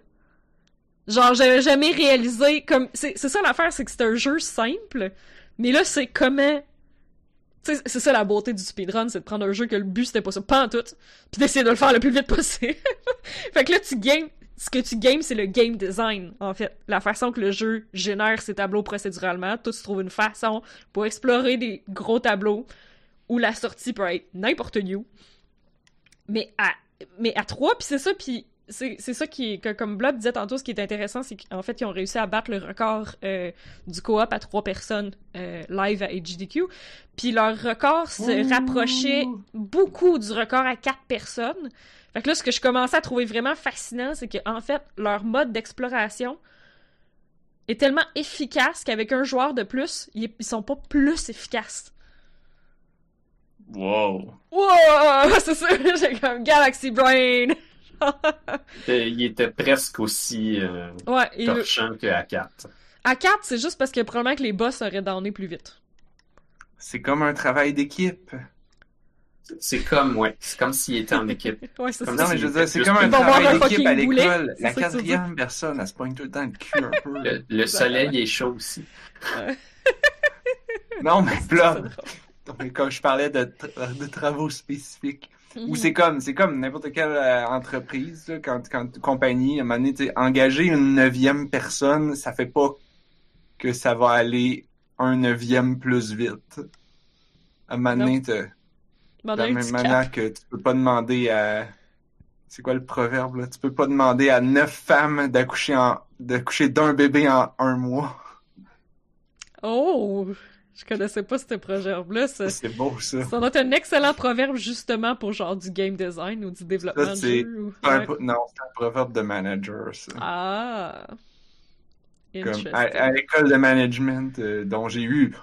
Genre, j'avais jamais réalisé comme... C'est ça l'affaire, c'est que c'est un jeu simple, mais là, c'est comment... C'est ça la beauté du speedrun, c'est de prendre un jeu que le but c'était pas ça, pas en tout, puis d'essayer de le faire le plus vite possible. [laughs] fait que là, tu games... Ce que tu games, c'est le game design, en fait. La façon que le jeu génère ses tableaux procéduralement. Toi, tu trouves une façon pour explorer des gros tableaux où la sortie peut être n'importe où. Mais à, mais à trois, puis c'est ça, puis c'est ça qui que, comme Blob disait tantôt, ce qui est intéressant, c'est qu'en fait, ils ont réussi à battre le record euh, du coop à trois personnes euh, live à HDQ. Puis leur record se rapprochait beaucoup du record à quatre personnes. Fait que là, ce que je commençais à trouver vraiment fascinant, c'est que en fait, leur mode d'exploration est tellement efficace qu'avec un joueur de plus, ils, ils sont pas plus efficaces. Wow. Wow! [laughs] C'est ça, j'ai comme Galaxy Brain! Il était presque aussi euh, ouais, et le- torchant que à 4. À 4, c'est juste parce que probablement que les boss auraient downé plus vite. C'est comme un travail d'équipe. C'est comme, ouais, c'est comme s'il était en équipe. [laughs] Ouais, c'est Comme ça. Non, mais je veux c'est dire, c'est comme un travail d'équipe à l'école. La quatrième personne, elle se pointe tout le temps le cul un peu. Le, le soleil est chaud aussi. [laughs] Non, mais là, comme je parlais de, tra- de travaux spécifiques. Ou Mhm. c'est comme, c'est comme n'importe quelle euh, entreprise, là, quand, quand compagnie, à un moment donné, engager une neuvième personne, ça fait pas que ça va aller un neuvième plus vite. À un moment donné, de la même manière que tu peux pas demander à, c'est quoi le proverbe, là? Tu peux pas demander à neuf femmes d'accoucher en, d'accoucher d'un bébé en un mois. Oh! Je connaissais pas ce proverbe-là. C'est beau, ça. ça doit être un excellent proverbe justement pour genre du game design ou du développement Ça, de c'est jeu. ou- un Ouais. non, c'est un proverbe de manager, ça. Ah! Comme à, à l'école de management euh, dont j'ai eu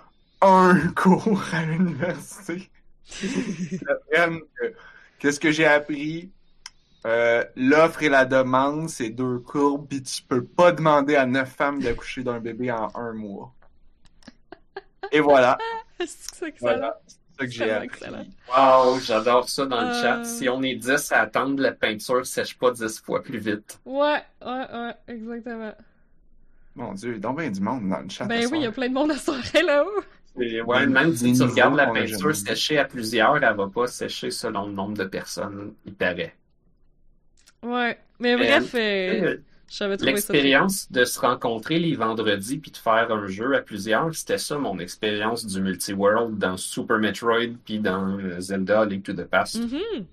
un cours à l'université. J'apprends que- Qu'est-ce que j'ai appris? Euh, L'offre et la demande, c'est deux courbes, puis tu peux pas demander à neuf femmes d'accoucher d'un bébé en un mois. Et voilà, C'est excellent. voilà, c'est ça que j'ai appris. Wow, j'adore ça dans le Euh. chat. Si on est 10 à attendre, la peinture sèche pas 10 fois plus vite. Ouais, ouais, ouais, exactement. Mon Dieu, il y a donc bien du monde dans le chat. Ben oui, il y a plein de monde à soirée là-haut. Et ouais, même si tu regardes la peinture séchée à plusieurs, elle va pas sécher selon le nombre de personnes, il paraît. Ouais, mais bref, euh, j'avais trouvé ça. L'expérience de se rencontrer les vendredis puis de faire un jeu à plusieurs, c'était ça mon expérience du multi-world dans Super Metroid puis dans euh, Zelda Link to the Past. Mhm.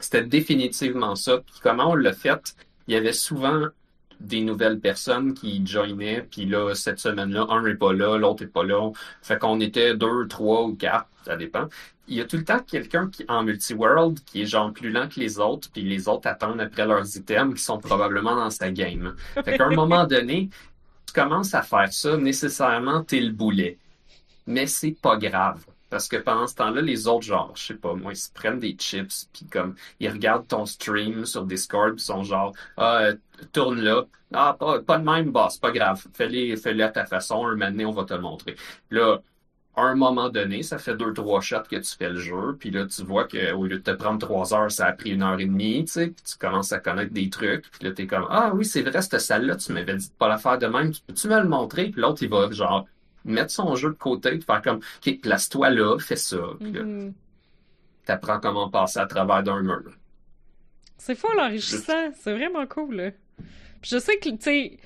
C'était définitivement ça. Puis comment on l'a fait, il y avait souvent des nouvelles personnes qui joinaient, puis là, cette semaine-là, un n'est pas là, l'autre est pas là. Fait qu'on était deux, trois ou quatre, ça dépend. Il y a tout le temps quelqu'un qui, en multi-world qui est genre plus lent que les autres, puis les autres attendent après leurs items qui sont probablement dans sa game. Fait qu'à un moment donné, tu commences à faire ça, nécessairement, t'es le boulet. Mais c'est pas grave. Parce que pendant ce temps-là, les autres, genre, je sais pas, moi, ils se prennent des chips, puis comme, ils regardent ton stream sur Discord, ils sont genre, ah, euh, tourne là. Ah, pas, pas de même, c'est pas grave. Fais-les, fais-les à ta façon, un moment on va te le montrer. Là, à un moment donné, ça fait deux, trois shots que tu fais le jeu, puis là, tu vois que au lieu de te prendre trois heures, ça a pris une heure et demie, tu sais, puis tu commences à connaître des trucs, puis là, t'es comme, ah oui, c'est vrai, cette salle-là, tu m'avais dit de pas la faire de même, tu peux-tu me le montrer? Puis l'autre, il va, genre, mettre son jeu de côté, puis faire comme, OK, place-toi là, fais ça, puis là, Mhm. t'apprends comment passer à travers d'un mur. C'est fort enrichissant, c'est vraiment cool. Là. Puis je sais que, tu sais,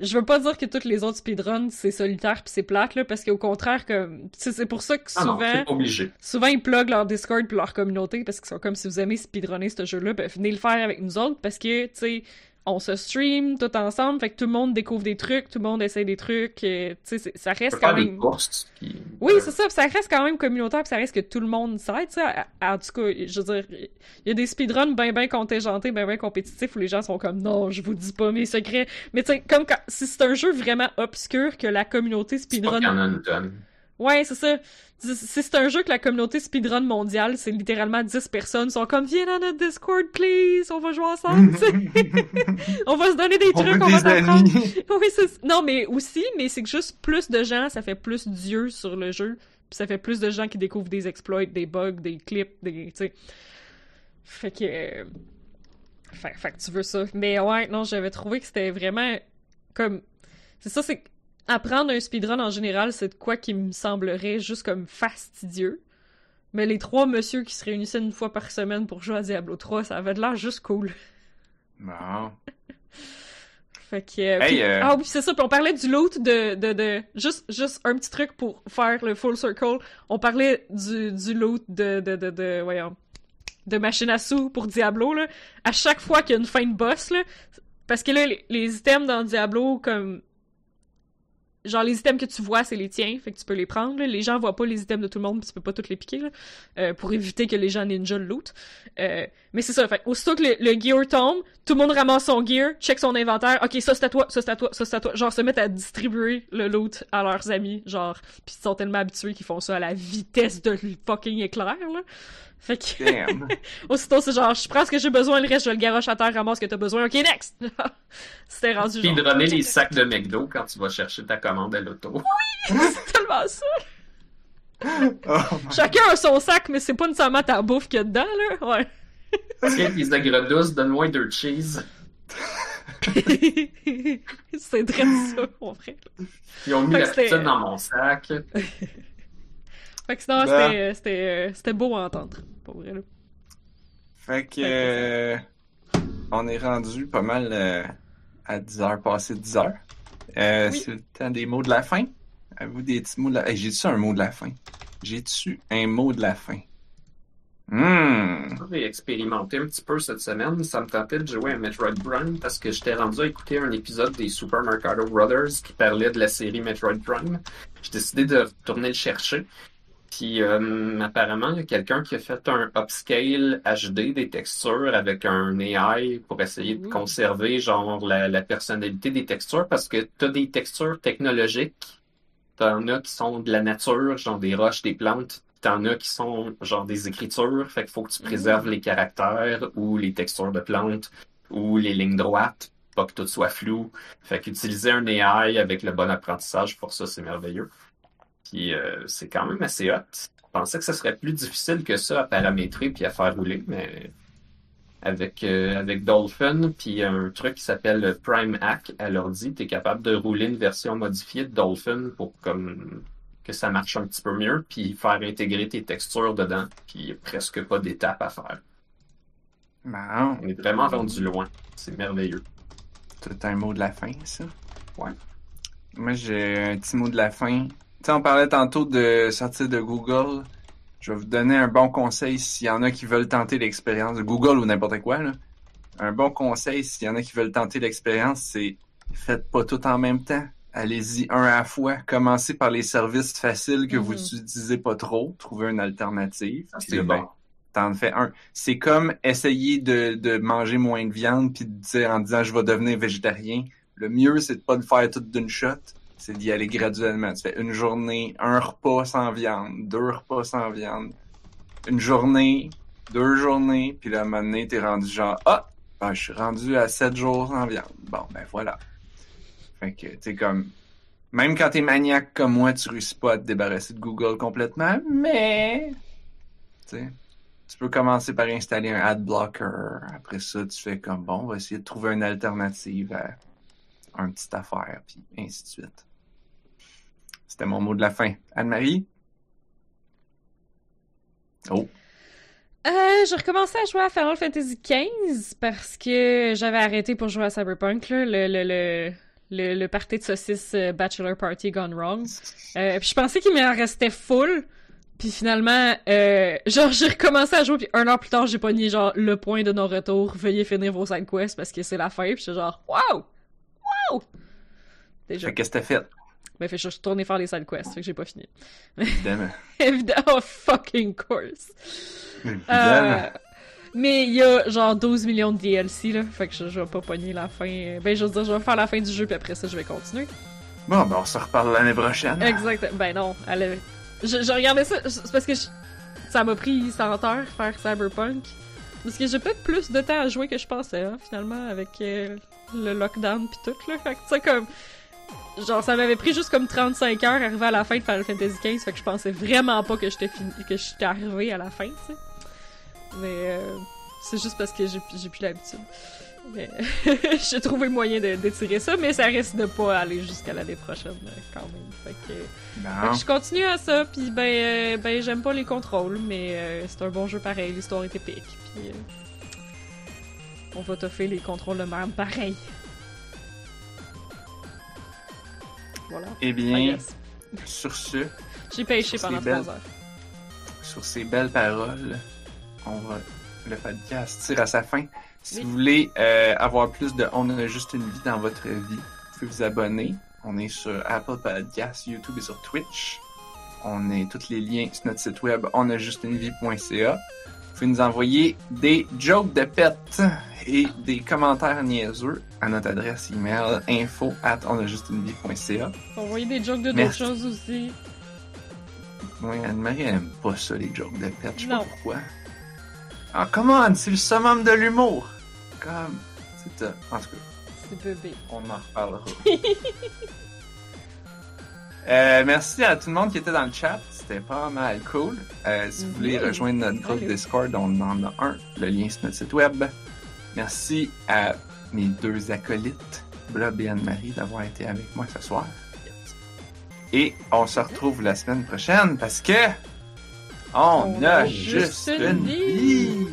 je veux pas dire que toutes les autres speedruns, c'est solitaire puis c'est plate, là, parce qu'au contraire, c'est pour ça que Ah non, souvent, obligé. souvent ils pluguent leur Discord puis leur communauté parce qu'ils sont comme si vous aimez speedrunner ce jeu-là, ben venez le faire avec nous autres parce que, tu sais, on se stream tout ensemble, fait que tout le monde découvre des trucs, tout le monde essaie des trucs, euh, tu sais, c'est- ça reste quand même... puis... Oui, euh, c'est ça, puis ça reste quand même communautaire, puis ça reste que tout le monde s'aide, En tout cas, je veux dire, il y a des speedruns bien, bien contingentés, bien, bien compétitifs, où les gens sont comme « Non, je vous dis pas mes secrets ». Mais tu sais, comme quand... si c'est un jeu vraiment obscur que la communauté speedrun... Ouais, c'est ça. Si c'est un jeu que la communauté speedrun mondiale, c'est littéralement 10 personnes, sont comme « Viens dans notre Discord, please, on va jouer ensemble. [laughs] On va se donner des On trucs, on va t'apprendre. ». Oui, c'est... Non, mais aussi, mais c'est que juste plus de gens, ça fait plus d'yeux sur le jeu. Puis ça fait plus de gens qui découvrent des exploits, des bugs, des clips, des... Tu sais. Fait que... euh, Fait, fait que tu veux ça. Mais ouais, non, j'avais trouvé que c'était vraiment... Comme... C'est ça, c'est... Apprendre un speedrun en général, c'est de quoi qui me semblerait juste comme fastidieux. Mais les trois messieurs qui se réunissaient une fois par semaine pour jouer à Diablo 3, ça avait de l'air juste cool. Bon. [laughs] Fait que. euh, Hey, puis- euh, Ah oui, c'est ça. Puis on parlait du loot de, de, de. Juste, juste un petit truc pour faire le full circle. On parlait du, du loot de. de, de, de voyons. de machine à sous pour Diablo, là, à chaque fois qu'il y a une fin de boss, là, parce que là, les, les items dans Diablo, comme genre les items que tu vois c'est les tiens fait que tu peux les prendre là. les gens voient pas les items de tout le monde puis tu peux pas tous les piquer là, euh, pour éviter que les gens ninja le loot. Euh, mais c'est ça fait aussitôt que le, gear tombe tout le monde ramasse son gear check son inventaire ok ça c'est à toi ça c'est à toi ça c'est à toi. Genre se mettent à distribuer le loot à leurs amis genre. Puis ils sont tellement habitués qu'ils font ça à la vitesse de fucking éclair là fait que Damn. [laughs] aussitôt c'est genre je prends ce que j'ai besoin le reste je le garoche à terre ramasse ce que t'as besoin ok next [laughs] c'était rendu Puis genre de les sacs de McDo quand tu vas chercher ta commande à l'auto. [laughs] c'est tellement ça Oh Chacun a son sac, mais c'est pas nécessairement ta bouffe qu'il y a dedans, là. Ouais. Tiens, les agrodouces, donne-moi deux cheese. c'est très ça, en vrai. Ils ont mis Fait la pizza dans mon sac. Fait que sinon, Ben. c'était, euh, c'était, euh, c'était beau à entendre, pour vrai, là. Fait que euh, on est rendu pas mal euh, à 10 heures, passé 10 heures. Euh, Oui. C'est le temps des mots de la fin. Avez-vous des petits mots de la Hey, J'ai-tu un mot de la fin? J'ai-tu un mot de la fin? Hmm. J'ai expérimenté un petit peu cette semaine. Ça me tentait de jouer à Metroid Prime parce que j'étais rendu à écouter un épisode des Super Mercado Brothers qui parlait de la série Metroid Prime. J'ai décidé de retourner le chercher. Puis euh, apparemment, il y a quelqu'un qui a fait un upscale HD des textures avec un AI pour essayer de Ouh. conserver genre la, la personnalité des textures parce que tu as des textures technologiques. T'en as qui sont de la nature, genre des roches, des plantes. T'en as qui sont genre des écritures, fait qu'il faut que tu préserves les caractères ou les textures de plantes ou les lignes droites, pas que tout soit flou. Fait qu'utiliser un AI avec le bon apprentissage pour ça, c'est merveilleux. Puis euh, c'est quand même assez hot. Je pensais que ce serait plus difficile que ça à paramétrer puis à faire rouler, mais avec euh, avec Dolphin puis un truc qui s'appelle Prime Hack à l'ordi, tu es capable de rouler une version modifiée de Dolphin pour comme que ça marche un petit peu mieux puis faire intégrer tes textures dedans, puis il y a presque pas d'étapes à faire. On est vraiment rendu loin. C'est merveilleux. tout un mot de la fin, ça? Ouais. Moi, j'ai un petit mot de la fin. Tu sais, on parlait tantôt de sortir de Google. Je vais vous donner un bon conseil s'il y en a qui veulent tenter l'expérience de Google ou n'importe quoi. Là. Un bon conseil s'il y en a qui veulent tenter l'expérience, c'est faites pas tout en même temps. Allez-y un à la fois. Commencez par les services faciles que vous Mhm. utilisez pas trop. Trouvez une alternative. Puis c'est bon. T'en fais un. C'est comme essayer de, de manger moins de viande puis de dire en disant je vais devenir végétarien. Le mieux, c'est de pas le faire tout d'une shot. C'est d'y aller graduellement. Tu fais une journée, un repas sans viande, deux repas sans viande, une journée, deux journées, puis là, à un moment donné, t'es rendu genre, ah, ben, je suis rendu à sept jours sans viande. Bon, ben voilà. Fait que, tu comme, même quand t'es maniaque comme moi, tu réussis pas à te débarrasser de Google complètement, mais, tu tu peux commencer par installer un ad blocker. Après ça, tu fais comme, bon, on va essayer de trouver une alternative à un petite affaire, puis ainsi de suite. C'était mon mot de la fin. Anne-Marie? Oh. Euh, j'ai recommencé à jouer à Final Fantasy XV parce que j'avais arrêté pour jouer à Cyberpunk, là, le, le, le, le, le party de saucisse euh, Bachelor Party Gone Wrong. Euh, puis je pensais qu'il m'en restait full. Puis finalement, euh, genre, j'ai recommencé à jouer, puis un an plus tard, j'ai pogné, genre, le point de non-retour, veuillez finir vos side quests parce que c'est la fin, puis j'étais genre, wow! Wow! Déjà. Fait qu'est-ce que t'as fait? Ben, fait je suis retourné faire les side quests, fait que j'ai pas fini. Évidemment. [laughs] Évidemment, oh, fucking course! Évidemment. Euh, mais il y a genre 12 millions de DLC, là, fait que je, je vais pas pogner la fin. Ben, je veux dire, je vais faire la fin du jeu, puis après ça, je vais continuer. Bon, ben, on se reparle l'année prochaine. Exact. Ben non, avait- je, je regardais ça, c'est parce que je- ça m'a pris 100 heures faire Cyberpunk. Parce que j'ai peut-être plus de temps à jouer que je pensais, hein, finalement, avec euh, le lockdown pis tout, là. Fait que, tu sais, comme... Genre, ça m'avait pris juste comme 35 heures arriver à la fin de Final Fantasy XV, fait que je pensais vraiment pas que j'étais fini, que j'étais arrivé à la fin, tu sais. Mais euh, c'est juste parce que j'ai j'ai plus l'habitude. Mais [laughs] j'ai trouvé moyen de- d'étirer ça, mais ça risque de pas aller jusqu'à l'année prochaine, euh, quand même. Fait que... Fait que je continue à ça, puis ben, euh, ben j'aime pas les contrôles, mais euh, c'est un bon jeu pareil, l'histoire est épique, puis on va toffer les contrôles de merde pareil. Voilà. Eh bien, sur ce, J'ai pêché pendant trois heures. sur ces belles paroles, on va le podcast tire à sa fin. Si Oui. vous voulez euh, avoir plus de On a juste une vie dans votre vie, vous pouvez vous abonner. On est sur Apple Podcasts, YouTube et sur Twitch. On est tous les liens sur notre site web onajustunevie.ca. Vous pouvez nous envoyer des jokes de pets et des commentaires niaiseux à notre adresse email info at onajustunevie.ca. Envoyer des jokes de d'autres choses aussi. Oui, Anne-Marie elle aime pas ça, les jokes de pets. Je sais pas pourquoi. Ah, come on, c'est le summum de l'humour. Comme, c'est. En tout cas, C'est bébé. on en reparlera. [laughs] Euh, merci à tout le monde qui était dans le chat. C'était pas mal cool. Euh, si vous voulez rejoindre notre groupe. Discord, on en a un. Le lien sur notre site web. Merci à mes deux acolytes, Blob et Anne-Marie, d'avoir été avec moi ce soir. Et on se retrouve la semaine prochaine parce que on, On a, a juste une une vie. vie.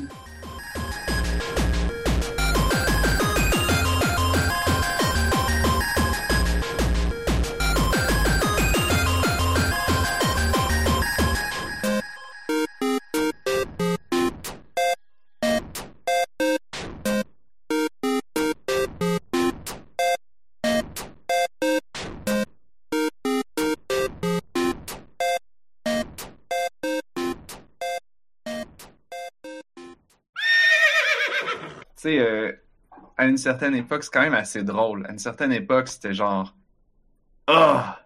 À une certaine époque, c'est quand même assez drôle. À une certaine époque, c'était genre Ah,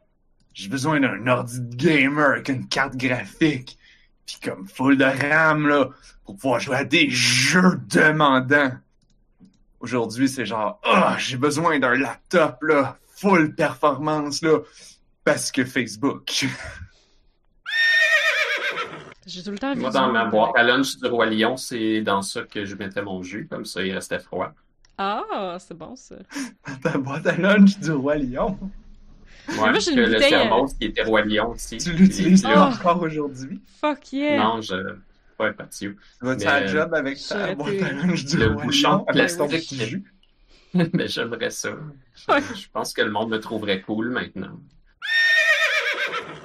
j'ai besoin d'un ordi de gamer avec une carte graphique, puis comme full de RAM là, pour pouvoir jouer à des jeux demandants. Aujourd'hui, c'est genre Ah, j'ai besoin d'un laptop là, full performance là, parce que Facebook. [laughs] J'ai tout le temps vu Moi, dans ma boîte à lunch du Roi Lion, c'est dans ça que je mettais mon jus, comme ça il restait froid. Ah, c'est bon ça. [laughs] Ta boîte à lunch du Roi Lion. Ouais, Moi, j'ai une que le bouteille, thermos qui était Roi Lion aussi. Tu l'utilises Ah. encore aujourd'hui? Fuck yeah. Non, je. Ouais, pas. Tu vas-tu Mais, à la job avec ta boîte à lunch du Le Roi bouchon Lion plastique. petit jus? [laughs] Mais j'aimerais ça. Je pense que le monde me trouverait cool maintenant.